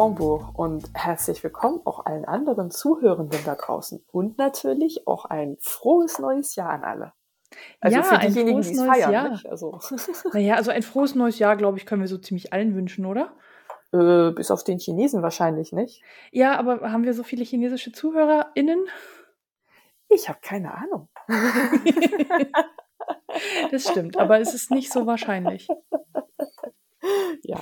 Hamburg und herzlich willkommen auch allen anderen Zuhörenden da draußen und natürlich auch ein frohes neues Jahr an alle. Also ja, für diejenigen, die es feiern. Jahr. Nicht? Also. Naja, also ein frohes neues Jahr, glaube ich, können wir so ziemlich allen wünschen, oder? Äh, bis auf den Chinesen wahrscheinlich nicht. Ja, aber haben wir so viele chinesische ZuhörerInnen? Ich habe keine Ahnung. das stimmt, aber es ist nicht so wahrscheinlich. Ja,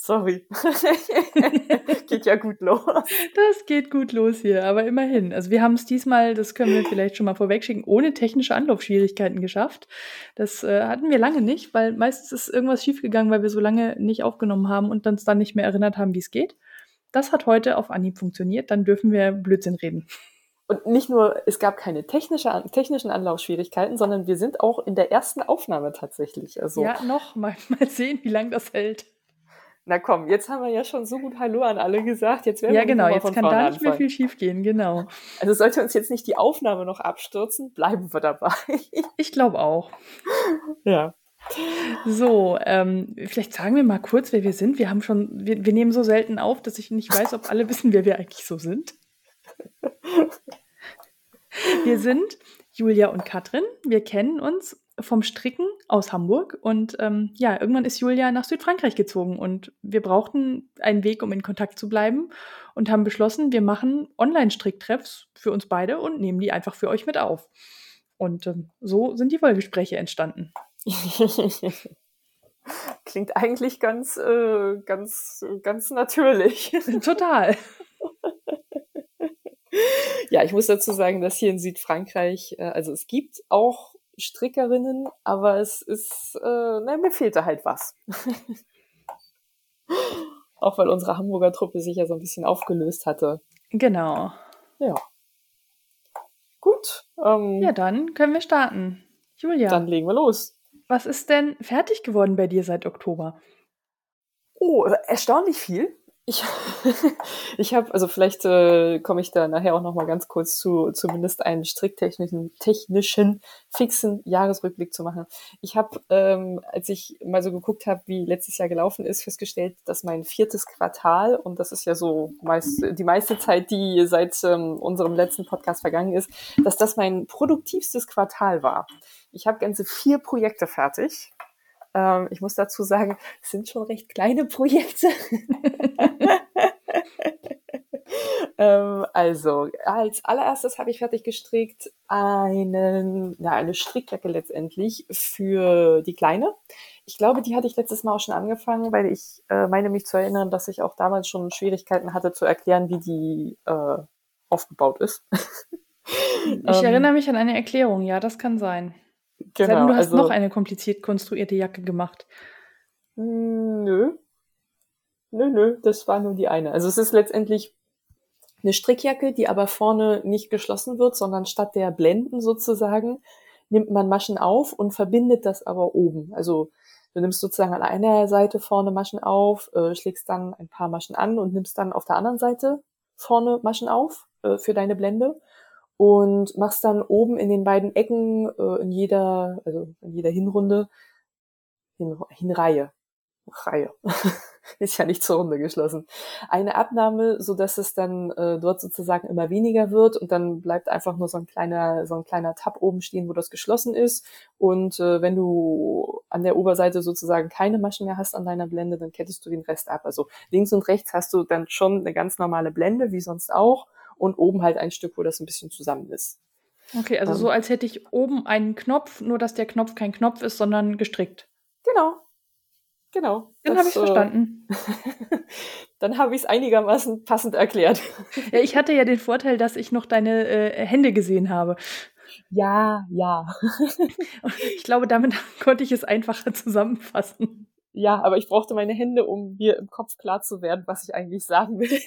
Sorry. geht ja gut los. Das geht gut los hier, aber immerhin. Also wir haben es diesmal, das können wir vielleicht schon mal vorwegschicken, ohne technische Anlaufschwierigkeiten geschafft. Das äh, hatten wir lange nicht, weil meistens ist irgendwas schiefgegangen, weil wir so lange nicht aufgenommen haben und uns dann nicht mehr erinnert haben, wie es geht. Das hat heute auf Anhieb funktioniert, dann dürfen wir Blödsinn reden. Und nicht nur, es gab keine technische, technischen Anlaufschwierigkeiten, sondern wir sind auch in der ersten Aufnahme tatsächlich. Also, ja, noch mal, mal sehen, wie lange das hält. Na komm, jetzt haben wir ja schon so gut Hallo an alle gesagt. Jetzt werden ja, wir genau, jetzt kann da nicht mehr viel schief gehen, genau. Also sollte uns jetzt nicht die Aufnahme noch abstürzen, bleiben wir dabei. Ich glaube auch. Ja. So, ähm, vielleicht sagen wir mal kurz, wer wir sind. Wir haben schon, wir, wir nehmen so selten auf, dass ich nicht weiß, ob alle wissen, wer wir eigentlich so sind. Wir sind Julia und Katrin. Wir kennen uns vom Stricken aus Hamburg und ähm, ja, irgendwann ist Julia nach Südfrankreich gezogen und wir brauchten einen Weg, um in Kontakt zu bleiben und haben beschlossen, wir machen Online-Stricktreffs für uns beide und nehmen die einfach für euch mit auf. Und ähm, so sind die Wollgespräche entstanden. Klingt eigentlich ganz, äh, ganz, ganz natürlich. Total. Ja, ich muss dazu sagen, dass hier in Südfrankreich, äh, also es gibt auch Strickerinnen, aber es ist, äh, na, mir fehlte halt was. Auch weil unsere Hamburger Truppe sich ja so ein bisschen aufgelöst hatte. Genau. Ja. Gut. Ähm, ja, dann können wir starten. Julia. Dann legen wir los. Was ist denn fertig geworden bei dir seit Oktober? Oh, erstaunlich viel. Ich, ich habe, also vielleicht äh, komme ich da nachher auch noch mal ganz kurz zu, zumindest einen stricktechnischen, technischen, fixen Jahresrückblick zu machen. Ich habe, ähm, als ich mal so geguckt habe, wie letztes Jahr gelaufen ist, festgestellt, dass mein viertes Quartal, und das ist ja so meist, die meiste Zeit, die seit ähm, unserem letzten Podcast vergangen ist, dass das mein produktivstes Quartal war. Ich habe ganze vier Projekte fertig ähm, ich muss dazu sagen, es sind schon recht kleine Projekte. ähm, also, als allererstes habe ich fertig gestrickt einen, na, eine Strickjacke letztendlich für die Kleine. Ich glaube, die hatte ich letztes Mal auch schon angefangen, weil ich äh, meine mich zu erinnern, dass ich auch damals schon Schwierigkeiten hatte zu erklären, wie die äh, aufgebaut ist. ich erinnere mich an eine Erklärung, ja, das kann sein. Genau, Sei du hast also, noch eine kompliziert konstruierte Jacke gemacht. Hm, nö. Nö, nö, das war nur die eine. Also es ist letztendlich eine Strickjacke, die aber vorne nicht geschlossen wird, sondern statt der Blenden sozusagen nimmt man Maschen auf und verbindet das aber oben. Also du nimmst sozusagen an einer Seite vorne Maschen auf, äh, schlägst dann ein paar Maschen an und nimmst dann auf der anderen Seite vorne Maschen auf äh, für deine Blende und machst dann oben in den beiden Ecken äh, in jeder, also in jeder Hinrunde, Hin Hinreihe, Reihe, ist ja nicht zur Runde geschlossen, eine Abnahme, so dass es dann äh, dort sozusagen immer weniger wird und dann bleibt einfach nur so ein kleiner, so ein kleiner Tab oben stehen, wo das geschlossen ist. Und äh, wenn du an der Oberseite sozusagen keine Maschen mehr hast an deiner Blende, dann kettest du den Rest ab. Also links und rechts hast du dann schon eine ganz normale Blende, wie sonst auch und oben halt ein Stück, wo das ein bisschen zusammen ist. Okay, also ähm, so als hätte ich oben einen Knopf, nur dass der Knopf kein Knopf ist, sondern gestrickt. Genau. Genau. Dann habe ich äh, verstanden. dann habe ich es einigermaßen passend erklärt. Ja, ich hatte ja den Vorteil, dass ich noch deine äh, Hände gesehen habe. Ja, ja. ich glaube, damit konnte ich es einfacher zusammenfassen. Ja, aber ich brauchte meine Hände, um mir im Kopf klar zu werden, was ich eigentlich sagen will.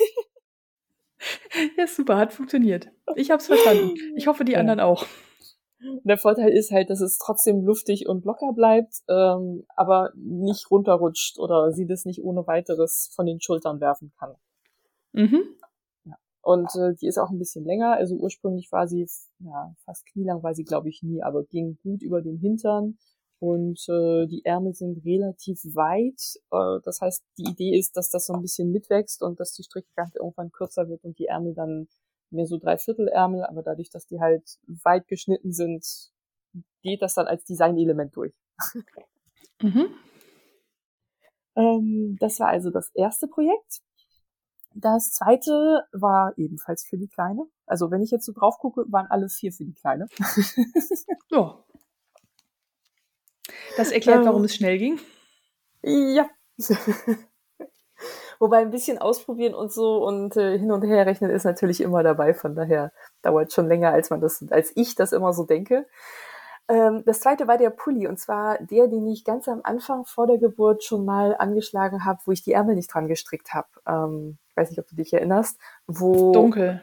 Ja, super, hat funktioniert. Ich habe es verstanden. Ich hoffe, die ja. anderen auch. Der Vorteil ist halt, dass es trotzdem luftig und locker bleibt, ähm, aber nicht runterrutscht oder sie das nicht ohne weiteres von den Schultern werfen kann. Mhm. Ja. Und äh, die ist auch ein bisschen länger. Also ursprünglich war sie ja, fast knielang, war sie glaube ich nie, aber ging gut über den Hintern und äh, die Ärmel sind relativ weit. Äh, das heißt, die Idee ist, dass das so ein bisschen mitwächst und dass die Strickkante irgendwann kürzer wird und die Ärmel dann mehr so Dreiviertelärmel, aber dadurch, dass die halt weit geschnitten sind, geht das dann als Designelement durch. mhm. ähm, das war also das erste Projekt. Das zweite war ebenfalls für die Kleine. Also wenn ich jetzt so drauf gucke, waren alle vier für die Kleine. ja. Das erklärt, warum ähm, es schnell ging. Ja. Wobei ein bisschen ausprobieren und so und äh, hin und her rechnen ist natürlich immer dabei. Von daher dauert es schon länger, als man das, als ich das immer so denke. Ähm, das zweite war der Pulli und zwar der, den ich ganz am Anfang vor der Geburt schon mal angeschlagen habe, wo ich die Ärmel nicht dran gestrickt habe. Ähm, ich weiß nicht, ob du dich erinnerst. Wo dunkel.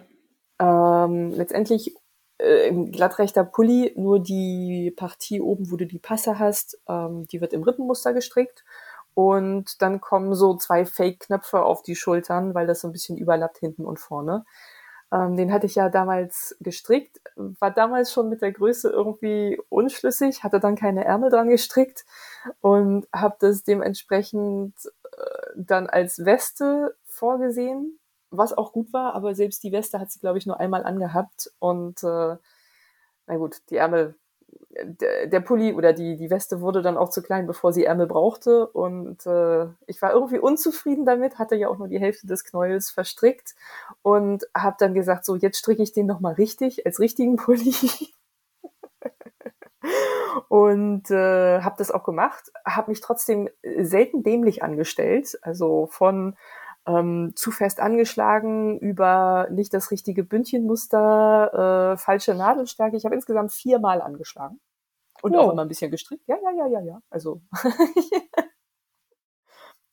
Ähm, letztendlich äh, glattrechter Pulli, nur die Partie oben, wo du die Passe hast, ähm, die wird im Rippenmuster gestrickt. Und dann kommen so zwei Fake-Knöpfe auf die Schultern, weil das so ein bisschen überlappt hinten und vorne. Ähm, den hatte ich ja damals gestrickt, war damals schon mit der Größe irgendwie unschlüssig, hatte dann keine Ärmel dran gestrickt und habe das dementsprechend äh, dann als Weste vorgesehen was auch gut war, aber selbst die Weste hat sie, glaube ich, nur einmal angehabt und äh, na gut, die Ärmel, der, der Pulli oder die, die Weste wurde dann auch zu klein, bevor sie Ärmel brauchte und äh, ich war irgendwie unzufrieden damit, hatte ja auch nur die Hälfte des Knäuels verstrickt und habe dann gesagt, so jetzt stricke ich den nochmal richtig, als richtigen Pulli. und äh, habe das auch gemacht, habe mich trotzdem selten dämlich angestellt, also von ähm, zu fest angeschlagen, über nicht das richtige Bündchenmuster, äh, falsche Nadelstärke. Ich habe insgesamt viermal angeschlagen. Und wow. auch immer ein bisschen gestrickt. Ja, ja, ja, ja, ja. Also,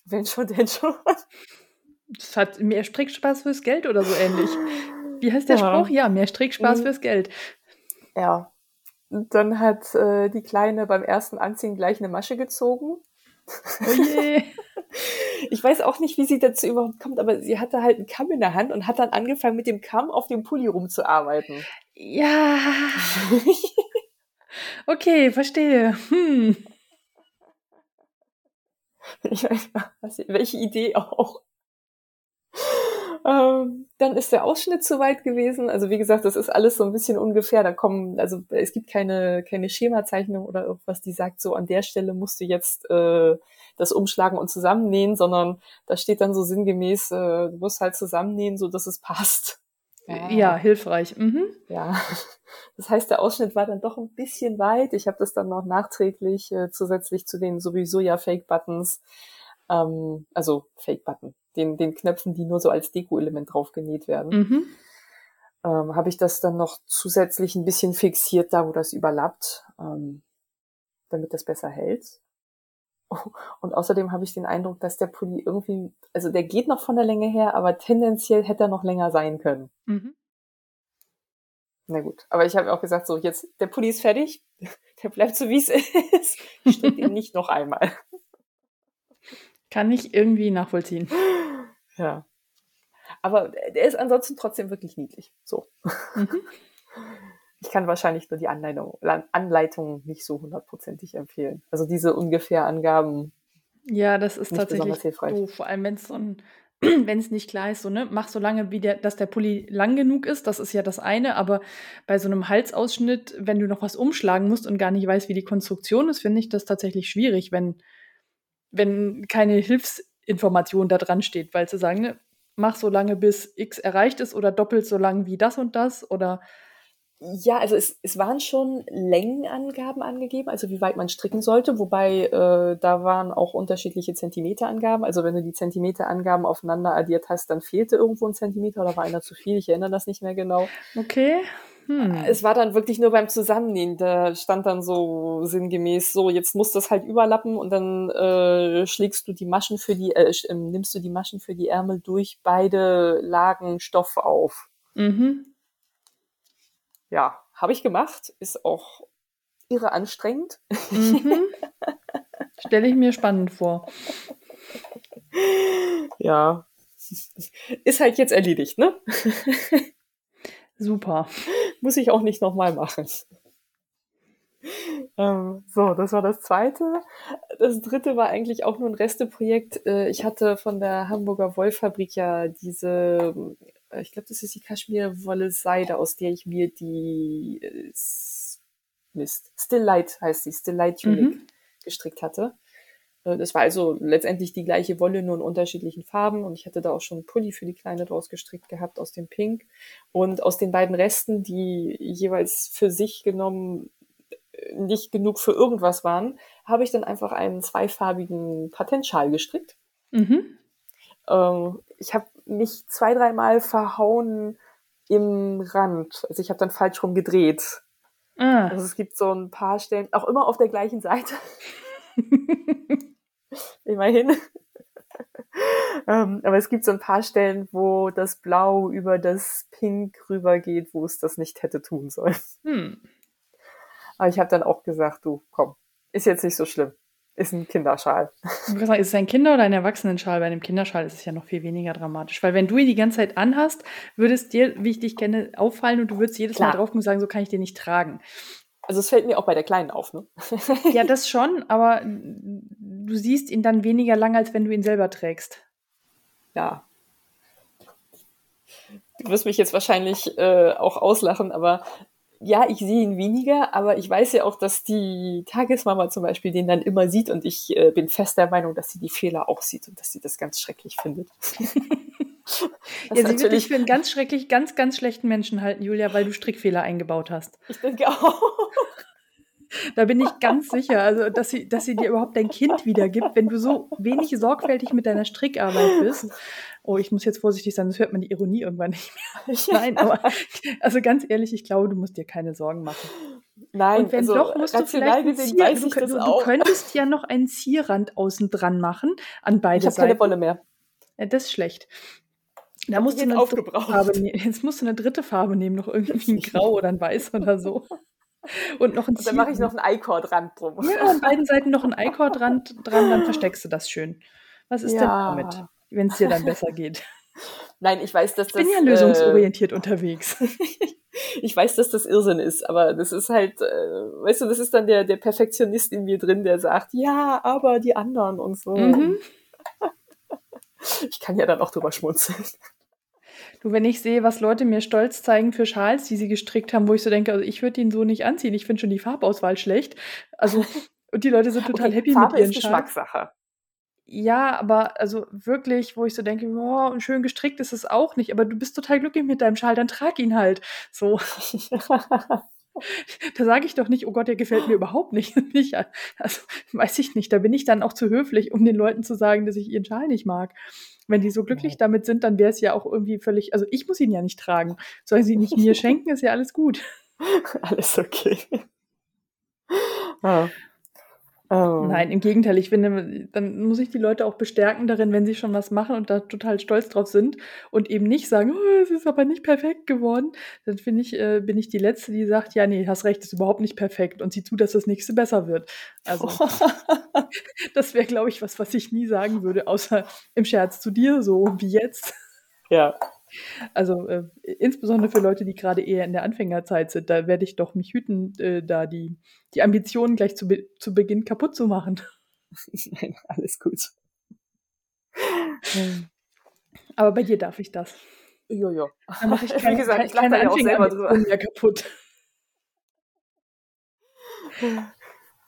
wenn schon, denn schon. Das hat mehr Strickspaß fürs Geld oder so ähnlich. Wie heißt der ja. Spruch? Ja, mehr Strickspaß mhm. fürs Geld. Ja. Und dann hat äh, die Kleine beim ersten Anziehen gleich eine Masche gezogen. Oh je. Ich weiß auch nicht, wie sie dazu überhaupt kommt, aber sie hatte halt einen Kamm in der Hand und hat dann angefangen, mit dem Kamm auf dem Pulli rumzuarbeiten. Ja. okay, verstehe. Hm. Ich weiß nicht, welche Idee auch. Ähm, dann ist der Ausschnitt zu weit gewesen. Also wie gesagt, das ist alles so ein bisschen ungefähr. Da kommen, also es gibt keine, keine Schemazeichnung oder irgendwas, die sagt, so an der Stelle musst du jetzt äh, das umschlagen und zusammennähen, sondern da steht dann so sinngemäß, äh, du musst halt zusammennähen, so dass es passt. Ja, ja hilfreich. Mhm. Ja, das heißt, der Ausschnitt war dann doch ein bisschen weit. Ich habe das dann noch nachträglich äh, zusätzlich zu den sowieso ja Fake-Buttons, ähm, also Fake-Button, den, den Knöpfen, die nur so als Deko-Element draufgenäht werden. Mhm. Ähm, habe ich das dann noch zusätzlich ein bisschen fixiert, da wo das überlappt, ähm, damit das besser hält. Und außerdem habe ich den Eindruck, dass der Pulli irgendwie, also der geht noch von der Länge her, aber tendenziell hätte er noch länger sein können. Mhm. Na gut, aber ich habe auch gesagt, so jetzt, der Pulli ist fertig, der bleibt so wie es ist. Ich stecke ihn nicht noch einmal. Kann ich irgendwie nachvollziehen. Ja. Aber der ist ansonsten trotzdem wirklich niedlich. So. Mhm. Ich kann wahrscheinlich nur die Anleitung, Anleitung nicht so hundertprozentig empfehlen. Also diese ungefähr Angaben. Ja, das ist tatsächlich doof. Vor allem, wenn es so ein, wenn es nicht klar ist, so, ne, mach so lange, wie der, dass der Pulli lang genug ist, das ist ja das eine, aber bei so einem Halsausschnitt, wenn du noch was umschlagen musst und gar nicht weißt, wie die Konstruktion ist, finde ich das tatsächlich schwierig, wenn, wenn keine Hilfsinformation da dran steht, weil zu sagen, ne, mach so lange, bis X erreicht ist oder doppelt so lang wie das und das oder ja, also es, es waren schon Längenangaben angegeben, also wie weit man stricken sollte, wobei äh, da waren auch unterschiedliche Zentimeterangaben. Also wenn du die Zentimeterangaben aufeinander addiert hast, dann fehlte irgendwo ein Zentimeter oder war einer zu viel. Ich erinnere das nicht mehr genau. Okay. Hm. Es war dann wirklich nur beim Zusammennähen. Da stand dann so sinngemäß so, jetzt muss das halt überlappen und dann äh, schlägst du die Maschen für die, äh, ähm, nimmst du die Maschen für die Ärmel durch beide Lagen Stoff auf. Mhm ja, habe ich gemacht, ist auch irre anstrengend. Mhm. Stelle ich mir spannend vor. Ja, ist halt jetzt erledigt, ne? Super. Muss ich auch nicht nochmal machen. Ähm, so, das war das zweite. Das dritte war eigentlich auch nur ein Resteprojekt. Äh, ich hatte von der Hamburger Wollfabrik ja diese, äh, ich glaube, das ist die Kaschmir-Wolle Seide, aus der ich mir die äh, Mist, Still Light heißt die, Still Light Tunic mhm. gestrickt hatte. Äh, das war also letztendlich die gleiche Wolle, nur in unterschiedlichen Farben. Und ich hatte da auch schon einen Pulli für die Kleine draus gestrickt gehabt aus dem Pink. Und aus den beiden Resten, die jeweils für sich genommen äh, nicht genug für irgendwas waren, habe ich dann einfach einen zweifarbigen Patentschal gestrickt. Mhm. Ähm, ich habe mich zwei, dreimal verhauen im Rand. Also ich habe dann falsch rum gedreht. Ah. Also es gibt so ein paar Stellen, auch immer auf der gleichen Seite. Immerhin. ähm, aber es gibt so ein paar Stellen, wo das Blau über das Pink rübergeht, wo es das nicht hätte tun sollen. Hm. Aber ich habe dann auch gesagt, du, komm, ist jetzt nicht so schlimm. Ist ein Kinderschal. Ist es ein Kinder- oder ein Erwachsenenschal? Bei einem Kinderschal ist es ja noch viel weniger dramatisch. Weil wenn du ihn die ganze Zeit anhast, würde es dir, wie ich dich kenne, auffallen und du würdest jedes Klar. Mal drauf und sagen, so kann ich den nicht tragen. Also es fällt mir auch bei der Kleinen auf, ne? ja, das schon, aber du siehst ihn dann weniger lang, als wenn du ihn selber trägst. Ja. Du wirst mich jetzt wahrscheinlich äh, auch auslachen, aber ja, ich sehe ihn weniger, aber ich weiß ja auch, dass die Tagesmama zum Beispiel den dann immer sieht und ich äh, bin fest der Meinung, dass sie die Fehler auch sieht und dass sie das ganz schrecklich findet. ja, sie wird dich für einen ganz schrecklich, ganz, ganz schlechten Menschen halten, Julia, weil du Strickfehler eingebaut hast. Ich denke auch. Da bin ich ganz sicher, also dass sie, dass sie dir überhaupt dein Kind wiedergibt, wenn du so wenig sorgfältig mit deiner Strickarbeit bist. Oh, ich muss jetzt vorsichtig sein, sonst hört man die Ironie irgendwann nicht mehr. Nein, aber also ganz ehrlich, ich glaube, du musst dir keine Sorgen machen. Nein, und wenn also, doch, musst du vielleicht ein Zier, du, du, du, könntest ja noch einen Zierrand außen dran machen an beide ich Seiten. Ich habe keine Wolle mehr. Ja, das ist schlecht. Da musst du eine aufgebraucht. Farbe nehmen. Jetzt musst du eine dritte Farbe nehmen, noch irgendwie ein Grau oder ein Weiß oder so. Und noch ein Und dann mache ich noch einen I-Cord-Rand drum. Ja, an beiden Seiten noch ein I-Cord-Rand dran, dann versteckst du das schön. Was ist ja. denn damit, wenn es dir dann besser geht? Nein, ich weiß, dass das. Ich bin ja lösungsorientiert äh, unterwegs. ich weiß, dass das Irrsinn ist, aber das ist halt, äh, weißt du, das ist dann der, der Perfektionist in mir drin, der sagt, ja, aber die anderen und so. Mhm. Ich kann ja dann auch drüber schmunzeln. Du, wenn ich sehe, was Leute mir stolz zeigen für Schals, die sie gestrickt haben, wo ich so denke, also ich würde ihn so nicht anziehen. Ich finde schon die Farbauswahl schlecht. Also, und die Leute sind total okay, happy Farbe mit ihren ist Geschmackssache. Ja, aber also wirklich, wo ich so denke, oh, schön gestrickt ist es auch nicht, aber du bist total glücklich mit deinem Schal, dann trag ihn halt. So. da sage ich doch nicht, oh Gott, der gefällt mir überhaupt nicht. also weiß ich nicht, da bin ich dann auch zu höflich, um den Leuten zu sagen, dass ich ihren Schal nicht mag. Wenn die so glücklich damit sind, dann wäre es ja auch irgendwie völlig, also ich muss ihn ja nicht tragen. Sollen sie nicht mir schenken, ist ja alles gut. Alles okay. Ja. Oh. Nein, im Gegenteil. Ich finde, dann muss ich die Leute auch bestärken darin, wenn sie schon was machen und da total stolz drauf sind und eben nicht sagen, oh, es ist aber nicht perfekt geworden. Dann finde ich, äh, bin ich die Letzte, die sagt, ja, nee, hast recht, ist überhaupt nicht perfekt und sieh zu, dass das nächste besser wird. Also, das wäre, glaube ich, was, was ich nie sagen würde, außer im Scherz zu dir, so wie jetzt. Ja, also äh, insbesondere für Leute, die gerade eher in der Anfängerzeit sind, da werde ich doch mich hüten, äh, da die, die Ambitionen gleich zu, be zu Beginn kaputt zu machen. Nein, alles gut. Aber bei dir darf ich das. Jojo. Dann mache ich keine, Wie gesagt, ich keine ja auch selber drüber. mehr kaputt.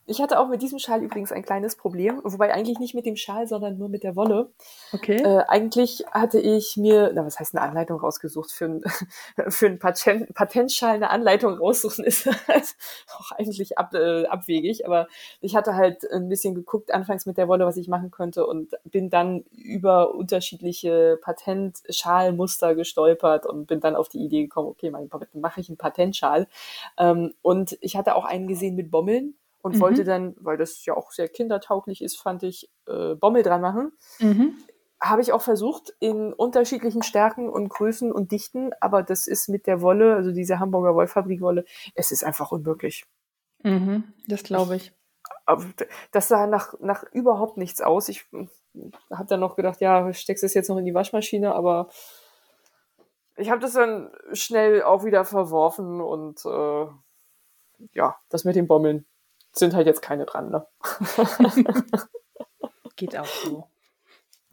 Ich hatte auch mit diesem Schal übrigens ein kleines Problem, wobei eigentlich nicht mit dem Schal, sondern nur mit der Wolle. Okay. Äh, eigentlich hatte ich mir, na, was heißt eine Anleitung rausgesucht für ein, für ein Patent, Patentschal eine Anleitung raussuchen ist halt auch eigentlich ab, äh, abwegig, aber ich hatte halt ein bisschen geguckt anfangs mit der Wolle, was ich machen könnte und bin dann über unterschiedliche Patentschalmuster gestolpert und bin dann auf die Idee gekommen, okay, mache ich einen Patentschal. Ähm, und ich hatte auch einen gesehen mit Bommeln und mhm. wollte dann, weil das ja auch sehr kindertauglich ist, fand ich, äh, Bommel dran machen. Mhm. Habe ich auch versucht in unterschiedlichen Stärken und Größen und Dichten, aber das ist mit der Wolle, also diese Hamburger Wollfabrikwolle, es ist einfach unmöglich. Mhm, das glaube ich. Das sah nach, nach überhaupt nichts aus. Ich habe dann noch gedacht, ja, steckst es jetzt noch in die Waschmaschine, aber ich habe das dann schnell auch wieder verworfen und äh, ja, das mit den Bommeln sind halt jetzt keine dran, ne? Geht auch so.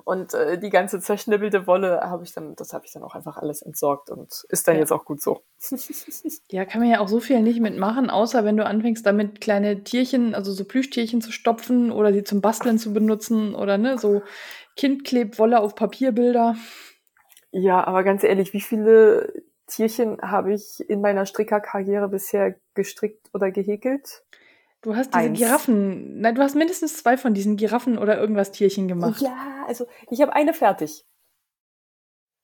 Und äh, die ganze zerschnibbelte Wolle habe ich dann, das habe ich dann auch einfach alles entsorgt und ist dann Ja. jetzt auch gut so. Ja, kann man ja auch so viel nicht mitmachen, außer wenn du anfängst, damit kleine Tierchen, also so Plüschtierchen zu stopfen oder sie zum Basteln zu benutzen oder ne, so Kindklebwolle auf Papierbilder. Ja, aber ganz ehrlich, wie viele Tierchen habe ich in meiner Strickerkarriere bisher gestrickt oder gehäkelt? Du hast diese Eins. Giraffen, nein, du hast mindestens zwei von diesen Giraffen oder irgendwas Tierchen gemacht. Ja, also ich habe eine fertig.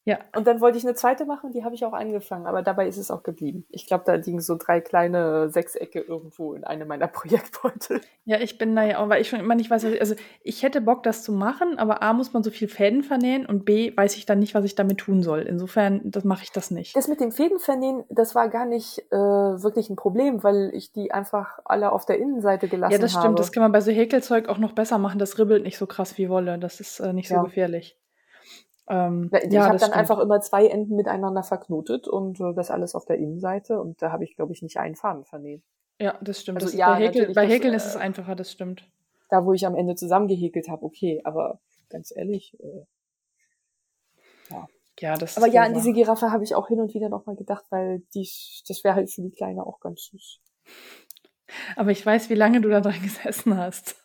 Ja. Und dann wollte ich eine zweite machen, die habe ich auch angefangen, aber dabei ist es auch geblieben. Ich glaube, da liegen so drei kleine Sechsecke irgendwo in einem meiner Projektbeutel. Ja, ich bin da ja auch, weil ich schon immer nicht weiß, ich, also ich hätte Bock, das zu machen, aber A, muss man so viel Fäden vernähen und B, weiß ich dann nicht, was ich damit tun soll. Insofern, das mache ich das nicht. Das mit dem Fädenvernähen, das war gar nicht äh, wirklich ein Problem, weil ich die einfach alle auf der Innenseite gelassen Ja, das stimmt. habe. Das kann man bei so Häkelzeug auch noch besser machen. Das ribbelt nicht so krass wie Wolle. Das ist äh, nicht so Ja. gefährlich. Ähm, ich ja, habe dann stimmt. einfach immer zwei Enden miteinander verknotet und äh, das alles auf der Innenseite und da habe ich, glaube ich, nicht einen Faden vernäht. Ja, das stimmt. Also das ja, bei Häkel, bei Häkeln äh, ist es einfacher, das stimmt. Da, wo ich am Ende zusammengehäkelt habe, okay, aber ganz ehrlich. Äh, Ja, das aber ja, an diese Giraffe habe ich auch hin und wieder nochmal gedacht, weil die, das wäre halt für die Kleine auch ganz süß. Aber ich weiß, wie lange du da dran gesessen hast.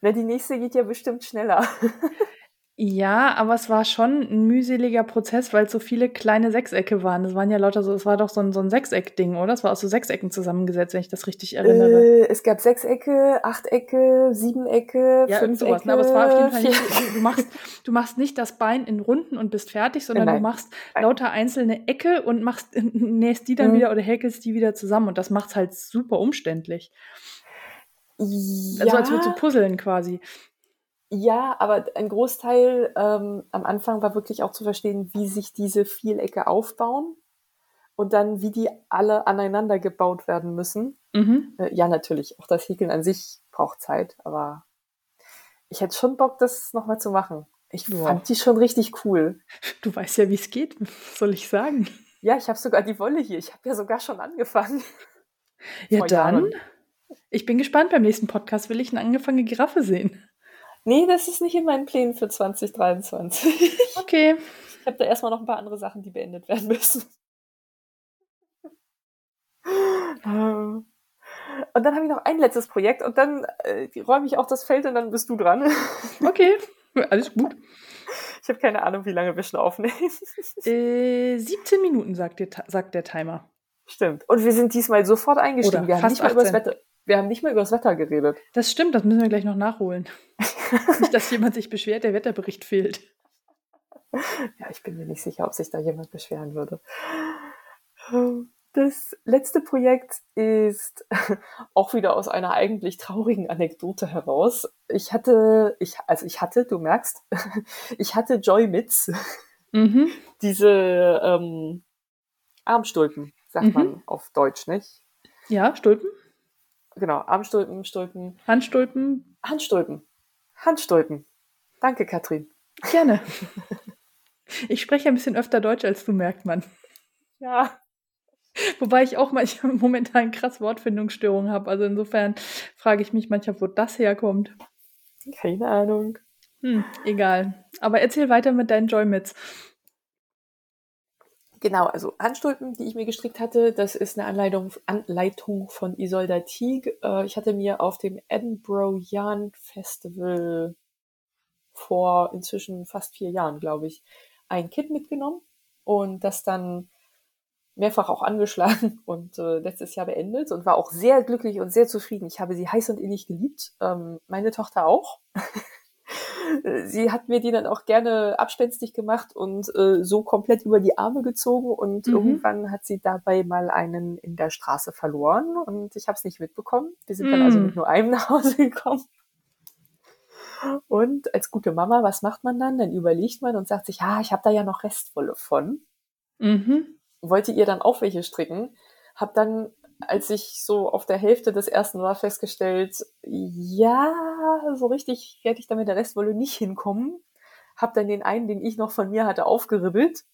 Na, die nächste geht ja bestimmt schneller. Ja, aber es war schon ein mühseliger Prozess, weil es so viele kleine Sechsecke waren. Das waren ja lauter so, es war doch so ein, so ein Sechseck-Ding, oder? Es war aus so Sechsecken zusammengesetzt, wenn ich das richtig erinnere. Äh, es gab Sechsecke, Achtecke, Siebenecke, ja, Fünfecke, sowas. Ne? Aber es war auf jeden Fall nicht, du, machst, du machst nicht das Bein in Runden und bist fertig, sondern Nein. du machst lauter einzelne Ecke und machst, nähst die dann Mhm. wieder oder häkelst die wieder zusammen. Und das macht's halt super umständlich. Ja, Also als würdest du puzzeln quasi. Ja, aber ein Großteil ähm, am Anfang war wirklich auch zu verstehen, wie sich diese Vielecke aufbauen und dann, wie die alle aneinander gebaut werden müssen. Mhm. Äh, ja, natürlich, auch das Häkeln an sich braucht Zeit, aber ich hätte schon Bock, das nochmal zu machen. Ich Ja. fand die schon richtig cool. Du weißt ja, wie es geht, soll ich sagen? Ja, ich habe sogar die Wolle hier. Ich habe ja sogar schon angefangen. Ja, Vor dann. Jahren. Ich bin gespannt. Beim nächsten Podcast will ich eine angefangene Giraffe sehen. Nee, das ist nicht in meinen Plänen für 2023. Okay. Ich habe da erstmal noch ein paar andere Sachen, die beendet werden müssen. Ähm, Und dann habe ich noch ein letztes Projekt und dann äh, räume ich auch das Feld und dann bist du dran. Okay. Alles gut. Ich habe keine Ahnung, wie lange wir schon aufnehmen. Äh, 17 Minuten, sagt der, Ti- sagt der Timer. Stimmt. Und wir sind diesmal sofort eingestiegen. Oder wir haben fast nicht mal über das 18. Wetter. Wir haben nicht mal über das Wetter geredet. Das stimmt, das müssen wir gleich noch nachholen. Nicht, dass jemand sich beschwert, der Wetterbericht fehlt. Ja, ich bin mir nicht sicher, ob sich da jemand beschweren würde. Das letzte Projekt ist auch wieder aus einer eigentlich traurigen Anekdote heraus. Ich hatte, ich, also ich hatte, du merkst, ich hatte Joy Mitz, Mhm. diese ähm, Armstulpen, sagt Mhm. man auf Deutsch, nicht? Ja, Stulpen, Genau, Armstulpen, Stulpen, Handstulpen, Handstulpen, Handstulpen. Danke, Katrin. gerne. Ich spreche ein bisschen öfter Deutsch als du, merkt man. Ja, Wobei ich auch manchmal momentan krass Wortfindungsstörungen habe. Also insofern frage ich mich manchmal, wo das herkommt. keine Ahnung. Hm, egal. Aber erzähl weiter mit deinen Joymits. Genau, also Handstulpen, die ich mir gestrickt hatte, das ist eine Anleitung, Anleitung von Isolda Teague. Äh, ich hatte mir auf dem Edinburgh Yarn Festival vor inzwischen fast vier Jahren, glaube ich, ein Kit mitgenommen und das dann mehrfach auch angeschlagen und äh, letztes Jahr beendet und war auch sehr glücklich und sehr zufrieden. Ich habe sie heiß und innig geliebt, ähm, meine Tochter auch. sie hat mir die dann auch gerne abspenstig gemacht und äh, so komplett über die Arme gezogen und Mhm. irgendwann hat sie dabei mal einen in der Straße verloren und ich habe es nicht mitbekommen. Wir sind dann also Mm. mit nur einem nach Hause gekommen. Und als gute Mama, was macht man dann? Dann überlegt man und sagt sich, ja, ich habe da ja noch Restwolle von. Mhm. Wollte ihr dann auch welche stricken. Hab dann, als ich so auf der Hälfte des ersten war, festgestellt, ja, so richtig werde ich da mit der Restwolle nicht hinkommen. Hab dann den einen, den ich noch von mir hatte, aufgeribbelt.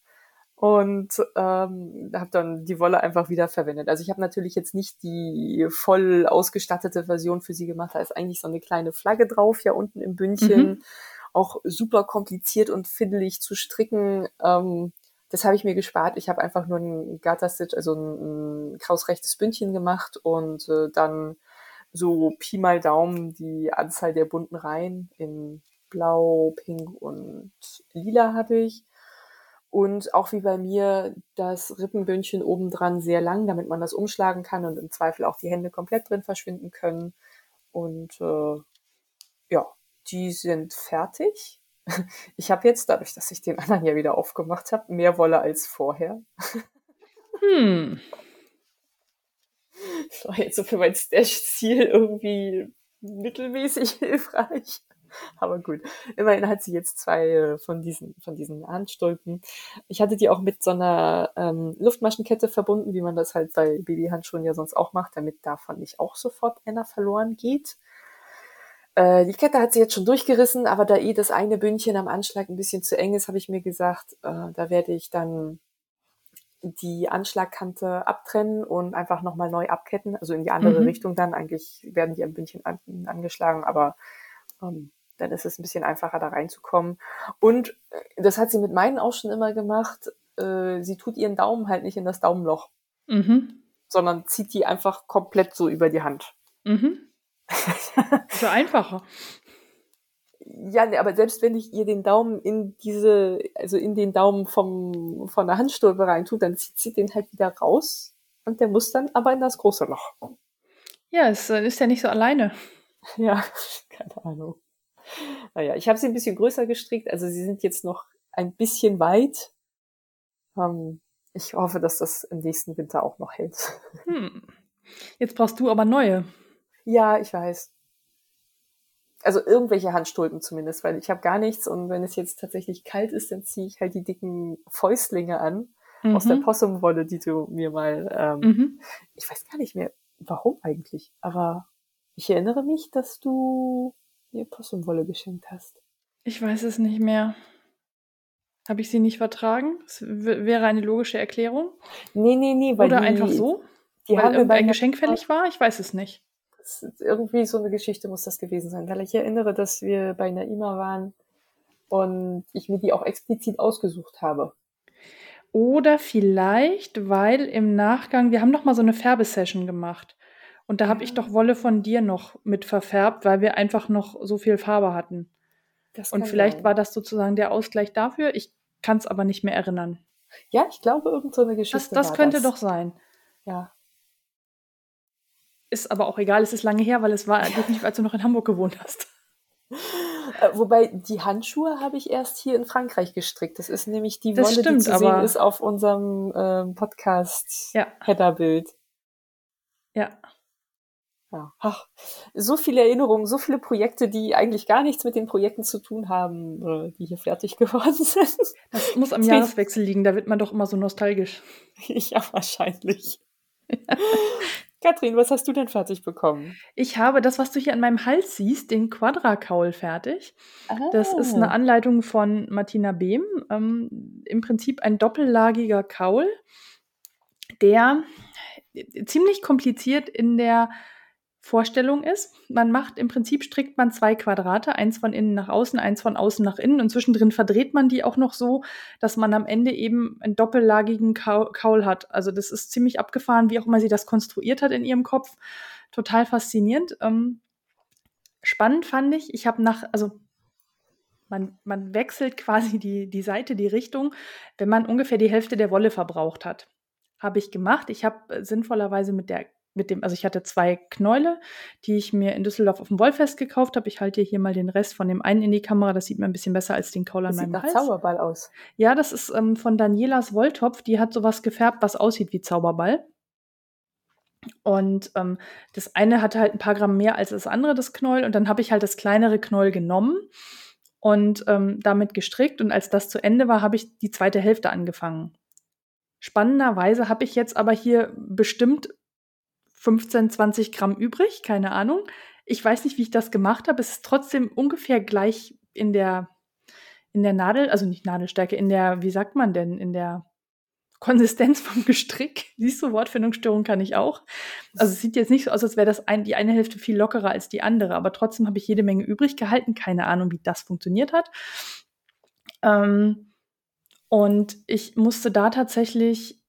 und ähm, habe dann die Wolle einfach wieder verwendet. Also ich habe natürlich jetzt nicht die voll ausgestattete Version für sie gemacht. Da ist eigentlich so eine kleine Flagge drauf, ja unten im Bündchen. Mhm. Auch super kompliziert und fiddelig zu stricken. Ähm, das habe ich mir gespart. Ich habe einfach nur ein Garter Stitch, also ein, ein krausrechtes Bündchen gemacht und äh, dann so Pi mal Daumen die Anzahl der bunten Reihen in Blau, Pink und Lila hatte ich. Und auch wie bei mir das Rippenbündchen obendran sehr lang, damit man das umschlagen kann und im Zweifel auch die Hände komplett drin verschwinden können. Und äh, ja, die sind fertig. Ich habe jetzt, dadurch, dass ich den anderen ja wieder aufgemacht habe, mehr Wolle als vorher. Hm. Das war jetzt so für mein Stash-Ziel irgendwie mittelmäßig hilfreich. Aber gut, immerhin hat sie jetzt zwei äh, von diesen, von diesen Handstulpen. Ich hatte die auch mit so einer ähm, Luftmaschenkette verbunden, wie man das halt bei Babyhandschuhen ja sonst auch macht, damit davon nicht auch sofort einer verloren geht. Äh, die Kette hat sie jetzt schon durchgerissen, aber da eh das eine Bündchen am Anschlag ein bisschen zu eng ist, habe ich mir gesagt, äh, da werde ich dann die Anschlagkante abtrennen und einfach nochmal neu abketten, also in die andere mhm. Richtung dann. Eigentlich werden die am Bündchen an, angeschlagen, aber ähm, dann ist es ein bisschen einfacher, da reinzukommen. Und äh, das hat sie mit meinen auch schon immer gemacht. Äh, sie tut ihren Daumen halt nicht in das Daumenloch, mhm. sondern zieht die einfach komplett so über die Hand. Mhm. so einfacher. Ja, nee, aber selbst wenn ich ihr den Daumen in diese, also in den Daumen vom, von der Handstulpe rein tue, dann zieht sie den halt wieder raus und der muss dann aber in das große Loch. Ja, es äh, ist ja nicht so alleine. Ja, keine Ahnung. Naja, ich habe sie ein bisschen größer gestrickt, also sie sind jetzt noch ein bisschen weit. Ähm, ich hoffe, dass das im nächsten Winter auch noch hält. Hm. Jetzt brauchst du aber neue. Ja, ich weiß. Also irgendwelche Handstulpen zumindest, weil ich habe gar nichts und wenn es jetzt tatsächlich kalt ist, dann ziehe ich halt die dicken Fäustlinge an mhm. aus der mhm. Possumwolle, die du mir mal, ähm, mhm. ich weiß gar nicht mehr, warum eigentlich, aber ich erinnere mich, dass du mir Possumwolle geschenkt hast. Ich weiß es nicht mehr. Habe ich sie nicht vertragen? Das wäre eine logische Erklärung. Nee, nee, nee. Weil Oder die, einfach so? Die weil haben ein Geschenk fällig war? Ich weiß es nicht. Irgendwie so eine Geschichte muss das gewesen sein, weil ich erinnere, dass wir bei Naima waren und ich mir die auch explizit ausgesucht habe. Oder vielleicht, weil im Nachgang, wir haben noch mal so eine Färbesession gemacht. Und da habe ich doch Wolle von dir noch mit verfärbt, weil wir einfach noch so viel Farbe hatten. Und vielleicht sein. war das sozusagen der Ausgleich dafür. Ich kann es aber nicht mehr erinnern. Ja, ich glaube, irgend so eine Geschichte. Das, das könnte das. doch sein. Ja. Ist aber auch egal, es ist lange her, weil es war definitiv, als du noch in Hamburg gewohnt hast. Äh, wobei die Handschuhe habe ich erst hier in Frankreich gestrickt. Das ist nämlich die Wolle, stimmt, die zu sehen ist auf unserem ähm, Podcast ja. Headerbild. Ja. Ja. Ach, so viele Erinnerungen, so viele Projekte, die eigentlich gar nichts mit den Projekten zu tun haben, die hier fertig geworden sind. Das muss am Jahreswechsel liegen, da wird man doch immer so nostalgisch. Ja, wahrscheinlich. Katrin, was hast du denn fertig bekommen? Ich habe das, was du hier an meinem Hals siehst, den Quadrakaul fertig. Ah. Das ist eine ah. Anleitung von Martina Behm. Ähm, Im Prinzip ein doppellagiger Kaul, der ziemlich kompliziert in der Vorstellung ist. Man macht im Prinzip strickt man zwei Quadrate, eins von innen nach außen, eins von außen nach innen und zwischendrin verdreht man die auch noch so, dass man am Ende eben einen doppellagigen Kaul hat. Also das ist ziemlich abgefahren, wie auch immer sie das konstruiert hat in ihrem Kopf. Total faszinierend. Ähm, spannend fand ich, ich habe nach, also man, man wechselt quasi die, die Seite, die Richtung, wenn man ungefähr die Hälfte der Wolle verbraucht hat. Habe ich gemacht. Ich habe sinnvollerweise mit der mit dem, also ich hatte zwei Knäule, die ich mir in Düsseldorf auf dem Wollfest gekauft habe. Ich halte hier mal den Rest von dem einen in die Kamera. Das sieht mir ein bisschen besser als den Kaul an das meinem sieht nach Hals. Zauberball aus. Ja, das ist ähm, von Danielas Wolltopf. Die hat sowas gefärbt, was aussieht wie Zauberball. Und ähm, das eine hatte halt ein paar Gramm mehr als das andere, das Knäuel. Und dann habe ich halt das kleinere Knäuel genommen und ähm, damit gestrickt. Und als das zu Ende war, habe ich die zweite Hälfte angefangen. Spannenderweise habe ich jetzt aber hier bestimmt 15, 20 Gramm übrig, keine Ahnung. Ich weiß nicht, wie ich das gemacht habe. Es ist trotzdem ungefähr gleich in der, in der Nadel, also nicht Nadelstärke, in der, wie sagt man denn, in der Konsistenz vom Gestrick. Siehst du, Wortfindungsstörung kann ich auch. Also es sieht jetzt nicht so aus, als wäre das ein, die eine Hälfte viel lockerer als die andere, aber trotzdem habe ich jede Menge übrig gehalten. Keine Ahnung, wie das funktioniert hat. Ähm, und ich musste da tatsächlich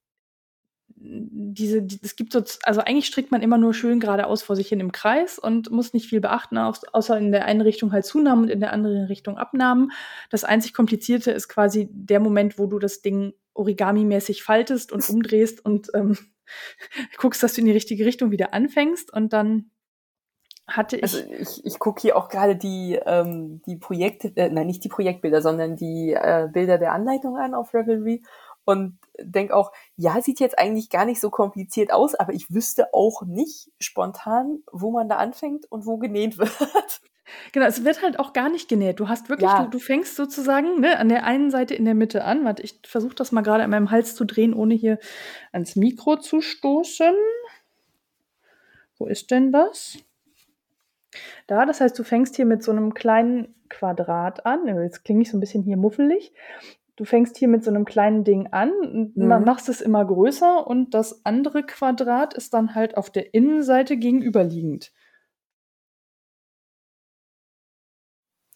diese, die, es gibt so, also eigentlich strickt man immer nur schön geradeaus vor sich hin im Kreis und muss nicht viel beachten, außer in der einen Richtung halt Zunahmen und in der anderen Richtung Abnahmen. Das einzig Komplizierte ist quasi der Moment, wo du das Ding Origami-mäßig faltest und umdrehst und ähm, guckst, dass du in die richtige Richtung wieder anfängst und dann hatte ich. Also ich, ich gucke hier auch gerade die, ähm, die Projekte, äh, nein, nicht die Projektbilder, sondern die äh, Bilder der Anleitung an auf Revelry und denke auch, ja, sieht jetzt eigentlich gar nicht so kompliziert aus, aber ich wüsste auch nicht spontan, wo man da anfängt und wo genäht wird. Genau, es wird halt auch gar nicht genäht. Du hast wirklich, ja. du, du, fängst sozusagen ne, an der einen Seite in der Mitte an. Warte, ich versuche das mal gerade an meinem Hals zu drehen, ohne hier ans Mikro zu stoßen. Wo ist denn das? Da, das heißt, du fängst hier mit so einem kleinen Quadrat an. Jetzt klinge ich so ein bisschen hier muffelig. Du fängst hier mit so einem kleinen Ding an, mhm. machst es immer größer und das andere Quadrat ist dann halt auf der Innenseite gegenüberliegend.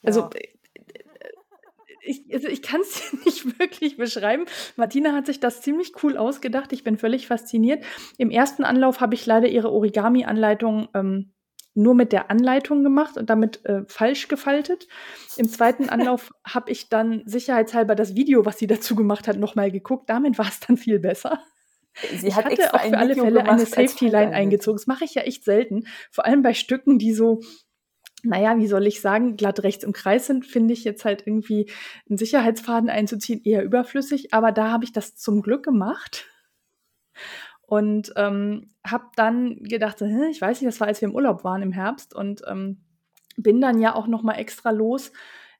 Also, ja. ich, also ich kann es nicht wirklich beschreiben. Martina hat sich das ziemlich cool ausgedacht. Ich bin völlig fasziniert. Im ersten Anlauf habe ich leider ihre Origami-Anleitung ähm, nur mit der Anleitung gemacht und damit äh, falsch gefaltet. Im zweiten Anlauf habe ich dann sicherheitshalber das Video, was sie dazu gemacht hat, nochmal geguckt. Damit war es dann viel besser. Sie ich hat hatte auch für alle Fälle eine Safety Line eingezogen. Das mache ich ja echt selten. Vor allem bei Stücken, die so naja, wie soll ich sagen, glatt rechts im Kreis sind, finde ich jetzt halt irgendwie einen Sicherheitsfaden einzuziehen eher überflüssig. Aber da habe ich das zum Glück gemacht und ähm, habe dann gedacht, ich weiß nicht, das war, als wir im Urlaub waren im Herbst und ähm, bin dann ja auch noch mal extra los,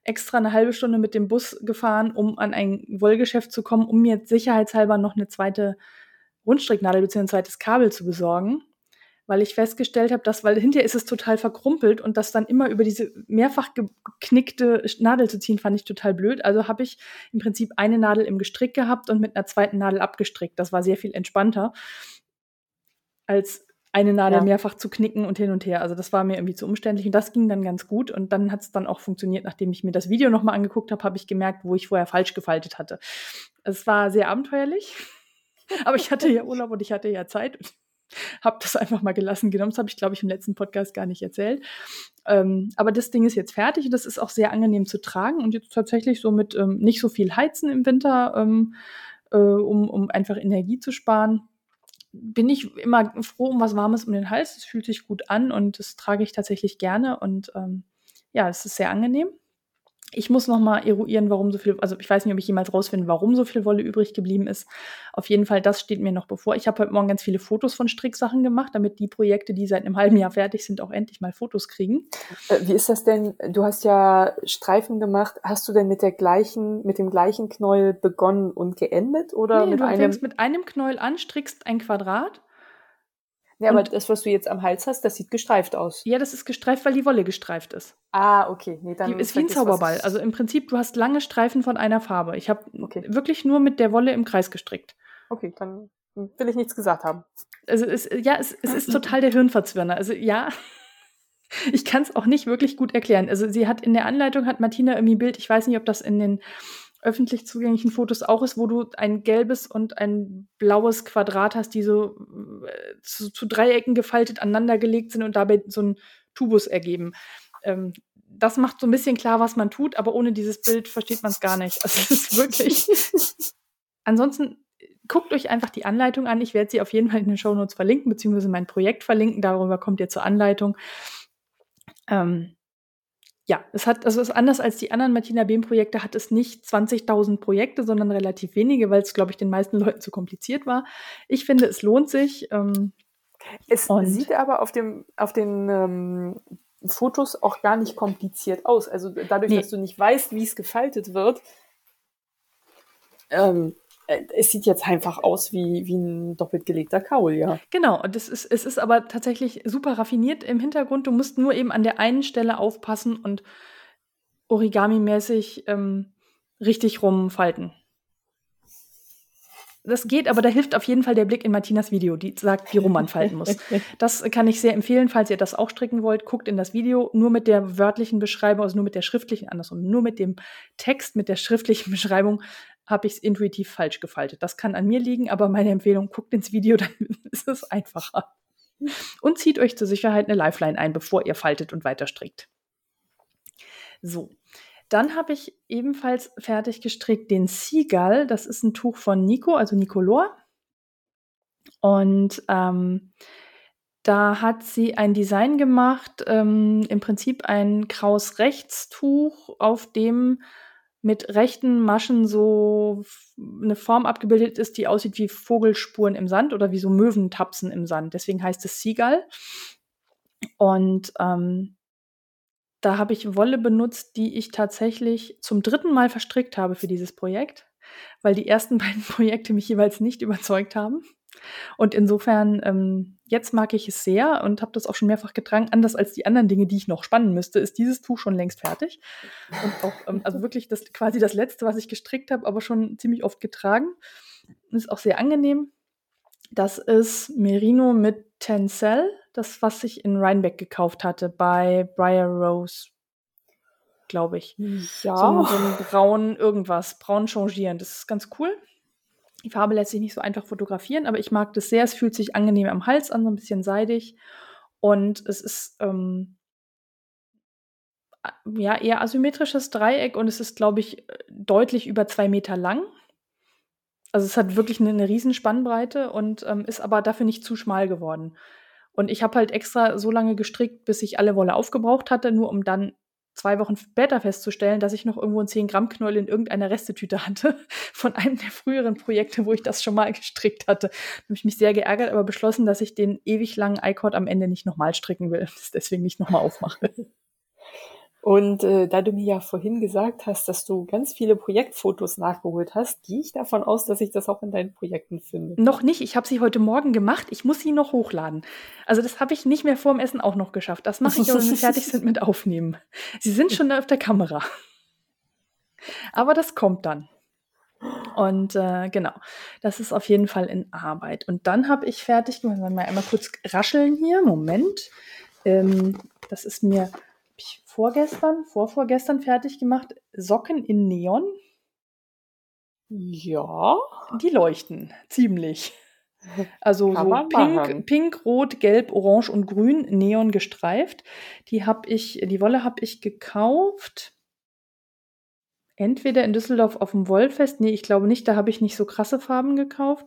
extra eine halbe Stunde mit dem Bus gefahren, um an ein Wollgeschäft zu kommen, um mir sicherheitshalber noch eine zweite Rundstricknadel bzw. ein zweites Kabel zu besorgen weil ich festgestellt habe, dass, weil hinterher ist es total verkrumpelt und das dann immer über diese mehrfach geknickte Nadel zu ziehen, fand ich total blöd. Also habe ich im Prinzip eine Nadel im Gestrick gehabt und mit einer zweiten Nadel abgestrickt. Das war sehr viel entspannter, als eine Nadel ja. mehrfach zu knicken und hin und her. Also das war mir irgendwie zu umständlich und das ging dann ganz gut und dann hat es dann auch funktioniert, nachdem ich mir das Video nochmal angeguckt habe, habe ich gemerkt, wo ich vorher falsch gefaltet hatte. Es war sehr abenteuerlich, aber ich hatte ja Urlaub und ich hatte ja Zeit habe das einfach mal gelassen genommen. Das habe ich, glaube ich, im letzten Podcast gar nicht erzählt. Ähm, aber das Ding ist jetzt fertig und das ist auch sehr angenehm zu tragen und jetzt tatsächlich so mit ähm, nicht so viel Heizen im Winter, ähm, äh, um, um einfach Energie zu sparen. Bin ich immer froh um was Warmes um den Hals. Es fühlt sich gut an und das trage ich tatsächlich gerne und ähm, ja, es ist sehr angenehm. Ich muss noch mal eruieren, warum so viel, also ich weiß nicht, ob ich jemals rausfinde, warum so viel Wolle übrig geblieben ist. Auf jeden Fall, das steht mir noch bevor. Ich habe heute Morgen ganz viele Fotos von Stricksachen gemacht, damit die Projekte, die seit einem halben Jahr fertig sind, auch endlich mal Fotos kriegen. Äh, wie ist das denn? Du hast ja Streifen gemacht. Hast du denn mit der gleichen, mit dem gleichen Knäuel begonnen und geendet oder nee, mit du einem? fängst mit einem Knäuel an, strickst ein Quadrat ja, aber das, was du jetzt am Hals hast, das sieht gestreift aus. Ja, das ist gestreift, weil die Wolle gestreift ist. Ah, okay. Nee, dann die ist wie ein Zauberball. Also im Prinzip, du hast lange Streifen von einer Farbe. Ich habe okay. wirklich nur mit der Wolle im Kreis gestrickt. Okay, dann will ich nichts gesagt haben. Also es, ja, es, es ist total der Hirnverzwirner. Also ja, ich kann es auch nicht wirklich gut erklären. Also sie hat in der Anleitung, hat Martina irgendwie ein Bild, ich weiß nicht, ob das in den öffentlich zugänglichen Fotos auch ist, wo du ein gelbes und ein blaues Quadrat hast, die so äh, zu, zu, Dreiecken gefaltet aneinandergelegt sind und dabei so einen Tubus ergeben. Ähm, das macht so ein bisschen klar, was man tut, aber ohne dieses Bild versteht man es gar nicht. Also es ist wirklich. Ansonsten guckt euch einfach die Anleitung an. Ich werde sie auf jeden Fall in den Show Notes verlinken, beziehungsweise mein Projekt verlinken. Darüber kommt ihr zur Anleitung. Ähm, ja, es hat, also es ist anders als die anderen Martina Behm-Projekte, hat es nicht 20.000 Projekte, sondern relativ wenige, weil es, glaube ich, den meisten Leuten zu kompliziert war. Ich finde, es lohnt sich. Ähm, es sieht aber auf, dem, auf den ähm, Fotos auch gar nicht kompliziert aus. Also dadurch, nee. dass du nicht weißt, wie es gefaltet wird, ähm, äh, es sieht jetzt einfach aus wie, wie ein doppelt gelegter Kaul, ja. Genau, und es ist, es ist aber tatsächlich super raffiniert im Hintergrund. Du musst nur eben an der einen Stelle aufpassen und Origami-mäßig ähm, richtig rumfalten. Das geht, aber da hilft auf jeden Fall der Blick in Martinas Video, die sagt, wie rum man falten muss. Das kann ich sehr empfehlen, falls ihr das auch stricken wollt. Guckt in das Video nur mit der wörtlichen Beschreibung, also nur mit der schriftlichen, andersrum, nur mit dem Text, mit der schriftlichen Beschreibung habe ich es intuitiv falsch gefaltet. Das kann an mir liegen, aber meine Empfehlung, guckt ins Video, dann ist es einfacher. Und zieht euch zur Sicherheit eine Lifeline ein, bevor ihr faltet und weiter strickt. So, dann habe ich ebenfalls fertig gestrickt den Seagull. Das ist ein Tuch von Nico, also Nicolor. Und ähm, da hat sie ein Design gemacht, ähm, im Prinzip ein Kraus-Rechtstuch, auf dem mit rechten Maschen so eine Form abgebildet ist, die aussieht wie Vogelspuren im Sand oder wie so Möwentapsen im Sand. Deswegen heißt es Seagull. Und ähm, da habe ich Wolle benutzt, die ich tatsächlich zum dritten Mal verstrickt habe für dieses Projekt, weil die ersten beiden Projekte mich jeweils nicht überzeugt haben. Und insofern, ähm, jetzt mag ich es sehr und habe das auch schon mehrfach getragen. Anders als die anderen Dinge, die ich noch spannen müsste, ist dieses Tuch schon längst fertig. Und auch, ähm, also wirklich das quasi das letzte, was ich gestrickt habe, aber schon ziemlich oft getragen. Ist auch sehr angenehm. Das ist Merino mit Tencel, das, was ich in Rhinebeck gekauft hatte, bei Briar Rose, glaube ich. Ja. So, so ein braun irgendwas, braun changieren. Das ist ganz cool. Die Farbe lässt sich nicht so einfach fotografieren, aber ich mag das sehr. Es fühlt sich angenehm am Hals an, so ein bisschen seidig. Und es ist ähm, ja eher asymmetrisches Dreieck und es ist, glaube ich, deutlich über zwei Meter lang. Also es hat wirklich eine, eine Riesenspannbreite und ähm, ist aber dafür nicht zu schmal geworden. Und ich habe halt extra so lange gestrickt, bis ich alle Wolle aufgebraucht hatte, nur um dann zwei Wochen später festzustellen, dass ich noch irgendwo ein 10 Gramm Knäuel in irgendeiner Restetüte hatte von einem der früheren Projekte, wo ich das schon mal gestrickt hatte. Da habe ich mich sehr geärgert, aber beschlossen, dass ich den ewig langen iCord am Ende nicht nochmal stricken will. Deswegen nicht nochmal aufmache. Und äh, da du mir ja vorhin gesagt hast, dass du ganz viele Projektfotos nachgeholt hast, gehe ich davon aus, dass ich das auch in deinen Projekten finde. Noch nicht. Ich habe sie heute Morgen gemacht. Ich muss sie noch hochladen. Also das habe ich nicht mehr vor dem Essen auch noch geschafft. Das mache ich, wenn wir fertig sind mit Aufnehmen. Sie sind schon auf der Kamera. Aber das kommt dann. Und äh, genau, das ist auf jeden Fall in Arbeit. Und dann habe ich fertig gemacht, mal einmal kurz rascheln hier. Moment. Ähm, das ist mir ich vorgestern, vorvorgestern fertig gemacht. Socken in Neon. Ja. Die leuchten ziemlich. Also Kann so pink, pink, rot, gelb, orange und grün, neon gestreift. Die habe ich, die Wolle habe ich gekauft. Entweder in Düsseldorf auf dem Wollfest, nee, ich glaube nicht, da habe ich nicht so krasse Farben gekauft.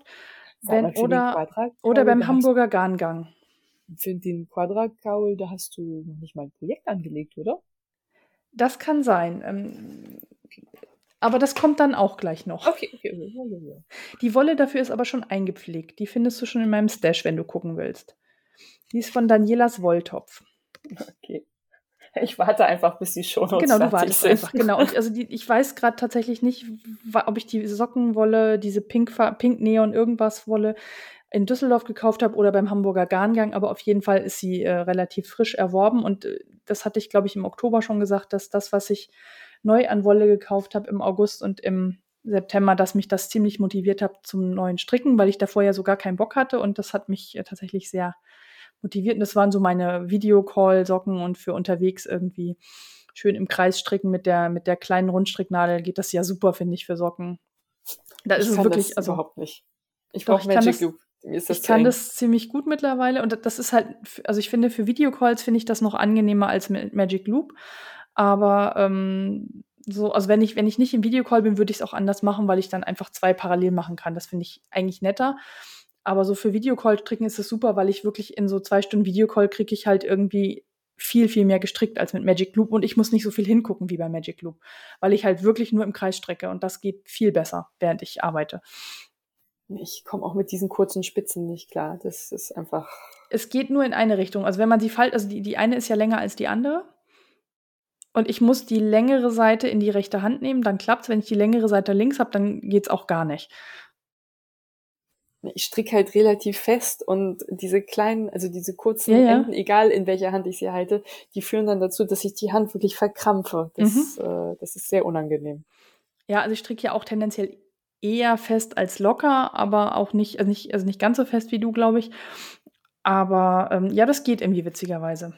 Wenn, oder, oder beim Hamburger Garngang. Für den Quadrakaul, da hast du noch nicht mal ein Projekt angelegt, oder? Das kann sein. Ähm, aber das kommt dann auch gleich noch. Okay, okay. Die Wolle dafür ist aber schon eingepflegt. Die findest du schon in meinem Stash, wenn du gucken willst. Die ist von Danielas Wolltopf. Okay. Ich warte einfach, bis die schon Genau, du wartest sind. einfach. Genau. Und also die, ich weiß gerade tatsächlich nicht, ob ich die Sockenwolle, diese Pink, Pink Neon irgendwas Wolle, in Düsseldorf gekauft habe oder beim Hamburger Garngang, aber auf jeden Fall ist sie äh, relativ frisch erworben und äh, das hatte ich, glaube ich, im Oktober schon gesagt, dass das, was ich neu an Wolle gekauft habe im August und im September, dass mich das ziemlich motiviert hat zum neuen Stricken, weil ich davor ja so gar keinen Bock hatte und das hat mich äh, tatsächlich sehr motiviert und das waren so meine Videocall-Socken und für unterwegs irgendwie schön im Kreis stricken mit der, mit der kleinen Rundstricknadel geht das ja super, finde ich, für Socken. Da ist ich es wirklich, also überhaupt nicht. Ich brauche Magic Loop. Ich kann eng. das ziemlich gut mittlerweile und das ist halt, also ich finde für Videocalls finde ich das noch angenehmer als mit Magic Loop. Aber ähm, so, also wenn ich, wenn ich nicht im Videocall bin, würde ich es auch anders machen, weil ich dann einfach zwei parallel machen kann. Das finde ich eigentlich netter. Aber so für Videocall-Stricken ist es super, weil ich wirklich in so zwei Stunden Videocall kriege ich halt irgendwie viel, viel mehr gestrickt als mit Magic Loop und ich muss nicht so viel hingucken wie bei Magic Loop, weil ich halt wirklich nur im Kreis strecke und das geht viel besser, während ich arbeite. Ich komme auch mit diesen kurzen Spitzen nicht klar. Das ist einfach. Es geht nur in eine Richtung. Also wenn man sie faltet, also die, die eine ist ja länger als die andere. Und ich muss die längere Seite in die rechte Hand nehmen, dann klappt's. Wenn ich die längere Seite links habe, dann geht's auch gar nicht. Ich stricke halt relativ fest und diese kleinen, also diese kurzen ja, ja. Enden, egal in welcher Hand ich sie halte, die führen dann dazu, dass ich die Hand wirklich verkrampfe. Das, mhm. äh, das ist sehr unangenehm. Ja, also ich stricke ja auch tendenziell eher fest als locker, aber auch nicht, also nicht, also nicht ganz so fest wie du, glaube ich. Aber ähm, ja, das geht irgendwie witzigerweise.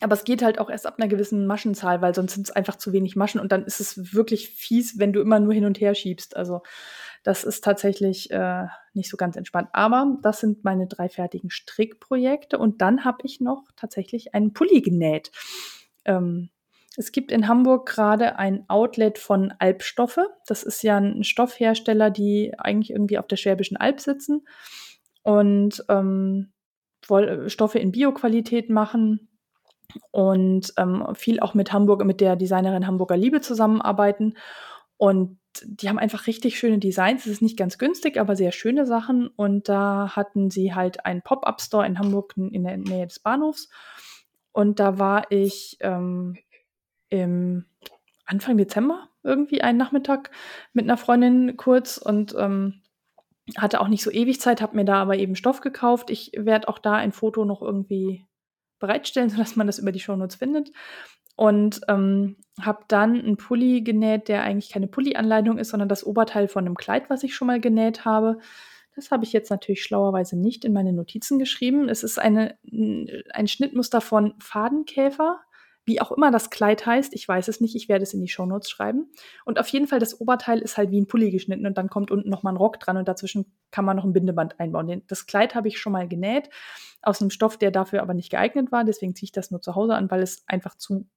Aber es geht halt auch erst ab einer gewissen Maschenzahl, weil sonst sind es einfach zu wenig Maschen und dann ist es wirklich fies, wenn du immer nur hin und her schiebst. Also das ist tatsächlich äh, nicht so ganz entspannt. Aber das sind meine drei fertigen Strickprojekte und dann habe ich noch tatsächlich einen Pulli genäht. Ähm, es gibt in Hamburg gerade ein Outlet von Alpstoffe. Das ist ja ein Stoffhersteller, die eigentlich irgendwie auf der Schwäbischen Alb sitzen und ähm, Stoffe in Bioqualität machen und ähm, viel auch mit Hamburg, mit der Designerin Hamburger Liebe zusammenarbeiten. Und die haben einfach richtig schöne Designs. Es ist nicht ganz günstig, aber sehr schöne Sachen. Und da hatten sie halt einen Pop-up-Store in Hamburg in der Nähe des Bahnhofs. Und da war ich ähm, im Anfang Dezember irgendwie einen Nachmittag mit einer Freundin kurz und ähm, hatte auch nicht so ewig Zeit, habe mir da aber eben Stoff gekauft. Ich werde auch da ein Foto noch irgendwie bereitstellen, sodass man das über die Shownotes findet. Und ähm, habe dann einen Pulli genäht, der eigentlich keine Pulli-Anleitung ist, sondern das Oberteil von einem Kleid, was ich schon mal genäht habe. Das habe ich jetzt natürlich schlauerweise nicht in meine Notizen geschrieben. Es ist eine, ein Schnittmuster von Fadenkäfer wie auch immer das Kleid heißt, ich weiß es nicht, ich werde es in die Shownotes schreiben. Und auf jeden Fall, das Oberteil ist halt wie ein Pulli geschnitten und dann kommt unten nochmal ein Rock dran und dazwischen kann man noch ein Bindeband einbauen. Das Kleid habe ich schon mal genäht, aus einem Stoff, der dafür aber nicht geeignet war. Deswegen ziehe ich das nur zu Hause an, weil es einfach zu,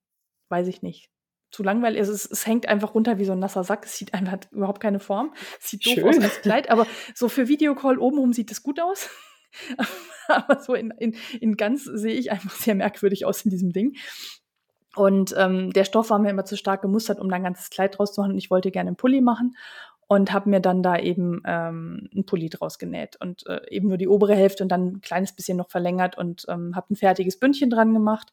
weiß ich nicht, zu langweilig ist. Es, es, hängt einfach runter wie so ein nasser Sack. Es sieht einfach hat überhaupt keine Form. Es sieht Schön. doof aus als Kleid, aber so für Videocall obenrum sieht es gut aus. aber so in, in, in ganz sehe ich einfach sehr merkwürdig aus in diesem Ding. Und ähm, der Stoff war mir immer zu stark gemustert, um da ein ganzes Kleid draus zu machen. Und ich wollte gerne einen Pulli machen und habe mir dann da eben ähm, einen Pulli draus genäht und äh, eben nur die obere Hälfte und dann ein kleines bisschen noch verlängert und ähm, habe ein fertiges Bündchen dran gemacht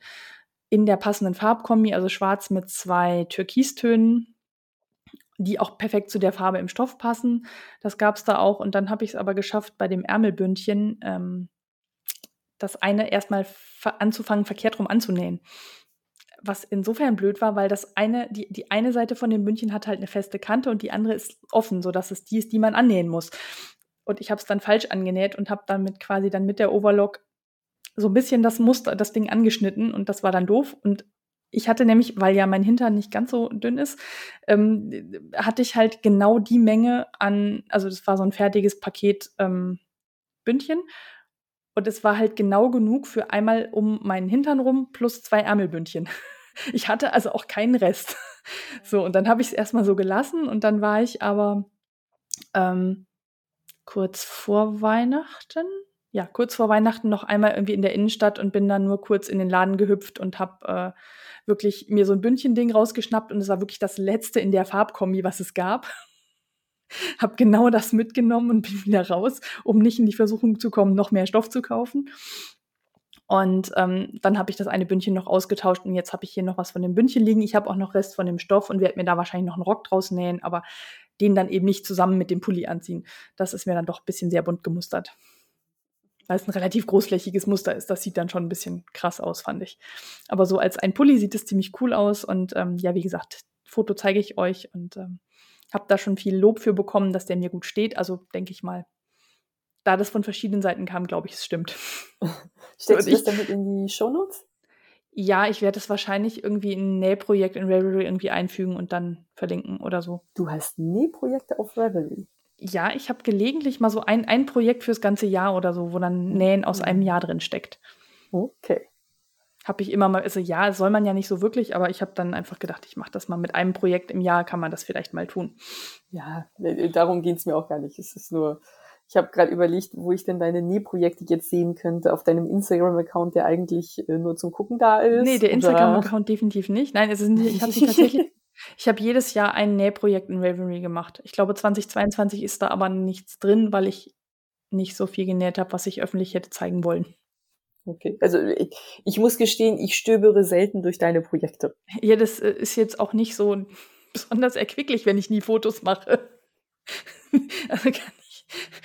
in der passenden Farbkombi, also schwarz mit zwei Türkistönen, die auch perfekt zu der Farbe im Stoff passen. Das gab es da auch und dann habe ich es aber geschafft, bei dem Ärmelbündchen ähm, das eine erstmal anzufangen, verkehrt rum anzunähen was insofern blöd war, weil das eine, die, die eine Seite von dem Bündchen hat halt eine feste Kante und die andere ist offen, sodass es die ist, die man annähen muss. Und ich habe es dann falsch angenäht und habe damit quasi dann mit der Overlock so ein bisschen das Muster, das Ding angeschnitten und das war dann doof. Und ich hatte nämlich, weil ja mein Hintern nicht ganz so dünn ist, ähm, hatte ich halt genau die Menge an, also das war so ein fertiges Paket ähm, Bündchen und es war halt genau genug für einmal um meinen Hintern rum plus zwei Ärmelbündchen. Ich hatte also auch keinen Rest. So, und dann habe ich es erstmal so gelassen und dann war ich aber ähm, kurz vor Weihnachten, ja, kurz vor Weihnachten noch einmal irgendwie in der Innenstadt und bin dann nur kurz in den Laden gehüpft und habe äh, wirklich mir so ein Bündchending rausgeschnappt und es war wirklich das letzte in der Farbkombi, was es gab habe genau das mitgenommen und bin wieder raus, um nicht in die Versuchung zu kommen, noch mehr Stoff zu kaufen. Und ähm, dann habe ich das eine Bündchen noch ausgetauscht und jetzt habe ich hier noch was von dem Bündchen liegen. Ich habe auch noch Rest von dem Stoff und werde mir da wahrscheinlich noch einen Rock draus nähen, aber den dann eben nicht zusammen mit dem Pulli anziehen. Das ist mir dann doch ein bisschen sehr bunt gemustert. Weil es ein relativ großflächiges Muster ist. Das sieht dann schon ein bisschen krass aus, fand ich. Aber so als ein Pulli sieht es ziemlich cool aus. Und ähm, ja, wie gesagt, Foto zeige ich euch und ähm, habe da schon viel Lob für bekommen, dass der mir gut steht. Also denke ich mal, da das von verschiedenen Seiten kam, glaube ich, es stimmt. Steckst du das damit in die Shownotes? Ja, ich werde es wahrscheinlich irgendwie in ein Nähprojekt in Ravelry irgendwie einfügen und dann verlinken oder so. Du hast Nähprojekte auf Ravelry? Ja, ich habe gelegentlich mal so ein, ein Projekt fürs ganze Jahr oder so, wo dann Nähen aus einem Jahr drin steckt. Okay habe ich immer mal, also ja, soll man ja nicht so wirklich, aber ich habe dann einfach gedacht, ich mache das mal mit einem Projekt im Jahr, kann man das vielleicht mal tun. Ja, darum ging es mir auch gar nicht. Es ist nur, ich habe gerade überlegt, wo ich denn deine Nähprojekte jetzt sehen könnte auf deinem Instagram-Account, der eigentlich äh, nur zum Gucken da ist. Nee, der Instagram-Account definitiv nicht. Nein, es ist nicht, ich habe tatsächlich. Ich habe jedes Jahr ein Nähprojekt in Ravelry gemacht. Ich glaube, 2022 ist da aber nichts drin, weil ich nicht so viel genäht habe, was ich öffentlich hätte zeigen wollen. Okay. Also ich, ich, muss gestehen, ich stöbere selten durch deine Projekte. Ja, das äh, ist jetzt auch nicht so besonders erquicklich, wenn ich nie Fotos mache. also kann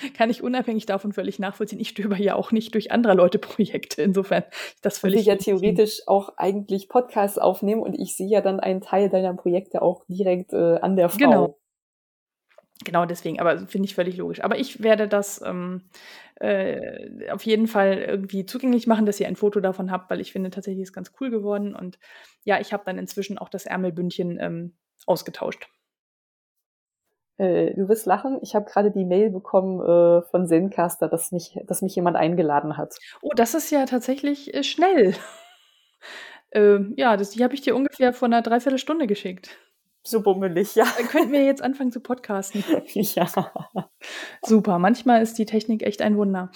ich, kann ich unabhängig davon völlig nachvollziehen. Ich stöber ja auch nicht durch andere Leute Projekte. Insofern das völlig. Ich ja theoretisch auch eigentlich Podcasts aufnehmen und ich sehe ja dann einen Teil deiner Projekte auch direkt äh, an der Frau. Genau. Genau deswegen, aber finde ich völlig logisch. Aber ich werde das ähm, äh, auf jeden Fall irgendwie zugänglich machen, dass ihr ein Foto davon habt, weil ich finde tatsächlich ist ganz cool geworden. Und ja, ich habe dann inzwischen auch das Ärmelbündchen ähm, ausgetauscht. Äh, du wirst lachen. Ich habe gerade die Mail bekommen äh, von Zencaster, dass mich, dass mich jemand eingeladen hat. Oh, das ist ja tatsächlich äh, schnell. Ähm, ja, das, die habe ich dir ungefähr vor einer Dreiviertelstunde geschickt. So bummelig, ja. Dann könnten wir jetzt anfangen zu podcasten. ja. Super. Manchmal ist die Technik echt ein Wunder.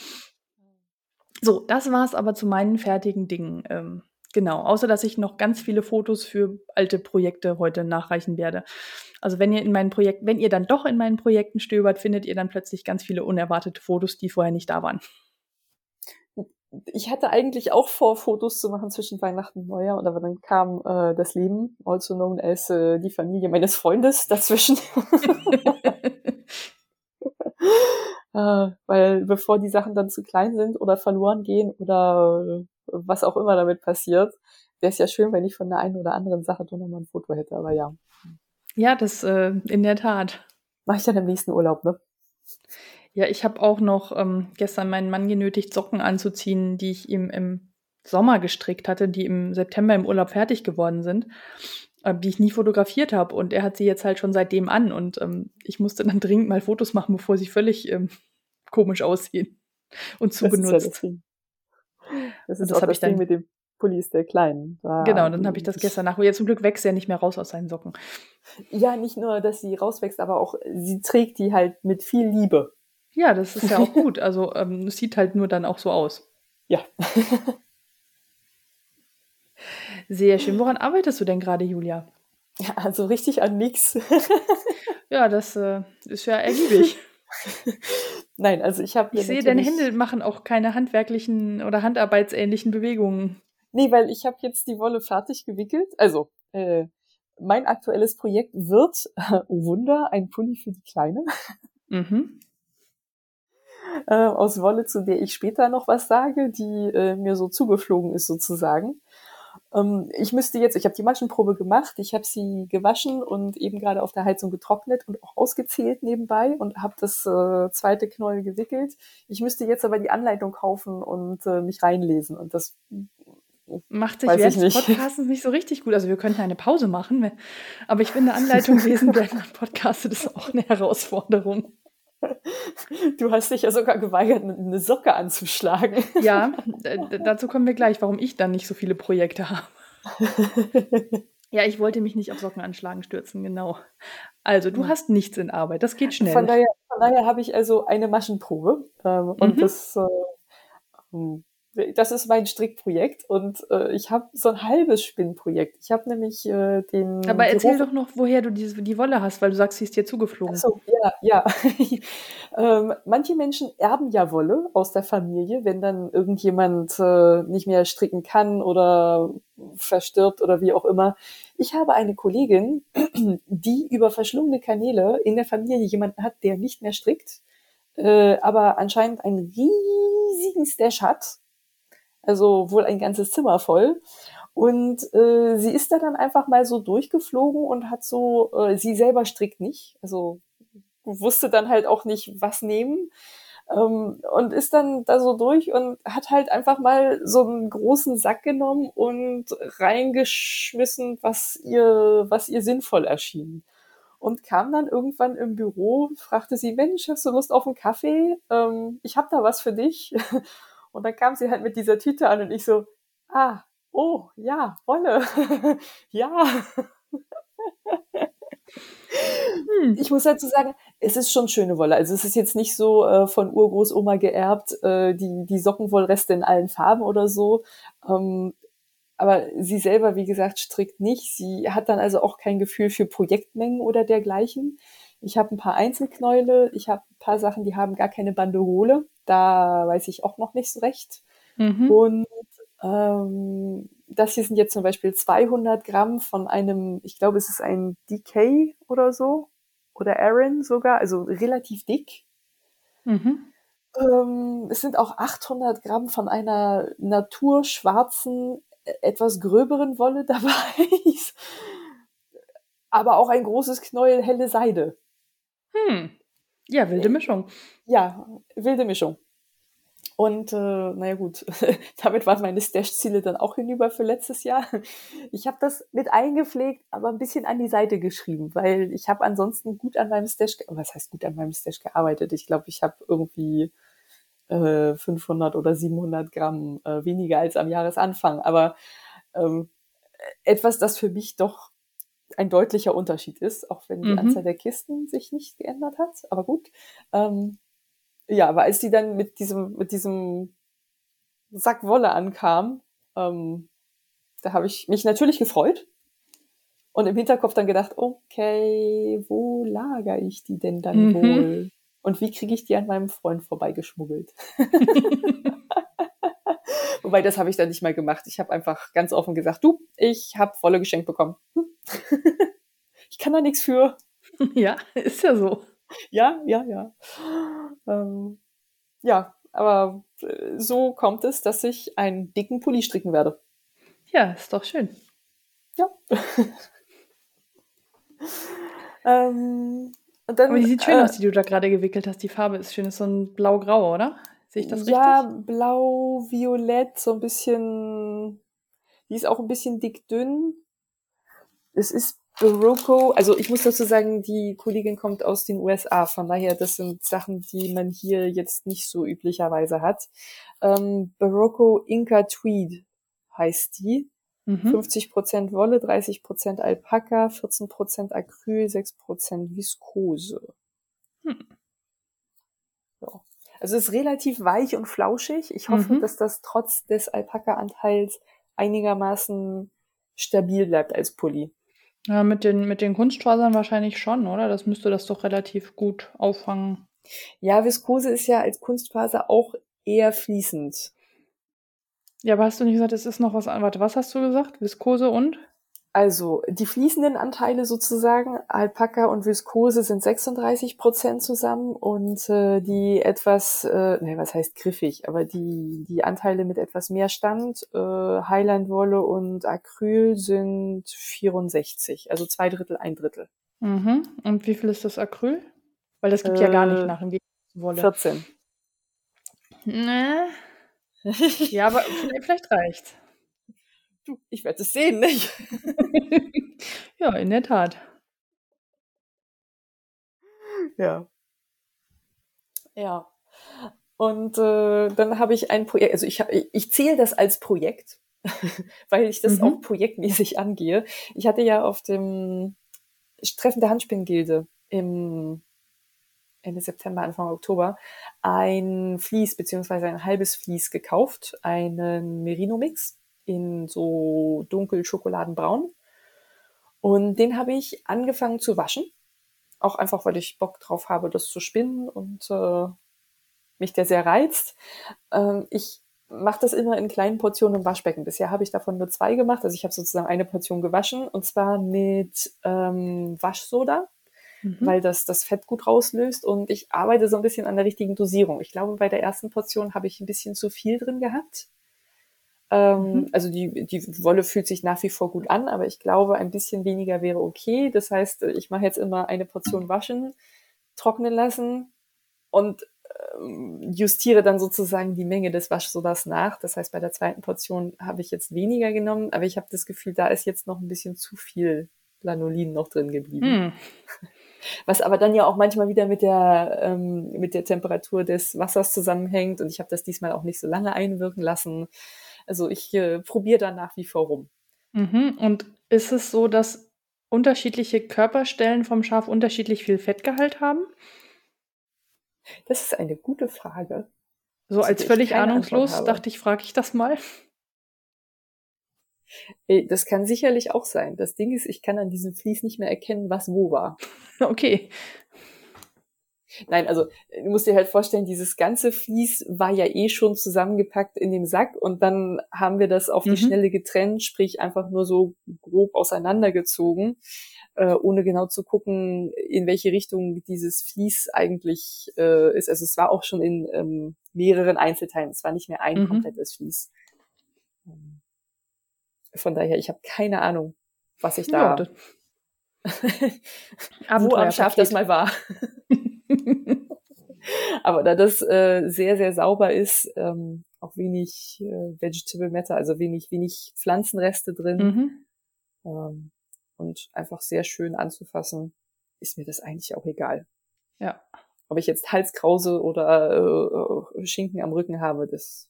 So, das war es aber zu meinen fertigen Dingen. Ähm, genau. Außer, dass ich noch ganz viele Fotos für alte Projekte heute nachreichen werde. Also, wenn ihr in meinen Projekten, wenn ihr dann doch in meinen Projekten stöbert, findet ihr dann plötzlich ganz viele unerwartete Fotos, die vorher nicht da waren ich hatte eigentlich auch vor, Fotos zu machen zwischen Weihnachten und Neujahr, aber dann kam äh, das Leben, also known as äh, die Familie meines Freundes, dazwischen. äh, weil bevor die Sachen dann zu klein sind oder verloren gehen oder äh, was auch immer damit passiert, wäre es ja schön, wenn ich von der einen oder anderen Sache doch nochmal ein Foto hätte, aber ja. Ja, das äh, in der Tat. Mach ich dann im nächsten Urlaub, ne? Ja, ich habe auch noch ähm, gestern meinen Mann genötigt, Socken anzuziehen, die ich ihm im Sommer gestrickt hatte, die im September im Urlaub fertig geworden sind, äh, die ich nie fotografiert habe. Und er hat sie jetzt halt schon seitdem an. Und ähm, ich musste dann dringend mal Fotos machen, bevor sie völlig ähm, komisch aussehen und zu das benutzt. Ist ja das, ist das auch das Ding mit dem Pullis der Kleinen. Da genau, dann habe ich das gestern nach. Jetzt zum Glück wächst er nicht mehr raus aus seinen Socken. Ja, nicht nur, dass sie rauswächst, aber auch sie trägt die halt mit viel Liebe. Ja, das ist ja auch gut. Also ähm, es sieht halt nur dann auch so aus. Ja. Sehr schön. Woran arbeitest du denn gerade, Julia? Ja, also richtig an nichts. ja, das äh, ist ja ergiebig. Nein, also ich habe. Ich sehe, deine Hände machen auch keine handwerklichen oder handarbeitsähnlichen Bewegungen. Nee, weil ich habe jetzt die Wolle fertig gewickelt. Also, äh, mein aktuelles Projekt wird, oh Wunder, ein Pulli für die Kleine. Mhm äh, aus Wolle, zu der ich später noch was sage, die äh, mir so zugeflogen ist sozusagen. Ähm, ich müsste jetzt, ich habe die Maschenprobe gemacht, ich habe sie gewaschen und eben gerade auf der Heizung getrocknet und auch ausgezählt nebenbei und habe das äh, zweite Knäuel gewickelt. Ich müsste jetzt aber die Anleitung kaufen und äh, mich reinlesen und das macht sich während des Podcasts nicht so richtig gut. Also wir könnten eine Pause machen, aber ich finde Anleitung lesen während man podcastet ist auch eine Herausforderung. Du hast dich ja sogar geweigert, eine Socke anzuschlagen. Ja, dazu kommen wir gleich, warum ich dann nicht so viele Projekte habe. Ja, ich wollte mich nicht auf Socken anschlagen stürzen, genau. Also, du hast nichts in Arbeit, das geht schnell. Von daher, daher habe ich also eine Maschenprobe ähm, und mhm. das äh, ähm, das ist mein Strickprojekt und äh, ich habe so ein halbes Spinnprojekt. Ich habe nämlich äh, den. Aber erzähl doch noch, woher du die, die Wolle hast, weil du sagst, sie ist dir zugeflogen. So, ja, ja. ähm, manche Menschen erben ja Wolle aus der Familie, wenn dann irgendjemand äh, nicht mehr stricken kann oder verstirbt oder wie auch immer. Ich habe eine Kollegin, die über verschlungene Kanäle in der Familie jemanden hat, der nicht mehr strickt, äh, aber anscheinend einen riesigen Stash hat also wohl ein ganzes Zimmer voll. Und äh, sie ist da dann einfach mal so durchgeflogen und hat so, äh, sie selber strickt nicht, also wusste dann halt auch nicht, was nehmen. Ähm, und ist dann da so durch und hat halt einfach mal so einen großen Sack genommen und reingeschmissen, was ihr, was ihr sinnvoll erschien. Und kam dann irgendwann im Büro, fragte sie, Mensch, hast du Lust auf einen Kaffee? Ähm, ich habe da was für dich. Und dann kam sie halt mit dieser Tüte an und ich so, ah, oh, ja, Wolle, ja. Hm. Ich muss dazu sagen, es ist schon schöne Wolle. Also es ist jetzt nicht so äh, von Urgroßoma geerbt, äh, die, die Sockenwollreste in allen Farben oder so. Ähm, aber sie selber, wie gesagt, strickt nicht. Sie hat dann also auch kein Gefühl für Projektmengen oder dergleichen. Ich habe ein paar Einzelknäule, ich habe ein paar Sachen, die haben gar keine Banderole. Da weiß ich auch noch nicht so recht. Mhm. Und ähm, das hier sind jetzt zum Beispiel 200 Gramm von einem, ich glaube, es ist ein DK oder so, oder Aaron sogar, also relativ dick. Mhm. Ähm, es sind auch 800 Gramm von einer naturschwarzen, e-, etwas gröberen Wolle dabei. aber auch ein großes Knäuel helle Seide. Hm. Ja, wilde Mischung. Ja, wilde Mischung. Und äh, naja gut, damit waren meine Stash-Ziele dann auch hinüber für letztes Jahr. Ich habe das mit eingepflegt, aber ein bisschen an die Seite geschrieben, weil ich habe ansonsten gut an meinem Stash, was heißt gut an meinem Stash gearbeitet? Ich glaube, ich habe irgendwie äh, 500 oder 700 Gramm äh, weniger als am Jahresanfang. Aber ähm, etwas, das für mich doch ein deutlicher Unterschied ist, auch wenn die mhm. Anzahl der Kisten sich nicht geändert hat. Aber gut. Ähm, ja, aber als die dann mit diesem, mit diesem Sack Wolle ankam, ähm, da habe ich mich natürlich gefreut und im Hinterkopf dann gedacht, okay, wo lager ich die denn dann mhm. wohl? Und wie kriege ich die an meinem Freund vorbeigeschmuggelt? Wobei, das habe ich dann nicht mal gemacht. Ich habe einfach ganz offen gesagt, du, ich habe volle geschenkt bekommen. ich kann da nichts für. Ja, ist ja so. Ja, ja, ja. Ähm, ja, aber äh, so kommt es, dass ich einen dicken Pulli stricken werde. Ja, ist doch schön. Ja. ähm, dann, aber die sieht schön äh, aus, die du da gerade gewickelt hast. Die Farbe ist schön, ist so ein blau-grau, oder? Sehe ich das richtig? Ja, blau-violett, so ein bisschen. Die ist auch ein bisschen dick dünn. Es ist Barocco, also ich muss dazu sagen, die Kollegin kommt aus den USA, von daher, das sind Sachen, die man hier jetzt nicht so üblicherweise hat. Ähm, Barocco Inca Tweed heißt die. Mhm. 50% Wolle, 30% Alpaka, 14% Acryl, 6% Viskose. Hm. Ja. Also es ist relativ weich und flauschig. Ich hoffe, mhm. dass das trotz des Alpaka-Anteils einigermaßen stabil bleibt als Pulli. Ja, mit den, mit den Kunstfasern wahrscheinlich schon, oder? Das müsste das doch relativ gut auffangen. Ja, Viskose ist ja als Kunstfaser auch eher fließend. Ja, aber hast du nicht gesagt, es ist noch was an. Warte, was hast du gesagt? Viskose und? Also die fließenden Anteile sozusagen, Alpaka und Viskose sind 36 Prozent zusammen und äh, die etwas, äh, ne, was heißt griffig, aber die, die Anteile mit etwas mehr Stand, äh, Highlandwolle und Acryl sind 64, also zwei Drittel, ein Drittel. Mhm. Und wie viel ist das Acryl? Weil das gibt äh, ja gar nicht äh, nach im Wolle. 14. Ne. ja, aber vielleicht reicht's. Du, ich werde es sehen, nicht? ja, in der Tat. Ja. Ja. Und äh, dann habe ich ein Projekt, also ich, ich zähle das als Projekt, weil ich das mhm. auch projektmäßig angehe. Ich hatte ja auf dem Treffen der Handspinngilde im Ende September, Anfang Oktober ein Vlies beziehungsweise ein halbes Vlies gekauft, einen Merino-Mix in so dunkel schokoladenbraun. Und den habe ich angefangen zu waschen. Auch einfach, weil ich Bock drauf habe, das zu spinnen und äh, mich der sehr reizt. Ähm, ich mache das immer in kleinen Portionen im Waschbecken. Bisher habe ich davon nur zwei gemacht. Also ich habe sozusagen eine Portion gewaschen und zwar mit ähm, Waschsoda, mhm. weil das das Fett gut rauslöst. Und ich arbeite so ein bisschen an der richtigen Dosierung. Ich glaube, bei der ersten Portion habe ich ein bisschen zu viel drin gehabt. Ähm, mhm. Also die, die Wolle fühlt sich nach wie vor gut an, aber ich glaube, ein bisschen weniger wäre okay. Das heißt, ich mache jetzt immer eine Portion waschen, trocknen lassen und ähm, justiere dann sozusagen die Menge des Waschsodas nach. Das heißt, bei der zweiten Portion habe ich jetzt weniger genommen, aber ich habe das Gefühl, da ist jetzt noch ein bisschen zu viel Lanolin noch drin geblieben. Mhm. Was aber dann ja auch manchmal wieder mit der, ähm, mit der Temperatur des Wassers zusammenhängt. Und ich habe das diesmal auch nicht so lange einwirken lassen. Also ich äh, probiere da nach wie vor rum. Mhm. Und ist es so, dass unterschiedliche Körperstellen vom Schaf unterschiedlich viel Fettgehalt haben? Das ist eine gute Frage. So als völlig ahnungslos dachte ich, frage ich das mal. Äh, das kann sicherlich auch sein. Das Ding ist, ich kann an diesem Vlies nicht mehr erkennen, was wo war. Okay. Nein, also du musst dir halt vorstellen, dieses ganze Vlies war ja eh schon zusammengepackt in dem Sack und dann haben wir das auf die mhm. Schnelle getrennt, sprich einfach nur so grob auseinandergezogen, äh, ohne genau zu gucken, in welche Richtung dieses Vlies eigentlich äh, ist. Also es war auch schon in ähm, mehreren Einzelteilen, es war nicht mehr ein mhm. komplettes Vlies. Von daher, ich habe keine Ahnung, was ich da ja, wo am Schaf das mal war. Aber da das äh, sehr, sehr sauber ist, ähm, auch wenig äh, Vegetable Matter, also wenig, wenig Pflanzenreste drin mhm. ähm, und einfach sehr schön anzufassen, ist mir das eigentlich auch egal. Ja. Ob ich jetzt Halskrause oder äh, äh Schinken am Rücken habe, das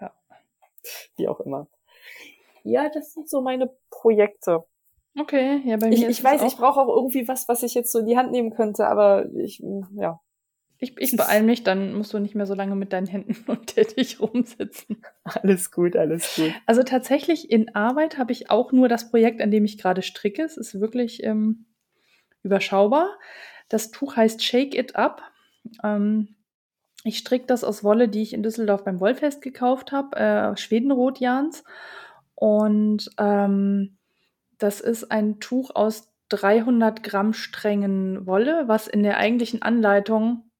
ja, wie auch immer. Ja, das sind so meine Projekte. Okay, ja, bei mir ich, ich weiß, ich brauche auch irgendwie was, was ich jetzt so in die Hand nehmen könnte, aber ich, ja. Ich, ich beeil mich, dann musst du nicht mehr so lange mit deinen Händen unter dich rumsitzen. Alles gut, alles gut. Also tatsächlich in Arbeit habe ich auch nur das Projekt, an dem ich gerade stricke. Es ist wirklich ähm, überschaubar. Das Tuch heißt Shake It Up. Ähm, ich stricke das aus Wolle, die ich in Düsseldorf beim Wollfest gekauft habe, äh, Schwedenrotjans. Und ähm, das ist ein Tuch aus 300 Gramm strengen Wolle, was in der eigentlichen Anleitung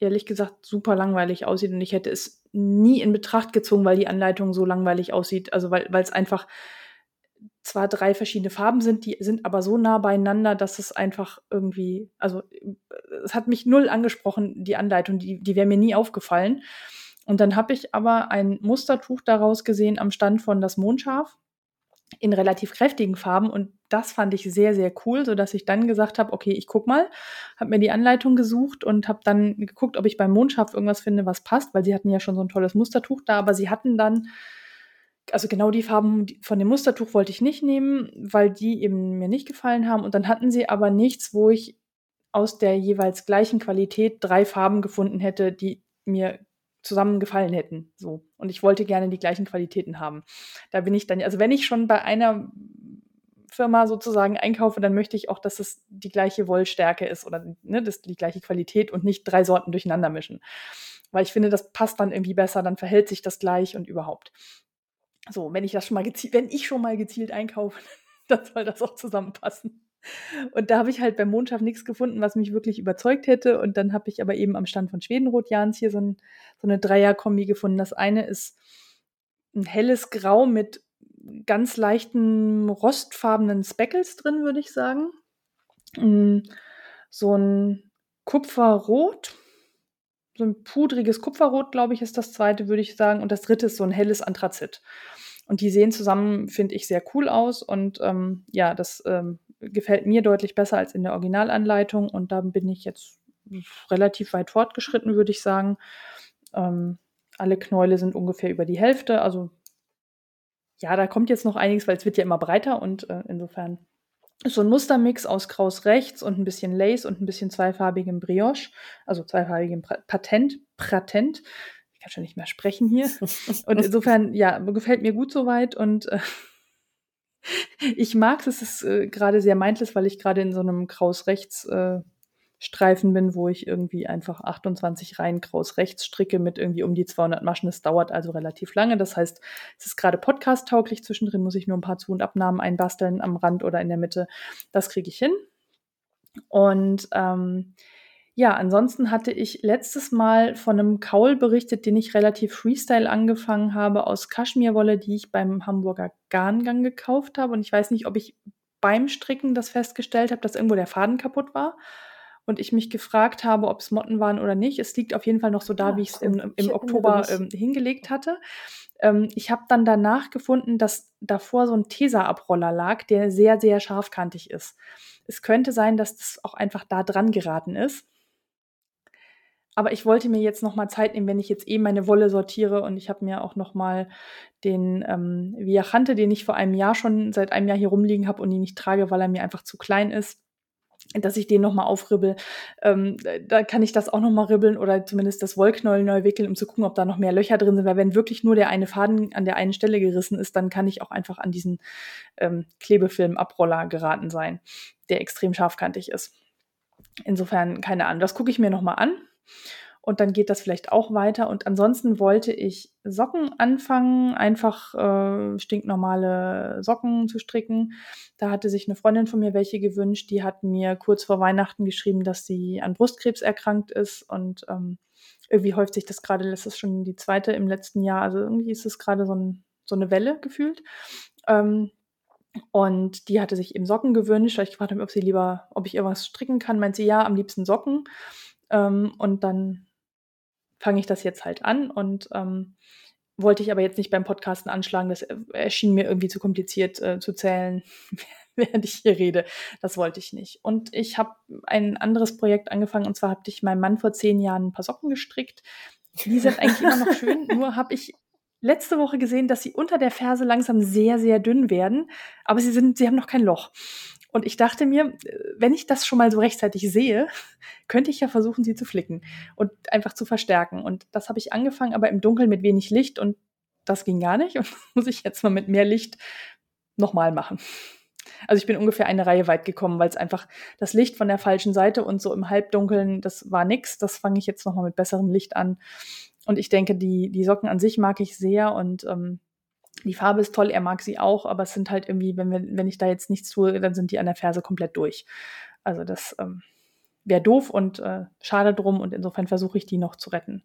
ehrlich gesagt super langweilig aussieht und ich hätte es nie in Betracht gezogen, weil die Anleitung so langweilig aussieht. Also weil es einfach zwar drei verschiedene Farben sind, die sind aber so nah beieinander, dass es einfach irgendwie, also es hat mich null angesprochen, die Anleitung, die, die wäre mir nie aufgefallen. Und dann habe ich aber ein Mustertuch daraus gesehen am Stand von Das Mondschaf in relativ kräftigen Farben und das fand ich sehr, sehr cool, sodass ich dann gesagt habe, okay, ich guck mal, habe mir die Anleitung gesucht und habe dann geguckt, ob ich beim Mondschaf irgendwas finde, was passt, weil sie hatten ja schon so ein tolles Mustertuch da, aber sie hatten dann, also genau die Farben von dem Mustertuch wollte ich nicht nehmen, weil die eben mir nicht gefallen haben. Und dann hatten sie aber nichts, wo ich aus der jeweils gleichen Qualität drei Farben gefunden hätte, die mir zusammen gefallen hätten. So. Und ich wollte gerne die gleichen Qualitäten haben. Da bin ich dann, also wenn ich schon bei einer Firma sozusagen einkaufe, dann möchte ich auch, dass es die gleiche Wollstärke ist oder ne, das, die gleiche Qualität und nicht drei Sorten durcheinander mischen. Weil ich finde, das passt dann irgendwie besser, dann verhält sich das gleich und überhaupt. So, wenn ich das schon mal gezielt, wenn ich schon mal gezielt einkaufe, dann soll das auch zusammenpassen. Und da habe ich halt beim Mondschaf nichts gefunden, was mich wirklich überzeugt hätte. Und dann habe ich aber eben am Stand von Schwedenrot-Jans hier so, ein, so eine Dreier-Kombi gefunden. Das eine ist ein helles Grau mit ganz leichten rostfarbenen Speckles drin, würde ich sagen. Mm, so ein Kupferrot, so ein pudriges Kupferrot, glaube ich, ist das zweite, würde ich sagen. Und das dritte ist so ein helles Anthrazit. Und die sehen zusammen, finde ich, sehr cool aus. Und ähm, ja, das ähm, gefällt mir deutlich besser als in der Originalanleitung und da bin ich jetzt relativ weit fortgeschritten, würde ich sagen. Ähm, alle Knäule sind ungefähr über die Hälfte, also ja, da kommt jetzt noch einiges, weil es wird ja immer breiter und äh, insofern ist so ein Mustermix aus Kraus rechts und ein bisschen Lace und ein bisschen zweifarbigem Brioche, also zweifarbigem Patent, Patent. Ich kann schon nicht mehr sprechen hier. Und insofern, ja, gefällt mir gut soweit und äh, ich mag es, es ist äh, gerade sehr mindless, weil ich gerade in so einem Kraus-Rechts äh, Streifen bin, wo ich irgendwie einfach 28 Reihen Kraus rechts stricke mit irgendwie um die 200 Maschen. Das dauert also relativ lange. Das heißt, es ist gerade podcast-tauglich. Zwischendrin muss ich nur ein paar Zu- und Abnahmen einbasteln am Rand oder in der Mitte. Das kriege ich hin. Und ähm, ja, ansonsten hatte ich letztes Mal von einem Kaul berichtet, den ich relativ Freestyle angefangen habe aus Kaschmirwolle, die ich beim Hamburger Garngang gekauft habe. Und ich weiß nicht, ob ich beim Stricken das festgestellt habe, dass irgendwo der Faden kaputt war. Und ich mich gefragt habe, ob es Motten waren oder nicht. Es liegt auf jeden Fall noch so da, ja, wie ich es im, im Oktober ähm, hingelegt hatte. Ähm, ich habe dann danach gefunden, dass davor so ein Tesa-Abroller lag, der sehr, sehr scharfkantig ist. Es könnte sein, dass das auch einfach da dran geraten ist. Aber ich wollte mir jetzt noch mal Zeit nehmen, wenn ich jetzt eh meine Wolle sortiere und ich habe mir auch noch mal den ähm, Viachante, den ich vor einem Jahr schon seit einem Jahr hier rumliegen habe und ihn nicht trage, weil er mir einfach zu klein ist, dass ich den noch mal aufribbel. Ähm, da kann ich das auch noch mal ribbeln oder zumindest das Wollknäuel neu wickeln, um zu gucken, ob da noch mehr Löcher drin sind. Weil wenn wirklich nur der eine Faden an der einen Stelle gerissen ist, dann kann ich auch einfach an diesen ähm, Klebefilm-Abroller geraten sein, der extrem scharfkantig ist. Insofern keine Ahnung. Das gucke ich mir noch mal an und dann geht das vielleicht auch weiter. Und ansonsten wollte ich Socken anfangen, einfach äh, stinknormale Socken zu stricken. Da hatte sich eine Freundin von mir welche gewünscht. Die hat mir kurz vor Weihnachten geschrieben, dass sie an Brustkrebs erkrankt ist. Und ähm, irgendwie häuft sich das gerade, das ist schon die zweite im letzten Jahr. Also irgendwie ist es gerade so, ein, so eine Welle gefühlt. Ähm, Und die hatte sich eben Socken gewünscht, ich gefragt habe, ob sie lieber, ob ich irgendwas stricken kann. Meint sie, ja, am liebsten Socken. Ähm, und dann fange ich das jetzt halt an und ähm, wollte ich aber jetzt nicht beim Podcasten anschlagen. Das erschien mir irgendwie zu kompliziert äh, zu zählen, während ich hier rede. Das wollte ich nicht. Und ich habe ein anderes Projekt angefangen und zwar habe ich meinem Mann vor zehn Jahren ein paar Socken gestrickt. Die sind eigentlich immer noch schön, nur habe ich letzte Woche gesehen, dass sie unter der Ferse langsam sehr, sehr dünn werden, aber sie sind, sie haben noch kein Loch. Und ich dachte mir, wenn ich das schon mal so rechtzeitig sehe, könnte ich ja versuchen, sie zu flicken und einfach zu verstärken. Und das habe ich angefangen, aber im Dunkeln mit wenig Licht und das ging gar nicht. Und muss ich jetzt mal mit mehr Licht nochmal machen. Also ich bin ungefähr eine Reihe weit gekommen, weil es einfach das Licht von der falschen Seite und so im Halbdunkeln, das war nix. Das fange ich jetzt nochmal mit besserem Licht an. Und ich denke, die, die Socken an sich mag ich sehr und ähm, die Farbe ist toll, er mag sie auch, aber es sind halt irgendwie, wenn, wir, wenn ich da jetzt nichts tue, dann sind die an der Ferse komplett durch. Also das ähm, wäre doof und äh, schade drum und insofern versuche ich die noch zu retten.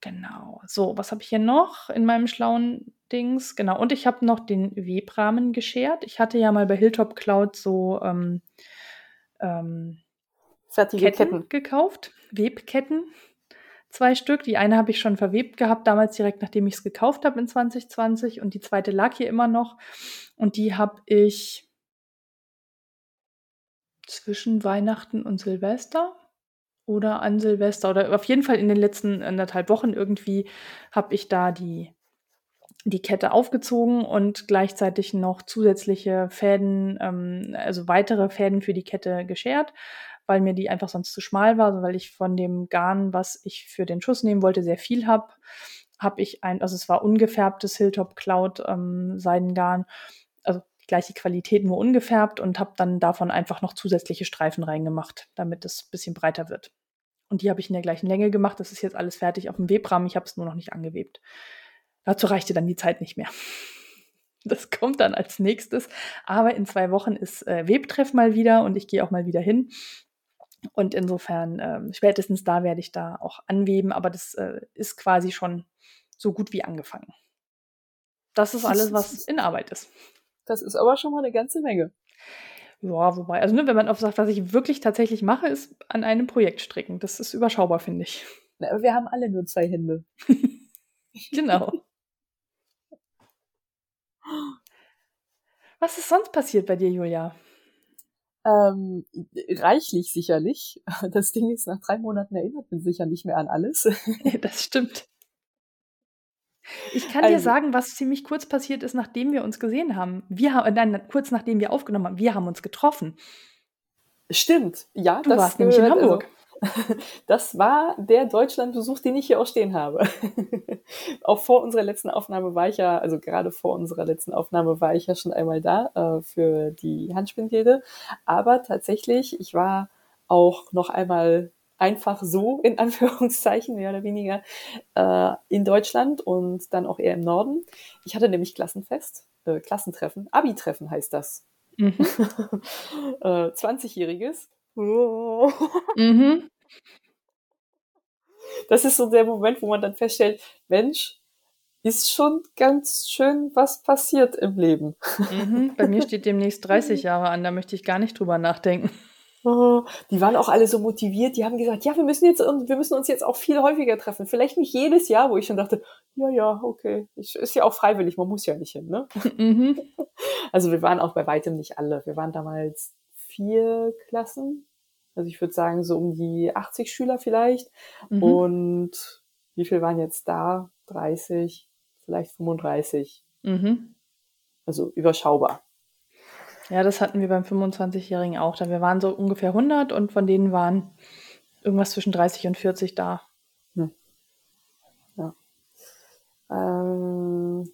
Genau. So, was habe ich hier noch in meinem schlauen Dings? Genau. Und ich habe noch den Webrahmen geschert. Ich hatte ja mal bei Hilltop Cloud so ähm, ähm, Fertige Ketten, Ketten. gekauft, Webketten zwei Stück. Die eine habe ich schon verwebt gehabt, damals direkt nachdem ich es gekauft habe in 2020 und die zweite lag hier immer noch. Und die habe ich zwischen Weihnachten und Silvester oder an Silvester oder auf jeden Fall in den letzten anderthalb Wochen irgendwie habe ich da die die Kette aufgezogen und gleichzeitig noch zusätzliche Fäden, ähm, also weitere Fäden für die Kette geschert weil mir die einfach sonst zu schmal war, weil ich von dem Garn, was ich für den Schuss nehmen wollte, sehr viel habe. Habe ich ein, also es war ungefärbtes Hilltop Cloud ähm, Seidengarn, also gleiche Qualität, nur ungefärbt und habe dann davon einfach noch zusätzliche Streifen reingemacht, damit es ein bisschen breiter wird. Und die habe ich in der gleichen Länge gemacht. Das ist jetzt alles fertig auf dem Webrahmen. Ich habe es nur noch nicht angewebt. Dazu reichte dann die Zeit nicht mehr. Das kommt dann als nächstes. Aber in zwei Wochen ist äh, Webtreff mal wieder und ich gehe auch mal wieder hin. Und insofern, ähm, spätestens da werde ich da auch anweben, aber das äh, ist quasi schon so gut wie angefangen. Das ist alles, was in Arbeit ist. Das ist aber schon mal eine ganze Menge. Ja, wobei, also ne, wenn man auf sagt, was ich wirklich tatsächlich mache, ist an einem Projekt stricken. Das ist überschaubar, finde ich. Na, aber wir haben alle nur zwei Hände. genau. Was ist sonst passiert bei dir, Julia? Ähm, reichlich sicherlich. Das Ding ist, nach drei Monaten erinnert man sich ja nicht mehr an alles. das stimmt. Ich kann also, dir sagen, was ziemlich kurz passiert ist, nachdem wir uns gesehen haben. Wir haben, nein, kurz nachdem wir aufgenommen haben, wir haben uns getroffen. Stimmt, ja. Du warst nämlich in Hamburg. Also, das war der Deutschlandbesuch, den ich hier auch stehen habe. auch vor unserer letzten Aufnahme war ich ja, also gerade vor unserer letzten Aufnahme war ich ja schon einmal da äh, für die Handspinnrede. Aber tatsächlich, ich war auch noch einmal einfach so, in Anführungszeichen, mehr oder weniger, äh, in Deutschland und dann auch eher im Norden. Ich hatte nämlich Klassenfest, äh, Klassentreffen, Abi-Treffen heißt das. Mhm. äh, 20-jähriges. Mhm. Das ist so der Moment, wo man dann feststellt, Mensch, ist schon ganz schön was passiert im Leben. Mhm. Bei mir steht demnächst 30 Jahre an, da möchte ich gar nicht drüber nachdenken. Oh, die waren auch alle so motiviert, die haben gesagt, ja, wir müssen jetzt, wir müssen uns jetzt auch viel häufiger treffen. Vielleicht nicht jedes Jahr, wo ich schon dachte, ja, ja, okay. Ich, ist ja auch freiwillig, man muss ja nicht hin, ne? Mhm. Also wir waren auch bei weitem nicht alle. Wir waren damals vier Klassen. Also ich würde sagen, so um die 80 Schüler vielleicht. Mhm. Und wie viel waren jetzt da? 30, vielleicht 35. Mhm. Also überschaubar. Ja, das hatten wir beim 25-Jährigen auch. Wir waren so ungefähr 100 und von denen waren irgendwas zwischen 30 und 40 da. Hm. Ja. Ähm,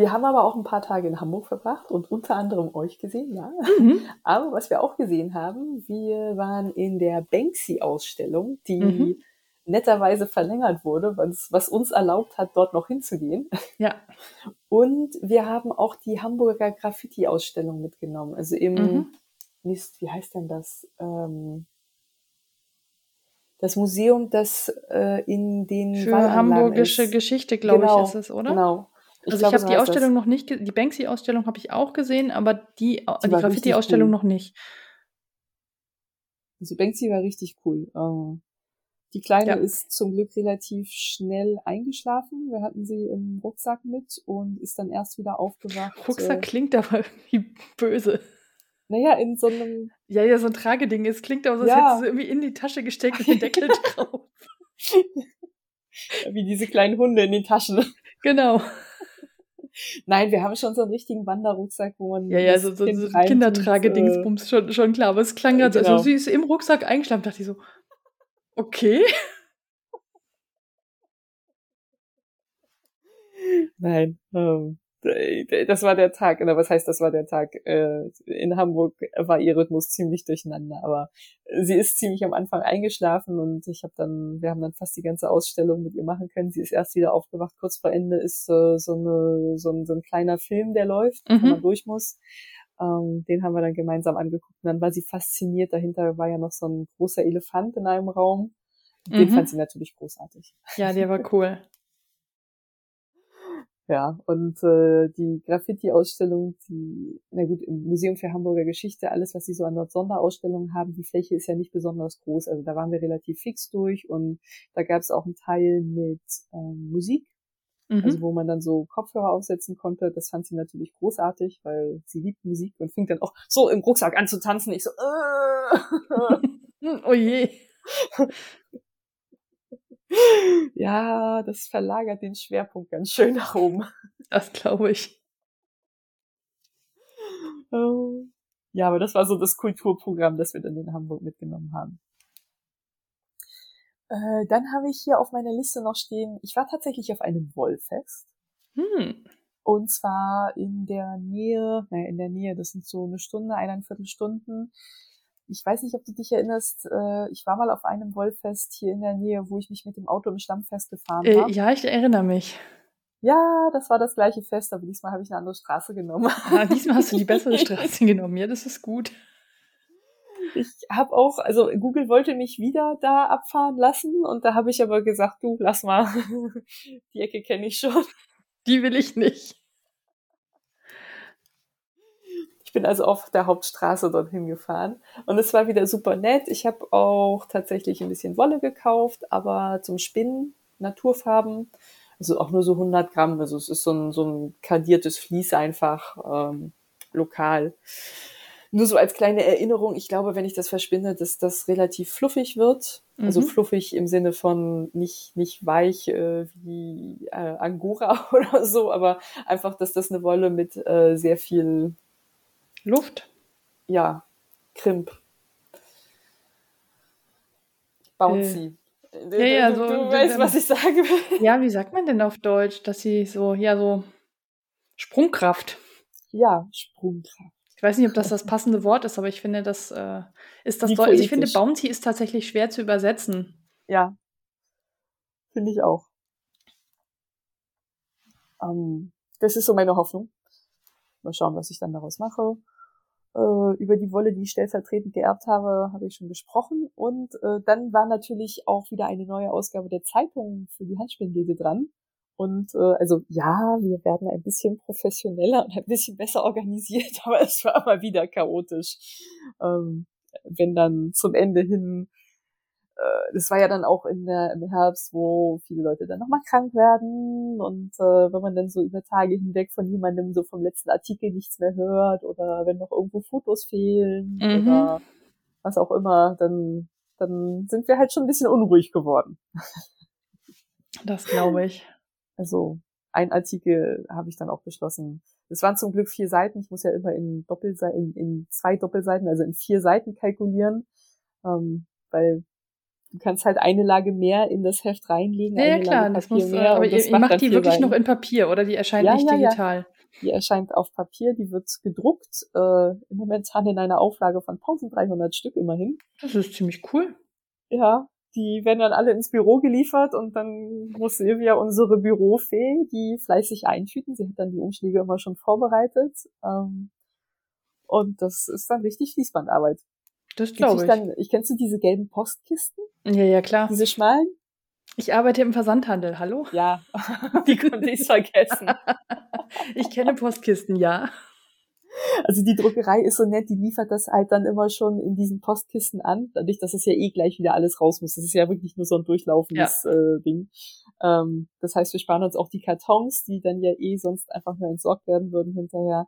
wir haben aber auch ein paar Tage in Hamburg verbracht und unter anderem euch gesehen, ja. Mhm. Aber was wir auch gesehen haben, wir waren in der Banksy-Ausstellung, die mhm. netterweise verlängert wurde, was, was uns erlaubt hat, dort noch hinzugehen. Ja. Und wir haben auch die Hamburger Graffiti-Ausstellung mitgenommen. Also im mhm. Mist, wie heißt denn das? Ähm, das Museum, das äh, in den Für hamburgische ist. Geschichte, glaube genau, ich, ist es, oder? Genau, Ich also glaube, ich habe die Ausstellung das. noch nicht, die Banksy-Ausstellung habe ich auch gesehen, aber die, die, die Graffiti-Ausstellung cool. noch nicht. Also Banksy war richtig cool. Ähm, die Kleine ja. ist zum Glück relativ schnell eingeschlafen. Wir hatten sie im Rucksack mit und ist dann erst wieder aufgewacht. Rucksack äh, klingt aber wie böse. Naja, in so einem. Ja, ja, so ein Trageding. Es klingt aber so, als ja. hättest du irgendwie in die Tasche gesteckt mit dem Deckel drauf. wie diese kleinen Hunde in den Taschen. Genau. Nein, wir haben schon so einen richtigen Wanderrucksack, wo man. Ja, ja, so, so, so Kindertragedingsbums, schon, schon klar. Aber es klang gerade genau. also, sie ist im Rucksack eingeschlafen, dachte ich so, Okay. Nein, ähm, das war der Tag, oder was heißt, das war der Tag? Äh, in Hamburg war ihr Rhythmus ziemlich durcheinander, aber sie ist ziemlich am Anfang eingeschlafen und ich habe dann, wir haben dann fast die ganze Ausstellung mit ihr machen können. Sie ist erst wieder aufgewacht. Kurz vor Ende ist äh, so, eine, so, ein, so ein kleiner Film, der läuft, mhm. wo man durch muss. Ähm, den haben wir dann gemeinsam angeguckt und dann war sie fasziniert. Dahinter war ja noch so ein großer Elefant in einem Raum. Den mhm. fand sie natürlich großartig. Ja, der war cool. Ja, und äh, die Graffiti-Ausstellung, die, na gut, im Museum für Hamburger Geschichte, alles, was sie so an Sonderausstellungen haben, die Fläche ist ja nicht besonders groß. Also da waren wir relativ fix durch und da gab es auch einen Teil mit ähm, Musik, mhm. also wo man dann so Kopfhörer aufsetzen konnte. Das fand sie natürlich großartig, weil sie liebt Musik und fing dann auch so im Rucksack an zu tanzen. Ich so, äh. oh je. Ja, das verlagert den Schwerpunkt ganz schön nach oben. Das glaube ich. Oh. Ja, aber das war so das Kulturprogramm, das wir dann in Hamburg mitgenommen haben. Äh, dann habe ich hier auf meiner Liste noch stehen, ich war tatsächlich auf einem Wollfest. Hm. Und zwar in der Nähe, naja, in der Nähe, das sind so eine Stunde, eineinviertel Stunden ich weiß nicht, ob du dich erinnerst, äh, ich war mal auf einem Wollfest hier in der Nähe, wo ich mich mit dem Auto im Stammfest gefahren äh, habe. Ja, ich erinnere mich. Ja, das war das gleiche Fest, aber diesmal habe ich eine andere Straße genommen. Ah, diesmal hast du die bessere Straße genommen. Ja, das ist gut. Ich habe auch, also Google wollte mich wieder da abfahren lassen und da habe ich aber gesagt, du, lass mal, die Ecke kenne ich schon. Die will ich nicht. Ich bin also auf der Hauptstraße dorthin gefahren und es war wieder super nett. Ich habe auch tatsächlich ein bisschen Wolle gekauft, aber zum Spinnen Naturfarben, also auch nur so 100 Gramm. Also es ist so ein, so ein kardiertes Vlies einfach ähm, lokal. Nur so als kleine Erinnerung, ich glaube, wenn ich das verspinne, dass das relativ fluffig wird. Also mhm. Also fluffig im Sinne von nicht, nicht weich äh, wie äh, Angora oder so, aber einfach, dass das eine Wolle mit äh, sehr viel Luft? Ja, Krimp. Bouncy. Äh, ja, ja, so, du, weißt, was ich sagen will. Ja, wie sagt man denn auf Deutsch, dass sie so, ja, so Sprungkraft. Ja, Sprungkraft. Ich weiß nicht, ob das das passende Wort ist, aber ich finde, das äh, ist das Deutsch. Ich finde, Bouncy ist tatsächlich schwer zu übersetzen. Ja, finde ich auch. Ähm, das ist so meine Hoffnung. Mal schauen, was ich dann daraus mache. Äh, über die Wolle, die ich stellvertretend geerbt habe, habe ich schon gesprochen. Und äh, dann war natürlich auch wieder eine neue Ausgabe der Zeitung für die Handspielgilde dran. Und äh, also ja, wir werden ein bisschen professioneller und ein bisschen besser organisiert, aber es war immer wieder chaotisch. Ähm, wenn dann zum Ende hin äh, das war ja dann auch in der, im Herbst, wo viele Leute dann nochmal krank werden und äh, wenn man dann so über Tage hinweg von jemandem so vom letzten Artikel nichts mehr hört oder wenn noch irgendwo Fotos fehlen mhm. oder was auch immer, dann, dann sind wir halt schon ein bisschen unruhig geworden. Das glaube ich. Also ein Artikel habe ich dann auch beschlossen. Es waren zum Glück vier Seiten. Ich muss ja immer in Doppelseiten, in, in zwei Doppelseiten, also in vier Seiten kalkulieren, ähm, weil du kannst halt eine Lage mehr in das Heft reinlegen. Ja, ja klar, das muss, mehr, aber ihr, ihr macht die wirklich rein. noch in Papier oder die erscheint ja, nicht ja, digital? Die erscheint auf Papier, die wird gedruckt, äh, im momentan in einer Auflage von 1300 Stück immerhin. Das ist ziemlich cool. Ja, die werden dann alle ins Büro geliefert und dann muss Silvia, unsere Bürofee, die fleißig eintüten. Sie hat dann die Umschläge immer schon vorbereitet. Ähm, und das ist dann richtig Fließbandarbeit. Das glaube ich. Dann, ich kennst du diese gelben Postkisten? Ja, ja, klar. Diese schmalen? Ich arbeite im Versandhandel, hallo? Ja, wie konnte ich es vergessen? ich kenne Postkisten, ja. Also die Druckerei ist so nett, die liefert das halt dann immer schon in diesen Postkisten an, dadurch, dass es ja eh gleich wieder alles raus muss. Das ist ja wirklich nur so ein durchlaufendes ja. äh, Ding. Ähm, das heißt, wir sparen uns auch die Kartons, die dann ja eh sonst einfach nur entsorgt werden würden hinterher.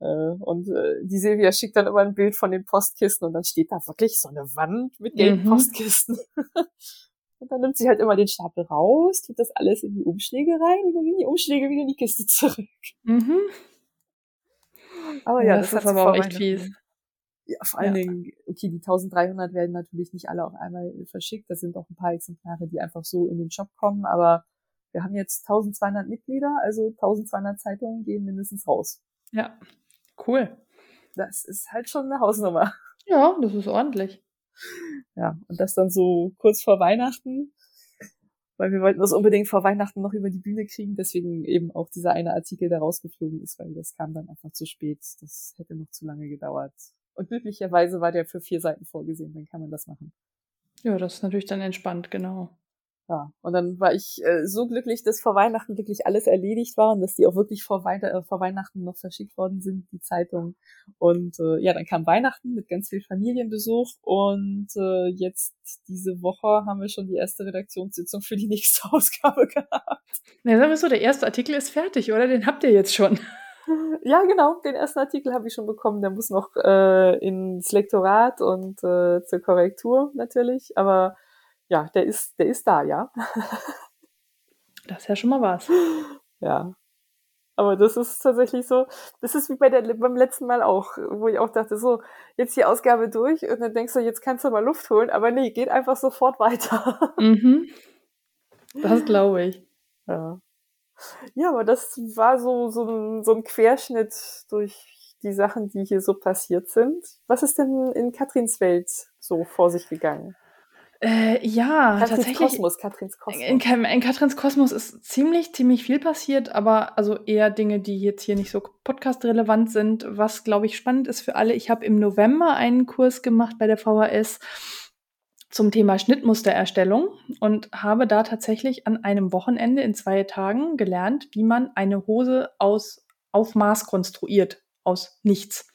Äh, und äh, die Silvia schickt dann immer ein Bild von den Postkisten und dann steht da wirklich so eine Wand mit gelben mhm. Postkisten. und dann nimmt sie halt immer den Stapel raus, tut das alles in die Umschläge rein und dann gehen die Umschläge wieder in die Kiste zurück. Mhm. Aber ja, ja das, das ist aber auch echt fies. Ja, vor allen ja. Dingen, okay, die 1300 werden natürlich nicht alle auf einmal verschickt. Da sind auch ein paar Exemplare, die einfach so in den Shop kommen. Aber wir haben jetzt 1200 Mitglieder, also 1200 Zeitungen gehen mindestens raus. Ja, cool. Das ist halt schon eine Hausnummer. Ja, das ist ordentlich. Ja, und das dann so kurz vor Weihnachten, weil wir wollten das unbedingt vor Weihnachten noch über die Bühne kriegen, deswegen eben auch dieser eine Artikel, der rausgeflogen ist, weil das kam dann einfach zu spät. Das hätte noch zu lange gedauert. Und glücklicherweise war der für vier Seiten vorgesehen, dann kann man das machen. Ja, das ist natürlich dann entspannt, genau. Ja, und dann war ich äh, so glücklich, dass vor Weihnachten wirklich alles erledigt war und dass die auch wirklich vor, Wei äh, vor Weihnachten noch verschickt worden sind, die Zeitung. Und äh, ja, dann kam Weihnachten mit ganz viel Familienbesuch und äh, jetzt diese Woche haben wir schon die erste Redaktionssitzung für die nächste Ausgabe gehabt. Na, sagen wir so, der erste Artikel ist fertig, oder? Den habt ihr jetzt schon. Ja, genau, den ersten Artikel habe ich schon bekommen. Der muss noch äh, ins Lektorat und äh, zur Korrektur natürlich, aber ja, der ist, der ist da, ja. das ist ja schon mal was. Ja. Aber das ist tatsächlich so, das ist wie bei der, beim letzten Mal auch, wo ich auch dachte, so, jetzt die Ausgabe durch und dann denkst du, jetzt kannst du mal Luft holen, aber nee, geht einfach sofort weiter. Mhm. Das glaube ich. Ja. Ja, aber das war so, so, ein, so ein Querschnitt durch die Sachen, die hier so passiert sind. Was ist denn in Katrins Welt so vor sich gegangen? Äh, ja, Katrins tatsächlich. Kosmos, Katrins Kosmos. In, in Katrins Kosmos ist ziemlich, ziemlich viel passiert, aber also eher Dinge, die jetzt hier nicht so podcast-relevant sind. Was, glaube ich, spannend ist für alle. Ich habe im November einen Kurs gemacht bei der VHS zum Thema Schnittmustererstellung und habe da tatsächlich an einem Wochenende in zwei Tagen gelernt, wie man eine Hose aus auf Maß konstruiert, aus nichts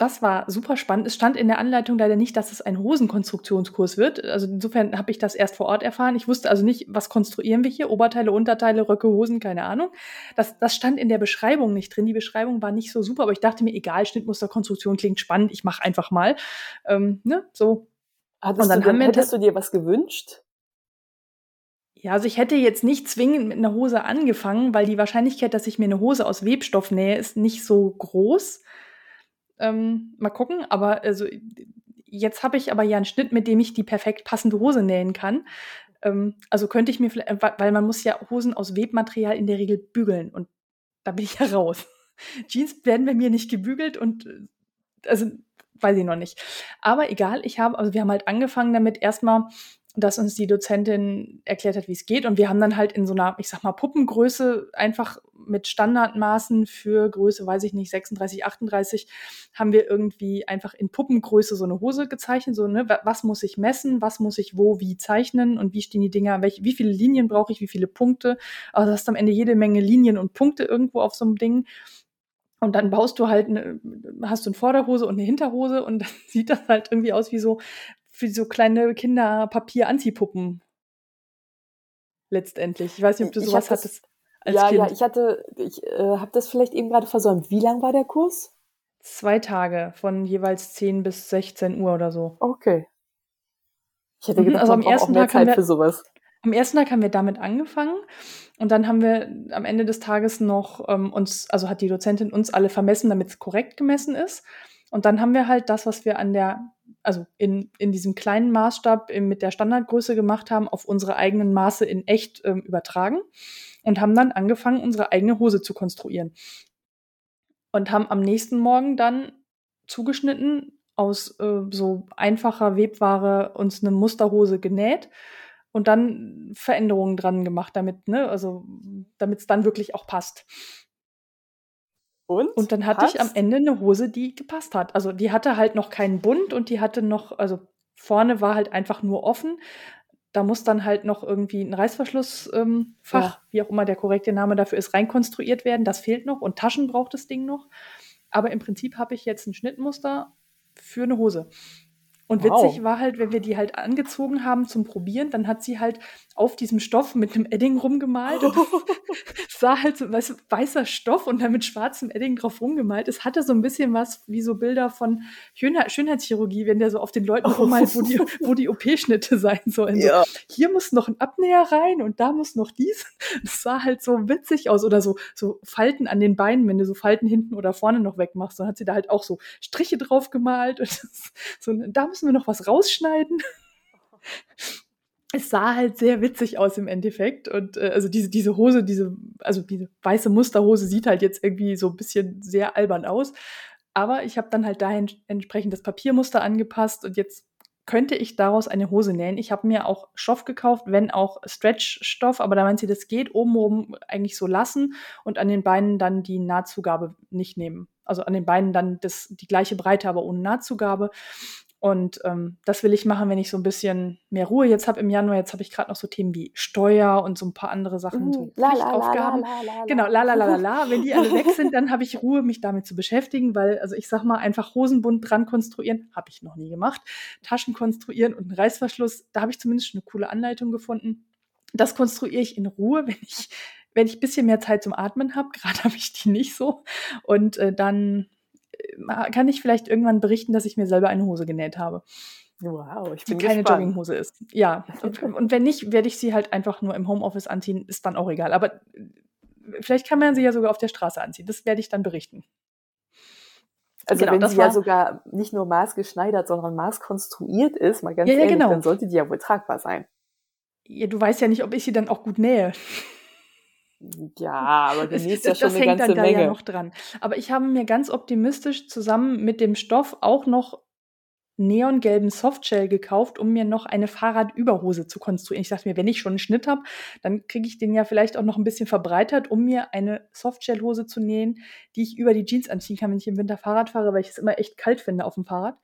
das war super spannend. Es stand in der Anleitung leider nicht, dass es ein Hosenkonstruktionskurs wird. Also insofern habe ich das erst vor Ort erfahren. Ich wusste also nicht, was konstruieren wir hier? Oberteile, Unterteile, Röcke, Hosen, keine Ahnung. Das, das stand in der Beschreibung nicht drin. Die Beschreibung war nicht so super, aber ich dachte mir, egal, Schnittmusterkonstruktion klingt spannend, ich mache einfach mal. Ähm, ne, so. Hattest, Und dann du, wir hättest du dir was gewünscht? Ja, also ich hätte jetzt nicht zwingend mit einer Hose angefangen, weil die Wahrscheinlichkeit, dass ich mir eine Hose aus Webstoff nähe, ist nicht so groß. Ähm, mal gucken, aber also jetzt habe ich aber ja einen Schnitt, mit dem ich die perfekt passende Hose nähen kann. Ähm, also könnte ich mir vielleicht, äh, weil man muss ja Hosen aus Webmaterial in der Regel bügeln und da bin ich ja raus. Jeans werden bei mir nicht gebügelt und äh, also weiß ich noch nicht. Aber egal, ich habe, also wir haben halt angefangen damit erstmal dass uns die Dozentin erklärt hat, wie es geht. Und wir haben dann halt in so einer, ich sag mal, Puppengröße einfach mit Standardmaßen für Größe, weiß ich nicht, 36, 38, haben wir irgendwie einfach in Puppengröße so eine Hose gezeichnet. So, ne, was muss ich messen, was muss ich wo, wie zeichnen und wie stehen die Dinger, welche, wie viele Linien brauche ich, wie viele Punkte. Also hast du am Ende jede Menge Linien und Punkte irgendwo auf so einem Ding. Und dann baust du halt eine, hast du eine Vorderhose und eine Hinterhose und dann sieht das halt irgendwie aus wie so für so kleine Kinder-Papier-Anziehpuppen. Letztendlich. Ich weiß nicht, ob du sowas hattest. Als ja, kind. ja, ich hatte, ich äh, habe das vielleicht eben gerade versäumt. Wie lang war der Kurs? Zwei Tage, von jeweils 10 bis 16 Uhr oder so. Okay. Ich hätte mhm, gedacht, also am ersten Tag Zeit wir, für sowas. Am ersten Tag haben wir damit angefangen und dann haben wir am Ende des Tages noch ähm, uns, also hat die Dozentin uns alle vermessen, damit es korrekt gemessen ist. Und dann haben wir halt das, was wir an der also in, in diesem kleinen Maßstab mit der Standardgröße gemacht haben, auf unsere eigenen Maße in echt ähm, übertragen und haben dann angefangen, unsere eigene Hose zu konstruieren. Und haben am nächsten Morgen dann zugeschnitten, aus äh, so einfacher Webware uns eine Musterhose genäht und dann Veränderungen dran gemacht, damit, ne, also damit es dann wirklich auch passt. Und? Und dann hatte Passt? ich am Ende eine Hose, die gepasst hat. Also die hatte halt noch keinen Bund und die hatte noch, also vorne war halt einfach nur offen. da muss dann halt noch irgendwie ein Reißverschlussfach, ähm, ja. wie auch immer der korrekte Name dafür ist, reinkonstruiert werden. Das fehlt noch und Taschen braucht das Ding noch. Aber im Prinzip habe ich jetzt ein Schnittmuster für eine Hose. Und wow. witzig war halt, wenn wir die halt angezogen haben zum Probieren, dann hat sie halt auf diesem Stoff mit einem Edding rumgemalt. Es sah halt so, weißt du, weißer Stoff und dann mit schwarzem Edding drauf rumgemalt. Es hatte so ein bisschen was wie so Bilder von Schönheitschirurgie, wenn der so auf den Leuten rummalt, wo die, wo die OP-Schnitte sein sollen. Ja. So, hier muss noch ein Abnäher rein und da muss noch dies. Es sah halt so witzig aus. Oder so, so Falten an den Beinen, wenn du so Falten hinten oder vorne noch wegmachst. Dann hat sie da halt auch so Striche drauf gemalt. Und so, da muss müssen wir noch was rausschneiden? es sah halt sehr witzig aus im Endeffekt. Und äh, also diese, diese Hose, diese, also diese weiße Musterhose sieht halt jetzt irgendwie so ein bisschen sehr albern aus. Aber ich habe dann halt dahin entsprechend das Papiermuster angepasst und jetzt könnte ich daraus eine Hose nähen. Ich habe mir auch Stoff gekauft, wenn auch Stretch-Stoff, aber da meint sie, das geht oben oben eigentlich so lassen und an den Beinen dann die Nahtzugabe nicht nehmen. Also an den Beinen dann das, die gleiche Breite, aber ohne Nahtzugabe. Und ähm, das will ich machen, wenn ich so ein bisschen mehr Ruhe jetzt habe im Januar. Jetzt habe ich gerade noch so Themen wie Steuer und so ein paar andere Sachen, mm, so Pflichtaufgaben. Genau, la la la la la. Wenn die alle weg sind, dann habe ich Ruhe, mich damit zu beschäftigen, weil, also ich sag mal, einfach Hosenbund dran konstruieren, habe ich noch nie gemacht. Taschen konstruieren und einen Reißverschluss, da habe ich zumindest eine coole Anleitung gefunden. Das konstruiere ich in Ruhe, wenn ich, wenn ich ein bisschen mehr Zeit zum Atmen habe. Gerade habe ich die nicht so. Und äh, dann kann ich vielleicht irgendwann berichten, dass ich mir selber eine Hose genäht habe. Wow, ich bin die keine gespannt. Jogginghose ist. Ja, und, und, wenn nicht, werde ich sie halt einfach nur im Homeoffice anziehen, ist dann auch egal. Aber äh, vielleicht kann man sie ja sogar auf der Straße anziehen. Das werde ich dann berichten. Also genau, wenn sie ja sogar nicht nur maßgeschneidert, sondern maßkonstruiert ist, mal ganz ja, ehrlich, ja, genau. dann sollte die ja wohl tragbar sein. Ja, du weißt ja nicht, ob ich sie dann auch gut nähe. Ja, aber genießt ja schon das eine hängt ganze dann Menge. da ja noch dran. Aber ich habe mir ganz optimistisch zusammen mit dem Stoff auch noch neongelben Softshell gekauft, um mir noch eine Fahrradüberhose zu konstruieren. Ich dachte mir, wenn ich schon einen Schnitt habe, dann kriege ich den ja vielleicht auch noch ein bisschen verbreitert, um mir eine Softshell-Hose zu nähen, die ich über die Jeans anziehen kann, wenn ich im Winter Fahrrad fahre, weil ich es immer echt kalt finde auf dem Fahrrad.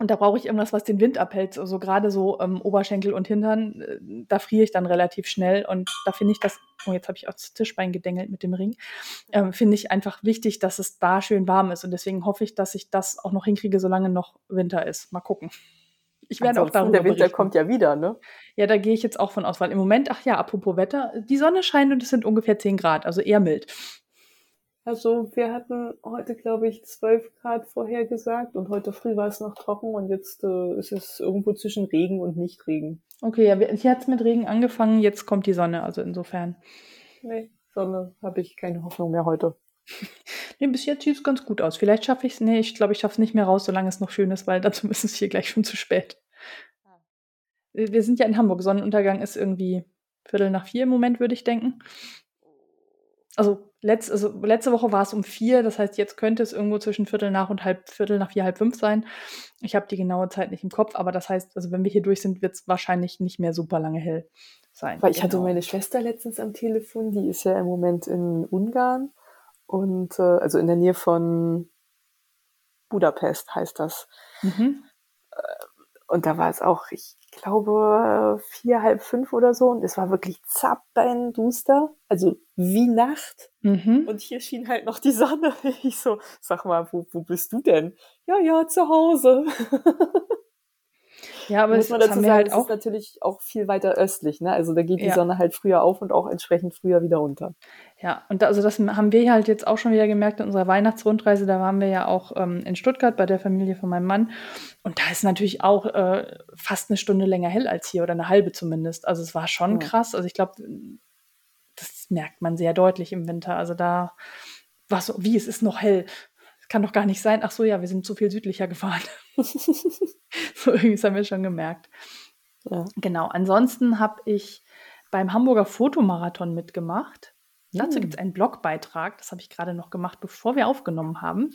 Und da brauche ich irgendwas, was den Wind abhält. Also gerade so ähm, Oberschenkel und Hintern, äh, da friere ich dann relativ schnell. Und da finde ich das, oh, jetzt habe ich auch das Tischbein gedengelt mit dem Ring, ähm, finde ich einfach wichtig, dass es da schön warm ist. Und deswegen hoffe ich, dass ich das auch noch hinkriege, solange noch Winter ist. Mal gucken. Ich werde auch darüber Der Winter berichten. kommt ja wieder, ne? Ja, da gehe ich jetzt auch von aus, weil im Moment, ach ja, apropos Wetter, die Sonne scheint und es sind ungefähr 10 Grad, also eher mild. Also wir hatten heute, glaube ich, 12 Grad vorhergesagt und heute früh war es noch trocken und jetzt äh, ist es irgendwo zwischen Regen und Nichtregen. Okay, ja, hier hat es mit Regen angefangen, jetzt kommt die Sonne, also insofern. Nee, Sonne habe ich keine Hoffnung mehr heute. nee, bis jetzt sieht es ganz gut aus. Vielleicht schaffe ich es, nee, ich glaube, ich schaffe es nicht mehr raus, solange es noch schön ist, weil dazu ist es hier gleich schon zu spät. Wir sind ja in Hamburg, Sonnenuntergang ist irgendwie Viertel nach vier im Moment, würde ich denken. Also Letz, also letzte Woche war es um vier, das heißt, jetzt könnte es irgendwo zwischen Viertel nach und halb Viertel nach vier, halb fünf sein. Ich habe die genaue Zeit nicht im Kopf, aber das heißt, also wenn wir hier durch sind, wird es wahrscheinlich nicht mehr super lange hell sein. Weil ich genau. hatte meine Schwester letztens am Telefon, die ist ja im Moment in Ungarn und äh, also in der Nähe von Budapest heißt das. Mhm. Äh, und da war es auch, ich glaube, vier, halb fünf oder so. Und es war wirklich zappenduster, also wie Nacht. Mhm. Und hier schien halt noch die Sonne. Ich so, sag mal, wo, wo bist du denn? Ja, ja, zu Hause. Ja, aber muss man dazu sagen, halt auch ist natürlich auch viel weiter östlich, ne? Also da geht die ja. Sonne halt früher auf und auch entsprechend früher wieder unter. Ja, und da, also das haben wir halt jetzt auch schon wieder gemerkt in unserer Weihnachtsrundreise. Da waren wir ja auch ähm, in Stuttgart bei der Familie von meinem Mann. Und da ist natürlich auch äh, fast eine Stunde länger hell als hier oder eine halbe zumindest. Also es war schon ja. krass. Also ich glaube, das merkt man sehr deutlich im Winter. Also da war so, wie, es ist noch hell kann doch gar nicht sein. Ach so, ja, wir sind zu viel südlicher gefahren. so irgendwie haben wir schon gemerkt. Ja. Genau. Ansonsten habe ich beim Hamburger Fotomarathon mitgemacht. Mhm. Dazu hm. gibt es einen Blogbeitrag. Das habe ich gerade noch gemacht, bevor wir aufgenommen haben.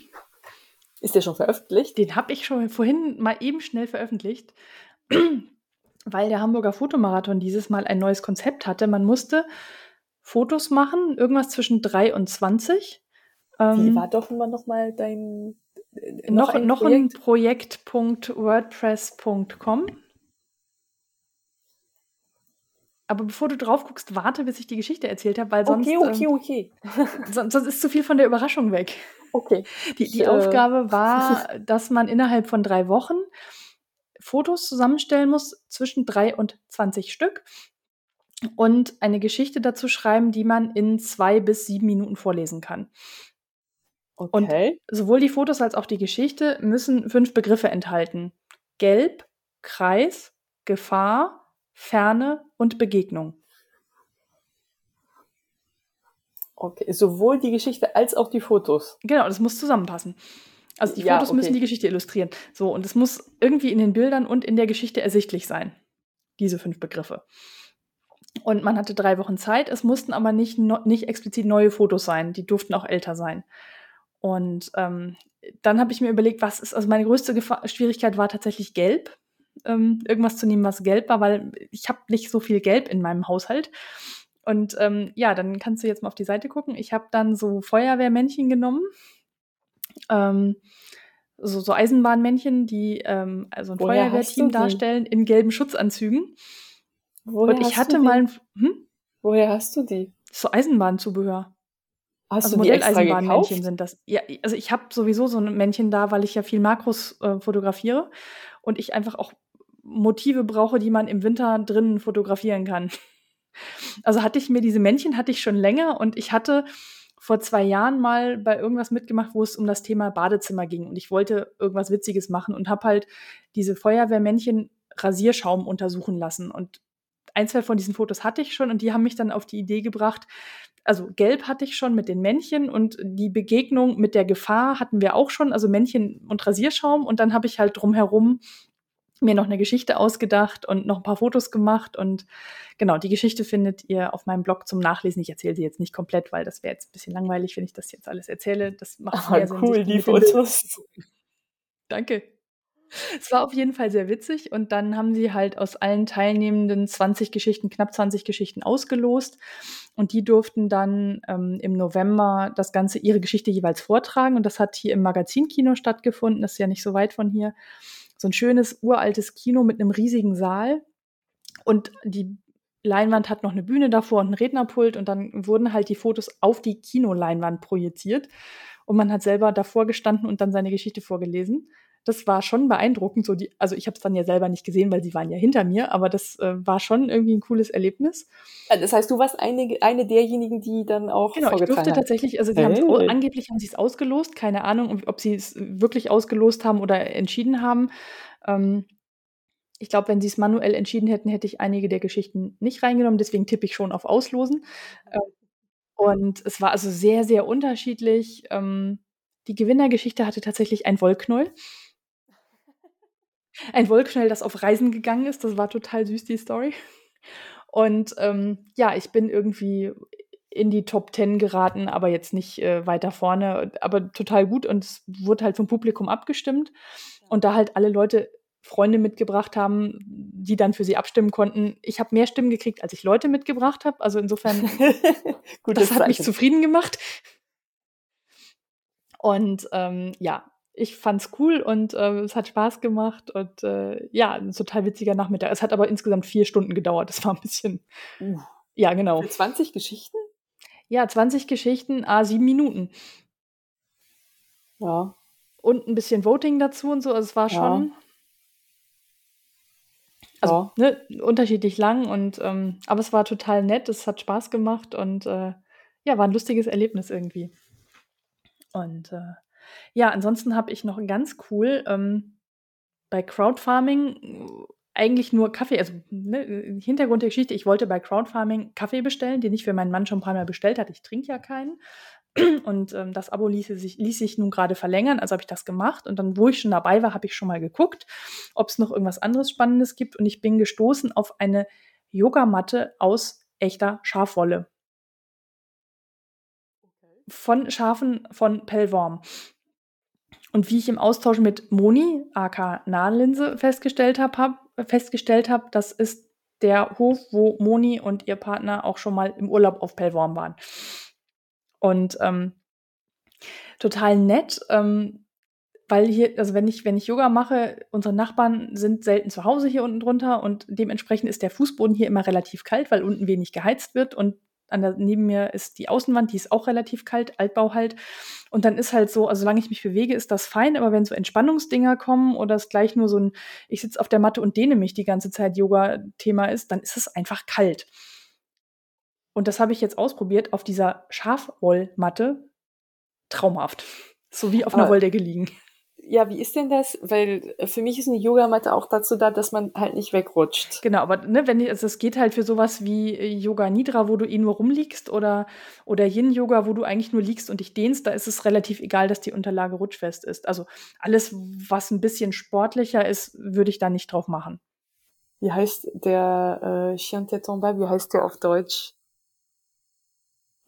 Ist der schon veröffentlicht? Den habe ich schon vorhin mal eben schnell veröffentlicht, weil der Hamburger Fotomarathon dieses Mal ein neues Konzept hatte. Man musste Fotos machen, irgendwas zwischen 3 und 20 ähm, Wie war doch immer noch mal dein äh, noch, noch ein, noch Projekt? ein Projekt.wordpress.com. Aber bevor du drauf guckst, warte, bis ich die Geschichte erzählt habe, weil sonst, Okay, okay, ähm, okay. sonst, sonst ist zu viel von der Überraschung weg. Okay. Die, die Ich, äh, Aufgabe war, dass man innerhalb von drei Wochen Fotos zusammenstellen muss, zwischen drei und 20 Stück. Und eine Geschichte dazu schreiben, die man in zwei bis sieben Minuten vorlesen kann. Und Okay. sowohl die Fotos als auch die Geschichte müssen fünf Begriffe enthalten. Gelb, Kreis, Gefahr, Ferne und Begegnung. Okay. Sowohl die Geschichte als auch die Fotos. Genau, das muss zusammenpassen. Also die Ja, Fotos müssen okay. die Geschichte illustrieren. So, und es muss irgendwie in den Bildern und in der Geschichte ersichtlich sein. Diese fünf Begriffe. Und man hatte drei Wochen Zeit. Es mussten aber nicht, no, nicht explizit neue Fotos sein. Die durften auch älter sein. Und ähm, dann habe ich mir überlegt, was ist, also meine größte Gefahr, Schwierigkeit war tatsächlich Gelb. Ähm, irgendwas zu nehmen, was gelb war, weil ich habe nicht so viel Gelb in meinem Haushalt. Und ähm, ja, dann kannst du jetzt mal auf die Seite gucken. Ich habe dann so Feuerwehrmännchen genommen. Ähm, so, so Eisenbahnmännchen, die ähm, also ein Woher Feuerwehrteam darstellen in gelben Schutzanzügen. Woher Und ich hatte mal ein, hm? Woher hast du die? so Eisenbahnzubehör. Hast Also Modelleisenbahnmännchen sind das. Ja, also ich habe sowieso so ein Männchen da, weil ich ja viel Makros äh, fotografiere und ich einfach auch Motive brauche, die man im Winter drinnen fotografieren kann. Also hatte ich mir diese Männchen hatte ich schon länger und ich hatte vor zwei Jahren mal bei irgendwas mitgemacht, wo es um das Thema Badezimmer ging und ich wollte irgendwas Witziges machen und habe halt diese Feuerwehrmännchen Rasierschaum untersuchen lassen und ein, zwei von diesen Fotos hatte ich schon und die haben mich dann auf die Idee gebracht, also gelb hatte ich schon mit den Männchen und die Begegnung mit der Gefahr hatten wir auch schon, also Männchen und Rasierschaum und dann habe ich halt drumherum mir noch eine Geschichte ausgedacht und noch ein paar Fotos gemacht und genau, die Geschichte findet ihr auf meinem Blog zum Nachlesen. Ich erzähle sie jetzt nicht komplett, weil das wäre jetzt ein bisschen langweilig, wenn ich das jetzt alles erzähle. Das macht Aber mehr Sinn. cool, sich die Fotos. Danke. Es war auf jeden Fall sehr witzig und dann haben sie halt aus allen Teilnehmenden 20 Geschichten, knapp 20 Geschichten ausgelost und die durften dann ähm, im November das Ganze, ihre Geschichte jeweils vortragen und das hat hier im Magazinkino stattgefunden, das ist ja nicht so weit von hier. So ein schönes uraltes Kino mit einem riesigen Saal und die Leinwand hat noch eine Bühne davor und ein Rednerpult und dann wurden halt die Fotos auf die Kinoleinwand projiziert und man hat selber davor gestanden und dann seine Geschichte vorgelesen. Das war schon beeindruckend. So die, also ich habe es dann ja selber nicht gesehen, weil sie waren ja hinter mir, aber das äh, war schon irgendwie ein cooles Erlebnis. Ah, Das heißt, du warst eine, eine derjenigen, die dann auch Genau, ich durfte hat. tatsächlich, also sie haben Hey. angeblich haben sie es ausgelost, keine Ahnung, ob sie es wirklich ausgelost haben oder entschieden haben. Ähm, ich glaube, wenn sie es manuell entschieden hätten, hätte ich einige der Geschichten nicht reingenommen. Deswegen tippe ich schon auf Auslosen. Ähm, und es war also sehr, sehr unterschiedlich. Ähm, die Gewinnergeschichte hatte tatsächlich ein Wollknäuel. Ein Wollknäuel, das auf Reisen gegangen ist. Das war total süß, die Story. Und ähm, ja, ich bin irgendwie in die Top Ten geraten, aber jetzt nicht äh, weiter vorne, aber total gut. Und es wurde halt vom Publikum abgestimmt. Und da halt alle Leute Freunde mitgebracht haben, die dann für sie abstimmen konnten. Ich habe mehr Stimmen gekriegt, als ich Leute mitgebracht habe. Also insofern, Gutes das hat mich zufrieden gemacht. Und ähm, ja, ich fand's cool und äh, es hat Spaß gemacht und äh, ja, ein total witziger Nachmittag. Es hat aber insgesamt vier Stunden gedauert. Das war ein bisschen, Uh, ja, genau. Für 20 Geschichten? Ja, 20 Geschichten, a sieben Minuten. Ja. Und ein bisschen Voting dazu und so. Also es war Ja. schon also, ja. ne, unterschiedlich lang und ähm, aber es war total nett, es hat Spaß gemacht und äh, ja, war ein lustiges Erlebnis irgendwie. Und äh, ja, ansonsten habe ich noch ganz cool ähm, bei Crowdfarming äh, eigentlich nur Kaffee, also ne, Hintergrund der Geschichte, ich wollte bei Crowdfarming Kaffee bestellen, den ich für meinen Mann schon ein paar Mal bestellt hatte. Ich trinke ja keinen. Und ähm, das Abo ließ sich, ließ sich nun gerade verlängern, also habe ich das gemacht. Und dann, wo ich schon dabei war, habe ich schon mal geguckt, ob es noch irgendwas anderes Spannendes gibt. Und ich bin gestoßen auf eine Yogamatte aus echter Schafwolle. Von Schafen von Pellworm. Und wie ich im Austausch mit Moni, AK Nahenlinse, festgestellt habe, hab, festgestellt habe, das ist der Hof, wo Moni und ihr Partner auch schon mal im Urlaub auf Pellworm waren. Und ähm, total nett. Ähm, weil hier, also wenn ich, wenn ich Yoga mache, unsere Nachbarn sind selten zu Hause hier unten drunter und dementsprechend ist der Fußboden hier immer relativ kalt, weil unten wenig geheizt wird und an der, neben mir ist die Außenwand, die ist auch relativ kalt, Altbau halt. Und dann ist halt so, also solange ich mich bewege, ist das fein, aber wenn so Entspannungsdinger kommen oder es gleich nur so ein, ich sitze auf der Matte und dehne mich die ganze Zeit Yoga-Thema ist, dann ist es einfach kalt. Und das habe ich jetzt ausprobiert auf dieser Schafwollmatte. Traumhaft. So wie auf einer Wolldecke liegen ja, wie ist denn das? Weil äh, für mich ist eine Yogamatte auch dazu da, dass man halt nicht wegrutscht. Genau, aber ne, wenn ich, also es geht halt für sowas wie äh, Yoga Nidra, wo du eh nur rumliegst oder, oder Yin Yoga, wo du eigentlich nur liegst und dich dehnst, da ist es relativ egal, dass die Unterlage rutschfest ist. Also alles, was ein bisschen sportlicher ist, würde ich da nicht drauf machen. Wie heißt der äh, Chien Tomba, wie heißt der auf Deutsch?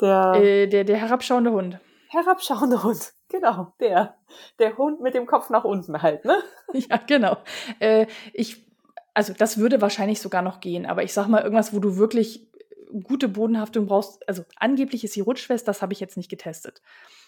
Der, äh, der, der herabschauende Hund. Herabschauende Hund. Genau, der. Der Hund mit dem Kopf nach unten halt, ne? Ja, genau. Äh, ich, also das würde wahrscheinlich sogar noch gehen, aber ich sag mal, irgendwas, wo du wirklich gute Bodenhaftung brauchst, also angeblich ist sie rutschfest, das habe ich jetzt nicht getestet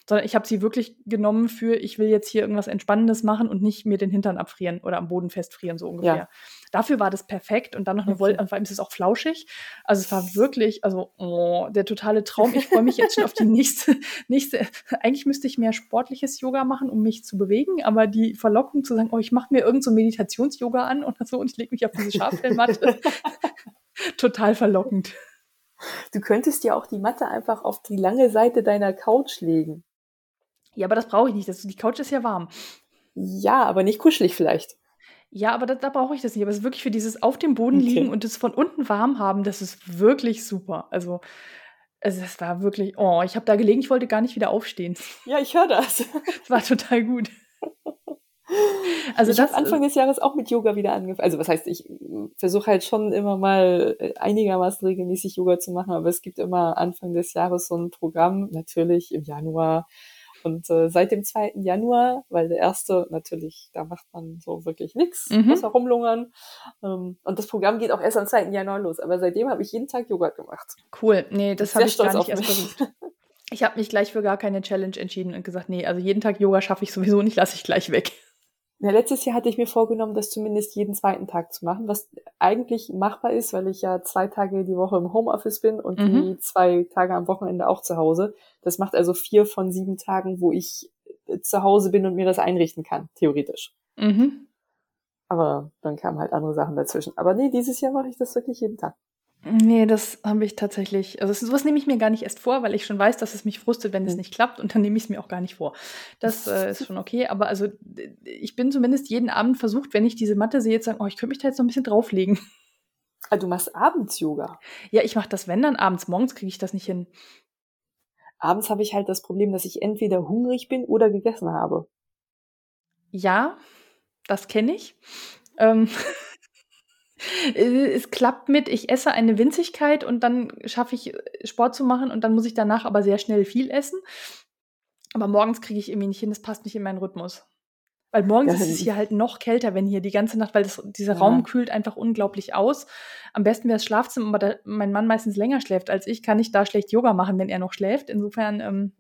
sondern ich habe sie wirklich genommen für, ich will jetzt hier irgendwas Entspannendes machen und nicht mir den Hintern abfrieren oder am Boden festfrieren, so ungefähr. Ja. Dafür war das perfekt und dann noch eine okay. Wolle, und vor allem ist es auch flauschig. Also es war wirklich, also oh, der totale Traum. Ich freue mich jetzt schon auf die nächste, nächste. Eigentlich müsste ich mehr sportliches Yoga machen, um mich zu bewegen, aber die Verlockung zu sagen, oh, ich mache mir irgend so Meditations-Yoga an oder so und ich lege mich auf diese Schaffellmatte. total verlockend. Du könntest ja auch die Matte einfach auf die lange Seite deiner Couch legen. Ja, aber das brauche ich nicht. Das, die Couch ist ja warm. Ja, aber nicht kuschelig vielleicht. Ja, aber da, da brauche ich das nicht. Aber es ist wirklich für dieses auf dem Boden okay. liegen und es von unten warm haben, das ist wirklich super. Also, also das war wirklich, oh, ich habe da gelegen, ich wollte gar nicht wieder aufstehen. Ja, ich höre das. Das war total gut. Also ich habe Anfang des Jahres auch mit Yoga wieder angefangen. Also was heißt, ich versuche halt schon immer mal äh, einigermaßen regelmäßig Yoga zu machen, aber es gibt immer Anfang des Jahres so ein Programm, natürlich im Januar und äh, seit dem 2. Januar, weil der erste natürlich, da macht man so wirklich nichts, mhm. muss herumlungern. Ähm, und das Programm geht auch erst am 2. Januar los. Aber seitdem habe ich jeden Tag Yoga gemacht. Cool. Nee, das habe ich gar nicht erst versucht. Ich habe mich gleich für gar keine Challenge entschieden und gesagt, nee, also jeden Tag Yoga schaffe ich sowieso nicht, lasse ich gleich weg. Ja, letztes Jahr hatte ich mir vorgenommen, das zumindest jeden zweiten Tag zu machen, was eigentlich machbar ist, weil ich ja zwei Tage die Woche im Homeoffice bin und mhm. die zwei Tage am Wochenende auch zu Hause. Das macht also vier von sieben Tagen, wo ich äh, zu Hause bin und mir das einrichten kann, theoretisch. Mhm. Aber dann kamen halt andere Sachen dazwischen. Aber nee, dieses Jahr mache ich das wirklich jeden Tag. Nee, das habe ich tatsächlich. Also sowas nehme ich mir gar nicht erst vor, weil ich schon weiß, dass es mich frustet, wenn es hm. nicht klappt und dann nehme ich es mir auch gar nicht vor. Das äh, ist schon okay. Aber also ich bin zumindest jeden Abend versucht, wenn ich diese Matte sehe, zu sagen, oh, ich könnte mich da jetzt noch ein bisschen drauflegen. Ah, du machst abends Yoga? Ja, ich mache das, wenn dann abends. Morgens kriege ich das nicht hin. Abends habe ich halt das Problem, dass ich entweder hungrig bin oder gegessen habe. Ja, das kenne ich. Ähm Äh, es klappt mit, ich esse eine Winzigkeit und dann schaffe ich äh, Sport zu machen und dann muss ich danach aber sehr schnell viel essen. Aber morgens kriege ich irgendwie nicht hin, das passt nicht in meinen Rhythmus. Weil morgens ja, ist es hier halt noch kälter, wenn hier die ganze Nacht, weil das, dieser ja. Raum kühlt einfach unglaublich aus. Am besten wäre das Schlafzimmer, aber da mein Mann meistens länger schläft als ich, kann ich da schlecht Yoga machen, wenn er noch schläft. Insofern, ähm,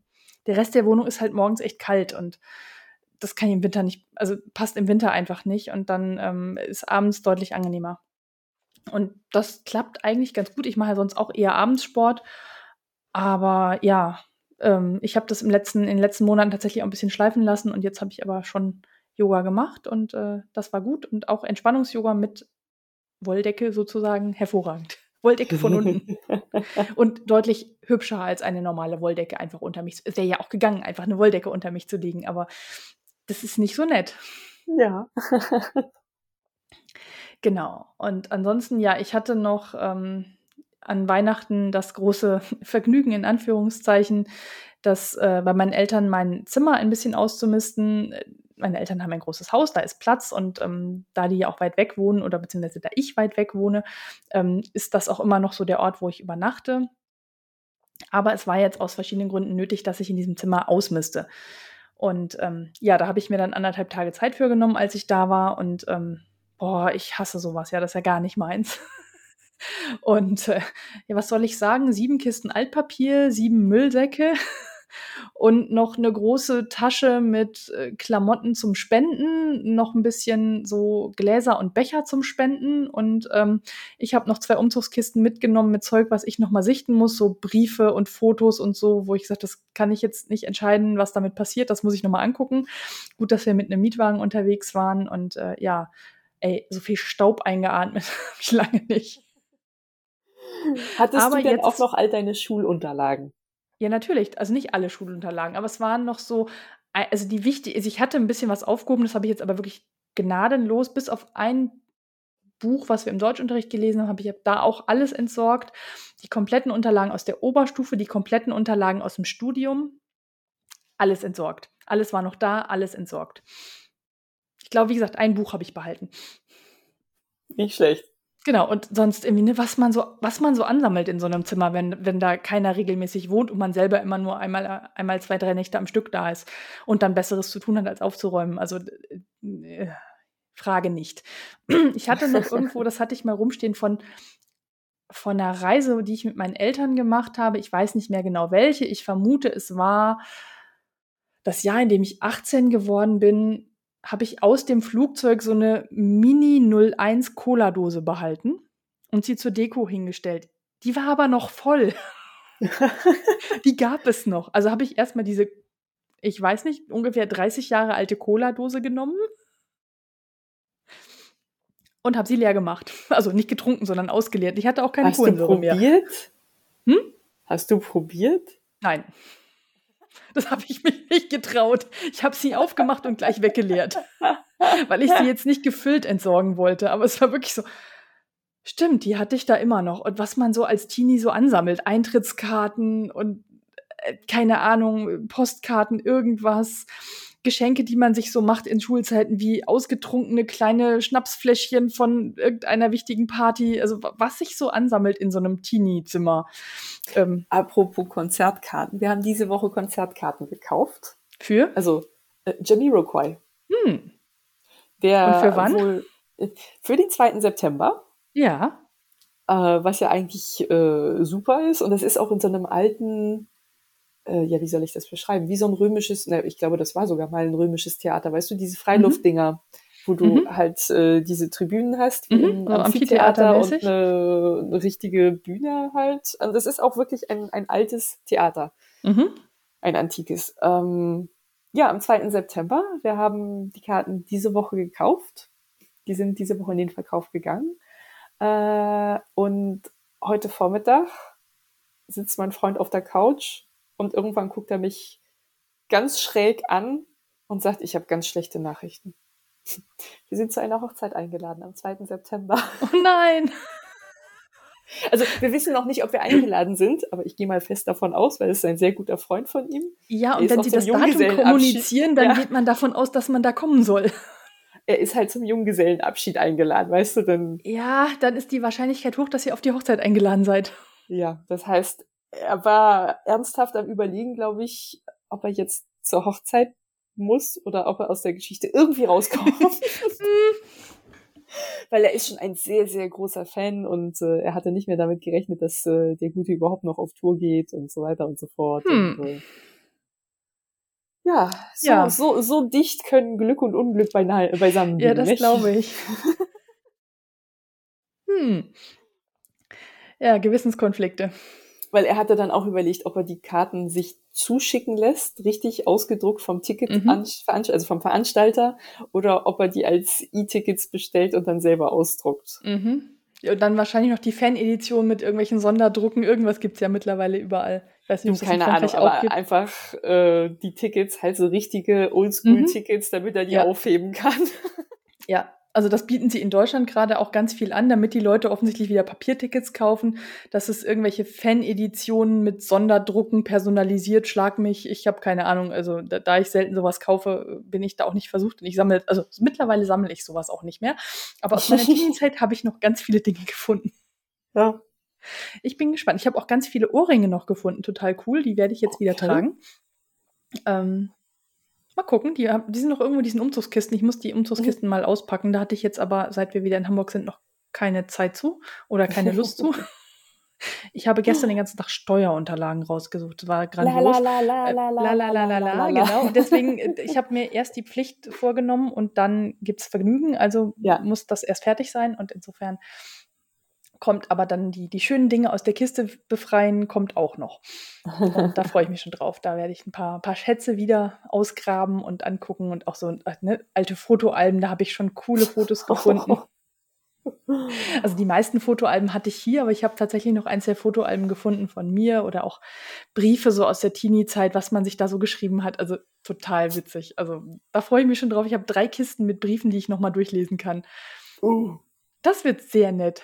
der Rest der Wohnung ist halt morgens echt kalt und das kann ich im Winter nicht, also passt im Winter einfach nicht und dann ähm, ist abends deutlich angenehmer. Und das klappt eigentlich ganz gut. Ich mache ja sonst auch eher Abendsport. Aber ja, ähm, ich habe das im letzten, in den letzten Monaten tatsächlich auch ein bisschen schleifen lassen und jetzt habe ich aber schon Yoga gemacht und äh, das war gut. Und auch Entspannungs-Yoga mit Wolldecke sozusagen hervorragend. Wolldecke von unten. und deutlich hübscher als eine normale Wolldecke einfach unter mich. Es wäre ja auch gegangen, einfach eine Wolldecke unter mich zu legen, aber das ist nicht so nett. Ja. Genau. Und ansonsten, ja, ich hatte noch ähm, an Weihnachten das große Vergnügen, in Anführungszeichen, dass äh, bei meinen Eltern mein Zimmer ein bisschen auszumisten. Meine Eltern haben ein großes Haus, da ist Platz und ähm, da die ja auch weit weg wohnen oder beziehungsweise da ich weit weg wohne, ähm, ist das auch immer noch so der Ort, wo ich übernachte. Aber es war jetzt aus verschiedenen Gründen nötig, dass ich in diesem Zimmer ausmiste. Und ähm, ja, da habe ich mir dann anderthalb Tage Zeit für genommen, als ich da war und ähm, boah, ich hasse sowas, ja, das ist ja gar nicht meins. Und äh, ja, was soll ich sagen? Sieben Kisten Altpapier, sieben Müllsäcke und noch eine große Tasche mit äh, Klamotten zum Spenden, noch ein bisschen so Gläser und Becher zum Spenden und ähm, ich habe noch zwei Umzugskisten mitgenommen mit Zeug, was ich noch mal sichten muss, so Briefe und Fotos und so, wo ich gesagt, das kann ich jetzt nicht entscheiden, was damit passiert, das muss ich noch mal angucken. Gut, dass wir mit einem Mietwagen unterwegs waren und äh, ja, ey, so viel Staub eingeatmet habe ich lange nicht. Hattest aber du denn auch noch all deine Schulunterlagen? Ja, natürlich. Also nicht alle Schulunterlagen, aber es waren noch so, also die wichtig, also ich hatte ein bisschen was aufgehoben, das habe ich jetzt aber wirklich gnadenlos, bis auf ein Buch, was wir im Deutschunterricht gelesen haben, habe ich da auch alles entsorgt. Die kompletten Unterlagen aus der Oberstufe, die kompletten Unterlagen aus dem Studium, alles entsorgt. Alles war noch da, alles entsorgt. Ich glaube, wie gesagt, ein Buch habe ich behalten. Nicht schlecht. Genau, und sonst irgendwie, ne, was man so, was man so ansammelt in so einem Zimmer, wenn, wenn da keiner regelmäßig wohnt und man selber immer nur einmal, einmal zwei, drei Nächte am Stück da ist und dann Besseres zu tun hat, als aufzuräumen. Also äh, Frage nicht. Ich hatte noch irgendwo, das hatte ich mal rumstehen von, von einer Reise, die ich mit meinen Eltern gemacht habe. Ich weiß nicht mehr genau welche. Ich vermute, es war das Jahr, in dem ich 18 geworden bin habe ich aus dem Flugzeug so eine Mini 01 Cola-Dose behalten und sie zur Deko hingestellt. Die war aber noch voll. die gab es noch. Also habe ich erstmal diese, ich weiß nicht, ungefähr 30 Jahre alte Cola-Dose genommen und habe sie leer gemacht. Also nicht getrunken, sondern ausgeleert. Ich hatte auch keine Kohlensäure mehr. Hast du probiert? Hm? Hast du probiert? Nein. Das habe ich mich nicht getraut. Ich habe sie aufgemacht und gleich weggeleert, weil ich sie jetzt nicht gefüllt entsorgen wollte. Aber es war wirklich so, stimmt, die hatte ich da immer noch. Und was man so als Teenie so ansammelt, Eintrittskarten und äh, keine Ahnung, Postkarten, irgendwas. Geschenke, die man sich so macht in Schulzeiten, wie ausgetrunkene kleine Schnapsfläschchen von irgendeiner wichtigen Party. Also was sich so ansammelt in so einem Teenie-Zimmer. Ähm, Apropos Konzertkarten. Wir haben diese Woche Konzertkarten gekauft. Für? Also äh, Jamiroquai. Hm. Der Und für wann? Wohl, äh, für den 2. September. Ja. Äh, was ja eigentlich äh, super ist. Und das ist auch in so einem alten äh, ja, wie soll ich das beschreiben? Wie so ein römisches, ne, ich glaube, das war sogar mal ein römisches Theater, weißt du, diese Freiluftdinger, mhm. wo du mhm. halt äh, diese Tribünen hast, wie mhm, im Amphitheater und eine, eine, richtige Bühne halt. Und das ist auch wirklich ein, ein altes Theater. Mhm. Ein antikes. Ähm, ja, am 2. September. Wir haben die Karten diese Woche gekauft. Die sind diese Woche in den Verkauf gegangen. Äh, und heute Vormittag sitzt mein Freund auf der Couch und irgendwann guckt er mich ganz schräg an und sagt, ich habe ganz schlechte Nachrichten. Wir sind zu einer Hochzeit eingeladen am 2. September. Oh nein! Also wir wissen noch nicht, ob wir eingeladen sind, aber ich gehe mal fest davon aus, weil es ist ein sehr guter Freund von ihm. Ja, und wenn sie das Datum kommunizieren, dann ja. geht man davon aus, dass man da kommen soll. Er ist halt zum Junggesellenabschied eingeladen, weißt du, dann. Ja, dann ist die Wahrscheinlichkeit hoch, dass ihr auf die Hochzeit eingeladen seid. Ja, das heißt, er war ernsthaft am Überlegen, glaube ich, ob er jetzt zur Hochzeit muss oder ob er aus der Geschichte irgendwie rauskommt. Weil er ist schon ein sehr, sehr großer Fan und äh, er hatte nicht mehr damit gerechnet, dass äh, der Gute überhaupt noch auf Tour geht und so weiter und so fort. Hm. Und, äh, ja, so, ja. So, so dicht können Glück und Unglück beisammen Ja, das glaube ich. hm. Ja, Gewissenskonflikte weil er hatte dann auch überlegt, ob er die Karten sich zuschicken lässt, richtig ausgedruckt vom Ticket, mhm. also vom Veranstalter, oder ob er die als E-Tickets bestellt und dann selber ausdruckt. Mhm. Und dann wahrscheinlich noch die Fan-Edition mit irgendwelchen Sonderdrucken. Irgendwas gibt's ja mittlerweile überall. Ich weiß nicht, ob keine Ahnung, aber einfach äh, die Tickets, halt so richtige Oldschool-Tickets, mhm. damit er die ja. aufheben kann. Ja, also das bieten sie in Deutschland gerade auch ganz viel an, damit die Leute offensichtlich wieder Papiertickets kaufen, dass es irgendwelche Fan-Editionen mit Sonderdrucken personalisiert, schlag mich, ich habe keine Ahnung, also da, da, ich selten sowas kaufe, bin ich da auch nicht versucht und ich sammle, also mittlerweile sammle ich sowas auch nicht mehr, aber aus meiner Teeniezeit habe ich noch ganz viele Dinge gefunden. Ja. Ich bin gespannt. Ich habe auch ganz viele Ohrringe noch gefunden, total cool, die werde ich jetzt okay. wieder tragen. Ähm, Mal gucken, die, die sind noch irgendwo in diesen Umzugskisten. Ich muss die Umzugskisten mhm. mal auspacken. Da hatte ich jetzt aber, seit wir wieder in Hamburg sind, noch keine Zeit zu oder keine Lust zu. Ich habe gestern den ganzen Tag Steuerunterlagen rausgesucht. Das war grandios. La la la la la la la la genau. Und deswegen, ich habe mir erst die Pflicht vorgenommen und dann gibt's Vergnügen. Also ja. muss das erst fertig sein. Und insofern kommt aber dann die, die schönen Dinge aus der Kiste befreien, kommt auch noch. Und da freue ich mich schon drauf. Da werde ich ein paar, paar Schätze wieder ausgraben und angucken und auch so ne, alte Fotoalben, da habe ich schon coole Fotos gefunden. Also die meisten Fotoalben hatte ich hier, aber ich habe tatsächlich noch eins der Fotoalben gefunden von mir oder auch Briefe so aus der Teenie-Zeit, was man sich da so geschrieben hat. Also total witzig. Also da freue ich mich schon drauf. Ich habe drei Kisten mit Briefen, die ich nochmal durchlesen kann. Uh. Das wird sehr nett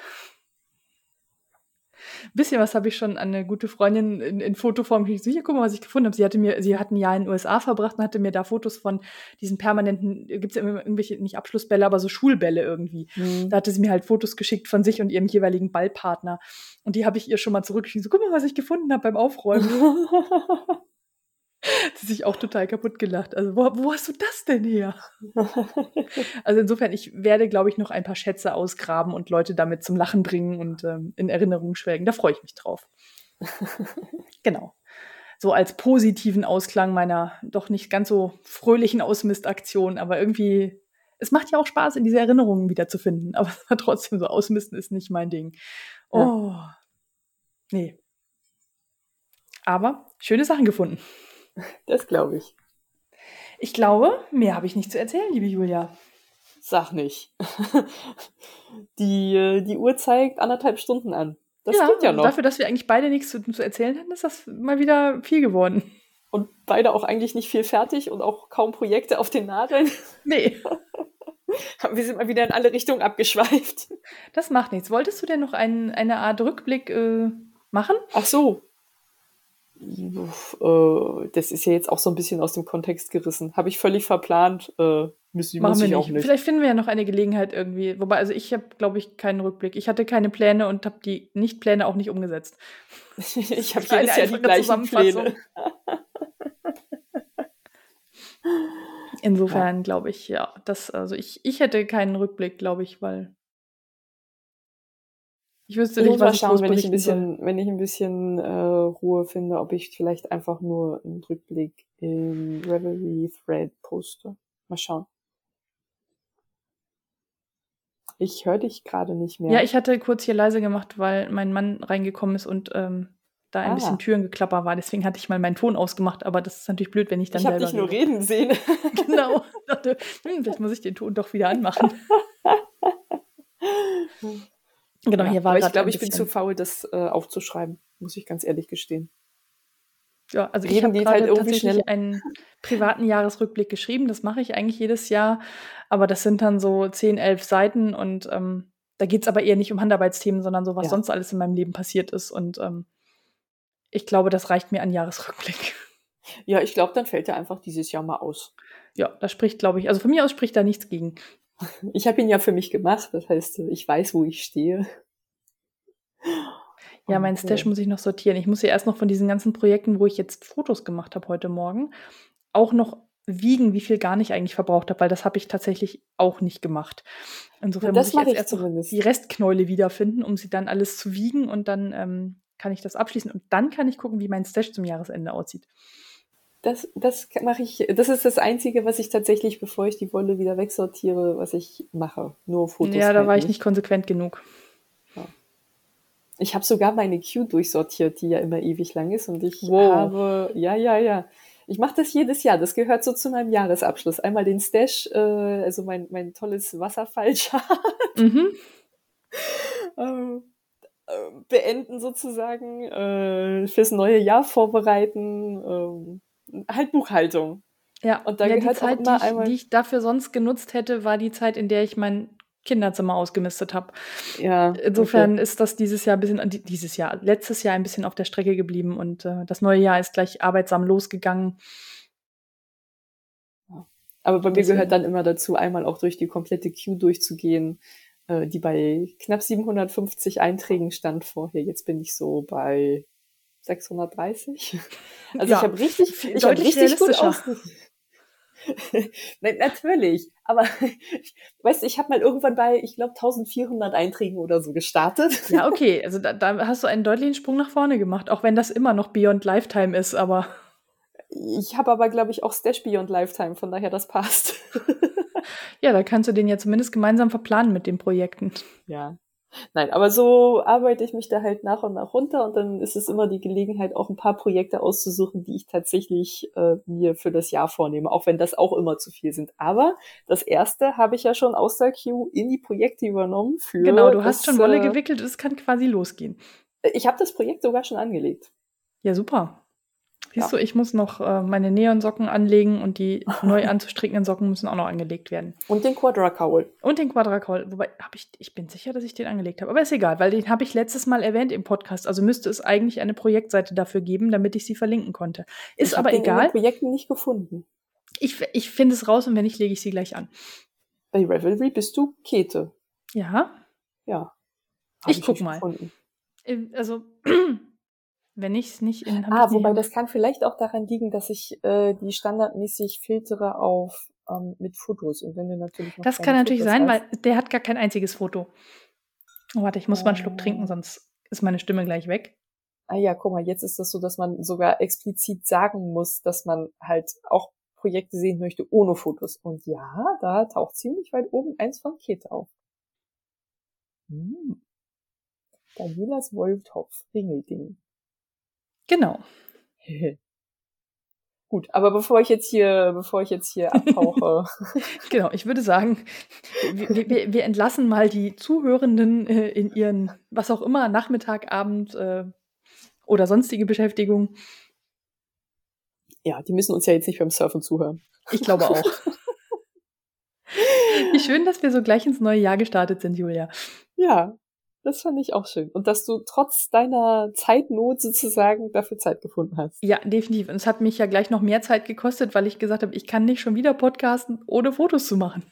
bisschen was habe ich schon an eine gute Freundin in, in Fotoform geschickt. So, hier, guck mal, was ich gefunden habe. Sie hatte mir, sie hat ein Jahr in den USA verbracht und hatte mir da Fotos von diesen permanenten, gibt es ja immer irgendwelche, nicht Abschlussbälle, aber so Schulbälle irgendwie. Mhm. Da hatte sie mir halt Fotos geschickt von sich und ihrem jeweiligen Ballpartner. Und die habe ich ihr schon mal zurückgeschickt. So, guck mal, was ich gefunden habe beim Aufräumen. Sie sich auch total kaputt gelacht. Also, wo, wo hast du das denn her? also insofern, ich werde, glaube ich, noch ein paar Schätze ausgraben und Leute damit zum Lachen bringen und ähm, in Erinnerung schwelgen. Da freue ich mich drauf. genau. So als positiven Ausklang meiner doch nicht ganz so fröhlichen Ausmistaktion, aber irgendwie, es macht ja auch Spaß, in diese Erinnerungen wiederzufinden. Aber trotzdem, so ausmisten ist nicht mein Ding. Oh. Ja. Nee. Aber schöne Sachen gefunden. Das glaube ich. Ich glaube, mehr habe ich nicht zu erzählen, liebe Julia. Sag nicht. Die, äh, die Uhr zeigt anderthalb Stunden an. Das ja, geht ja noch. Dafür, dass wir eigentlich beide nichts zu, zu erzählen hatten, ist das mal wieder viel geworden. Und beide auch eigentlich nicht viel fertig und auch kaum Projekte auf den Nadeln. Nee. wir sind mal wieder in alle Richtungen abgeschweift. Das macht nichts. Wolltest du denn noch ein, eine Art Rückblick äh, machen? Ach so, das ist ja jetzt auch so ein bisschen aus dem Kontext gerissen. Habe ich völlig verplant. Äh, müssen, Machen wir nicht. auch nicht. Vielleicht finden wir ja noch eine Gelegenheit irgendwie. Wobei, also ich habe, glaube ich, keinen Rückblick. Ich hatte keine Pläne und habe die Nicht-Pläne auch nicht umgesetzt. ich habe jedes Jahr die gleichen Pläne. Insofern ja. glaube ich, ja, das, also ich, ich hätte keinen Rückblick, glaube ich, weil ich wüsste nicht, was ich schauen, wenn ich ein bisschen, soll. wenn ich ein bisschen äh, Ruhe finde, ob ich vielleicht einfach nur einen Rückblick im Reverie Thread poste. Mal schauen. Ich höre dich gerade nicht mehr. Ja, ich hatte kurz hier leise gemacht, weil mein Mann reingekommen ist und ähm, da ein ah. bisschen Türengeklapper war. Deswegen hatte ich mal meinen Ton ausgemacht, aber das ist natürlich blöd, wenn ich dann ich selber. Ich habe dich nur reden sehen. genau. Ich dachte, hm, vielleicht muss ich den Ton doch wieder anmachen. Genau, ja, hier war aber ich glaube, ich bin zu faul, das äh, aufzuschreiben, muss ich ganz ehrlich gestehen. Ja, also ich habe halt tatsächlich schnell. einen privaten Jahresrückblick geschrieben. Das mache ich eigentlich jedes Jahr, aber das sind dann so 10, 11 Seiten und ähm, da geht es aber eher nicht um Handarbeitsthemen, sondern so, was ja. sonst alles in meinem Leben passiert ist. Und ähm, ich glaube, das reicht mir an Jahresrückblick. Ja, ich glaube, dann fällt er einfach dieses Jahr mal aus. Ja, da spricht, glaube ich, also von mir aus spricht da nichts gegen. Ich habe ihn ja für mich gemacht, das heißt, ich weiß, wo ich stehe. Ja, mein Stash muss ich noch sortieren. Ich muss ja erst noch von diesen ganzen Projekten, wo ich jetzt Fotos gemacht habe heute Morgen, auch noch wiegen, wie viel gar nicht eigentlich verbraucht habe, weil das habe ich tatsächlich auch nicht gemacht. Insofern muss ich jetzt ich erst zumindest. die Restknäule wiederfinden, um sie dann alles zu wiegen und dann ähm, kann ich das abschließen und dann kann ich gucken, wie mein Stash zum Jahresende aussieht. Das, das mache ich, das ist das Einzige, was ich tatsächlich, bevor ich die Wolle wieder wegsortiere, was ich mache. Nur Fotos. Ja, da war ich nicht konsequent genug. Ja. Ich habe sogar meine Queue durchsortiert, die ja immer ewig lang ist. Und ich wow. habe, ja, ja, ja. Ich mache das jedes Jahr. Das gehört so zu meinem Jahresabschluss. Einmal den Stash, äh, also mein, mein tolles Wasserfallchart. Mhm. ähm, äh, beenden sozusagen, äh, fürs neue Jahr vorbereiten. Ähm, halt Buchhaltung. Ja, und da ja, die Zeit, die ich, die ich dafür sonst genutzt hätte, war die Zeit, in der ich mein Kinderzimmer ausgemistet habe. Ja. Insofern okay. ist das dieses Jahr ein bisschen, dieses Jahr, letztes Jahr ein bisschen auf der Strecke geblieben und äh, das neue Jahr ist gleich arbeitsam losgegangen. Aber bei mir gehört dann immer dazu, einmal auch durch die komplette Queue durchzugehen, äh, die bei knapp 750 Einträgen stand vorher. Jetzt bin ich so bei 630. Also ja, ich habe richtig, ich hab richtig gut aus. Nein, natürlich. Aber weißt du, ich habe mal irgendwann bei, ich glaube, 1400 Einträgen oder so gestartet. Ja, okay. Also da, da hast du einen deutlichen Sprung nach vorne gemacht, auch wenn das immer noch Beyond Lifetime ist, aber. Ich habe aber, glaube ich, auch Stash Beyond Lifetime, von daher das passt. ja, da kannst du den ja zumindest gemeinsam verplanen mit den Projekten. Ja, Nein, aber so arbeite ich mich da halt nach und nach runter und dann ist es immer die Gelegenheit, auch ein paar Projekte auszusuchen, die ich tatsächlich äh, mir für das Jahr vornehme, auch wenn das auch immer zu viel sind. Aber das erste habe ich ja schon aus der Queue in die Projekte übernommen für. Genau, du hast schon Wolle äh, gewickelt, es kann quasi losgehen. Ich habe das Projekt sogar schon angelegt. Ja, super. Siehst ja. du, ich muss noch äh, meine Neonsocken anlegen und die neu anzustrickenden Socken müssen auch noch angelegt werden. Und den Quadracaul. Und den Quadracaul. Wobei, hab ich, ich bin sicher, dass ich den angelegt habe. Aber ist egal, weil den habe ich letztes Mal erwähnt im Podcast. Also müsste es eigentlich eine Projektseite dafür geben, damit ich sie verlinken konnte. Ist ich aber den egal. Ich habe Projekten nicht gefunden. Ich, ich finde es raus und wenn nicht, lege ich sie gleich an. Bei Revelry bist du Kete. Ja. Ja. ich, ich guck mal. Gefunden. Äh, also wenn ich es nicht in Ah, wobei das kann vielleicht auch daran liegen, dass ich äh, die standardmäßig filtere auf ähm, mit Fotos und wenn du natürlich noch Das kann natürlich Fotos sein, hast. weil der hat gar kein einziges Foto. Oh, warte, ich muss mal einen Schluck trinken, ah. sonst ist meine Stimme gleich weg. Ah ja, guck mal, jetzt ist das so, dass man sogar explizit sagen muss, dass man halt auch Projekte sehen möchte ohne Fotos. Und ja, da taucht ziemlich weit oben eins von Kate auf. Hm. Danielas Wolftopf, Ringelding. Genau. Gut, aber bevor ich jetzt hier, bevor ich jetzt hier abtauche. genau, ich würde sagen, wir, wir, wir, entlassen mal die Zuhörenden äh, in ihren, was auch immer, Nachmittag, Abend äh, oder sonstige Beschäftigung. Ja, die müssen uns ja jetzt nicht beim Surfen zuhören. Ich glaube auch. Wie schön, dass wir so gleich ins neue Jahr gestartet sind, Julia. Ja, das fand ich auch schön. Und dass du trotz deiner Zeitnot sozusagen dafür Zeit gefunden hast. Ja, definitiv. Und es hat mich ja gleich noch mehr Zeit gekostet, weil ich gesagt habe, ich kann nicht schon wieder podcasten, ohne Fotos zu machen.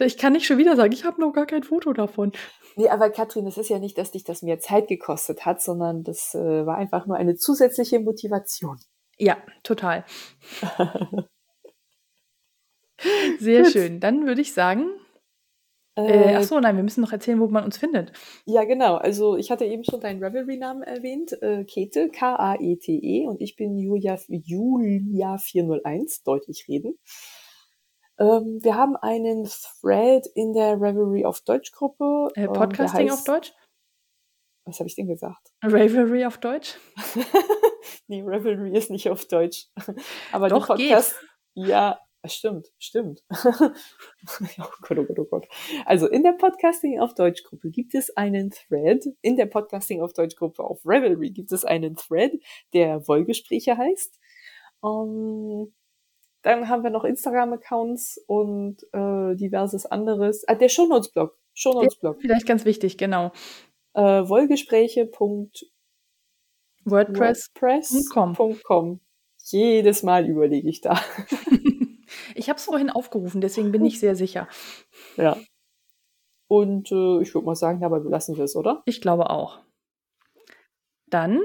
Ich kann nicht schon wieder sagen, ich habe noch gar kein Foto davon. Nee, aber Katrin, es ist ja nicht, dass dich das mehr Zeit gekostet hat, sondern das äh, war einfach nur eine zusätzliche Motivation. Ja, total. Sehr Gut. schön. Dann würde ich sagen, äh, ach so, nein, wir müssen noch erzählen, wo man uns findet. Ja, genau. Also ich hatte eben schon deinen Revelry-Namen erwähnt, äh, Kete, K-A-E-T-E, -E, und ich bin Julia, Julia 401, deutlich reden. Ähm, wir haben einen Thread in der Revelry auf Deutsch Gruppe. Äh, ähm, Podcasting heißt, auf Deutsch? Was habe ich denn gesagt? Revelry auf Deutsch? nee, Revelry ist nicht auf Deutsch. Aber Doch, die Podcast, geht. ja, Stimmt, stimmt. oh Gott, oh Gott, oh Gott. Also in der Podcasting auf Deutsch Gruppe gibt es einen Thread. In der Podcasting auf Deutsch Gruppe auf Revelry gibt es einen Thread, der Wollgespräche heißt. Um, ähm, dann haben wir noch Instagram-Accounts und äh, diverses anderes. Ah, der Shownotes-Blog. Shownotes-Blog. Vielleicht ganz wichtig, genau. Äh, Wollgespräche.wordpress.com. Jedes Mal überlege ich da. Ich habe es vorhin aufgerufen, deswegen bin ich sehr sicher. Ja. Und äh, ich würde mal sagen, dabei belassen wir es, oder? Ich glaube auch. Dann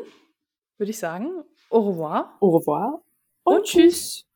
würde ich sagen, au revoir. Au revoir und, und tschüss.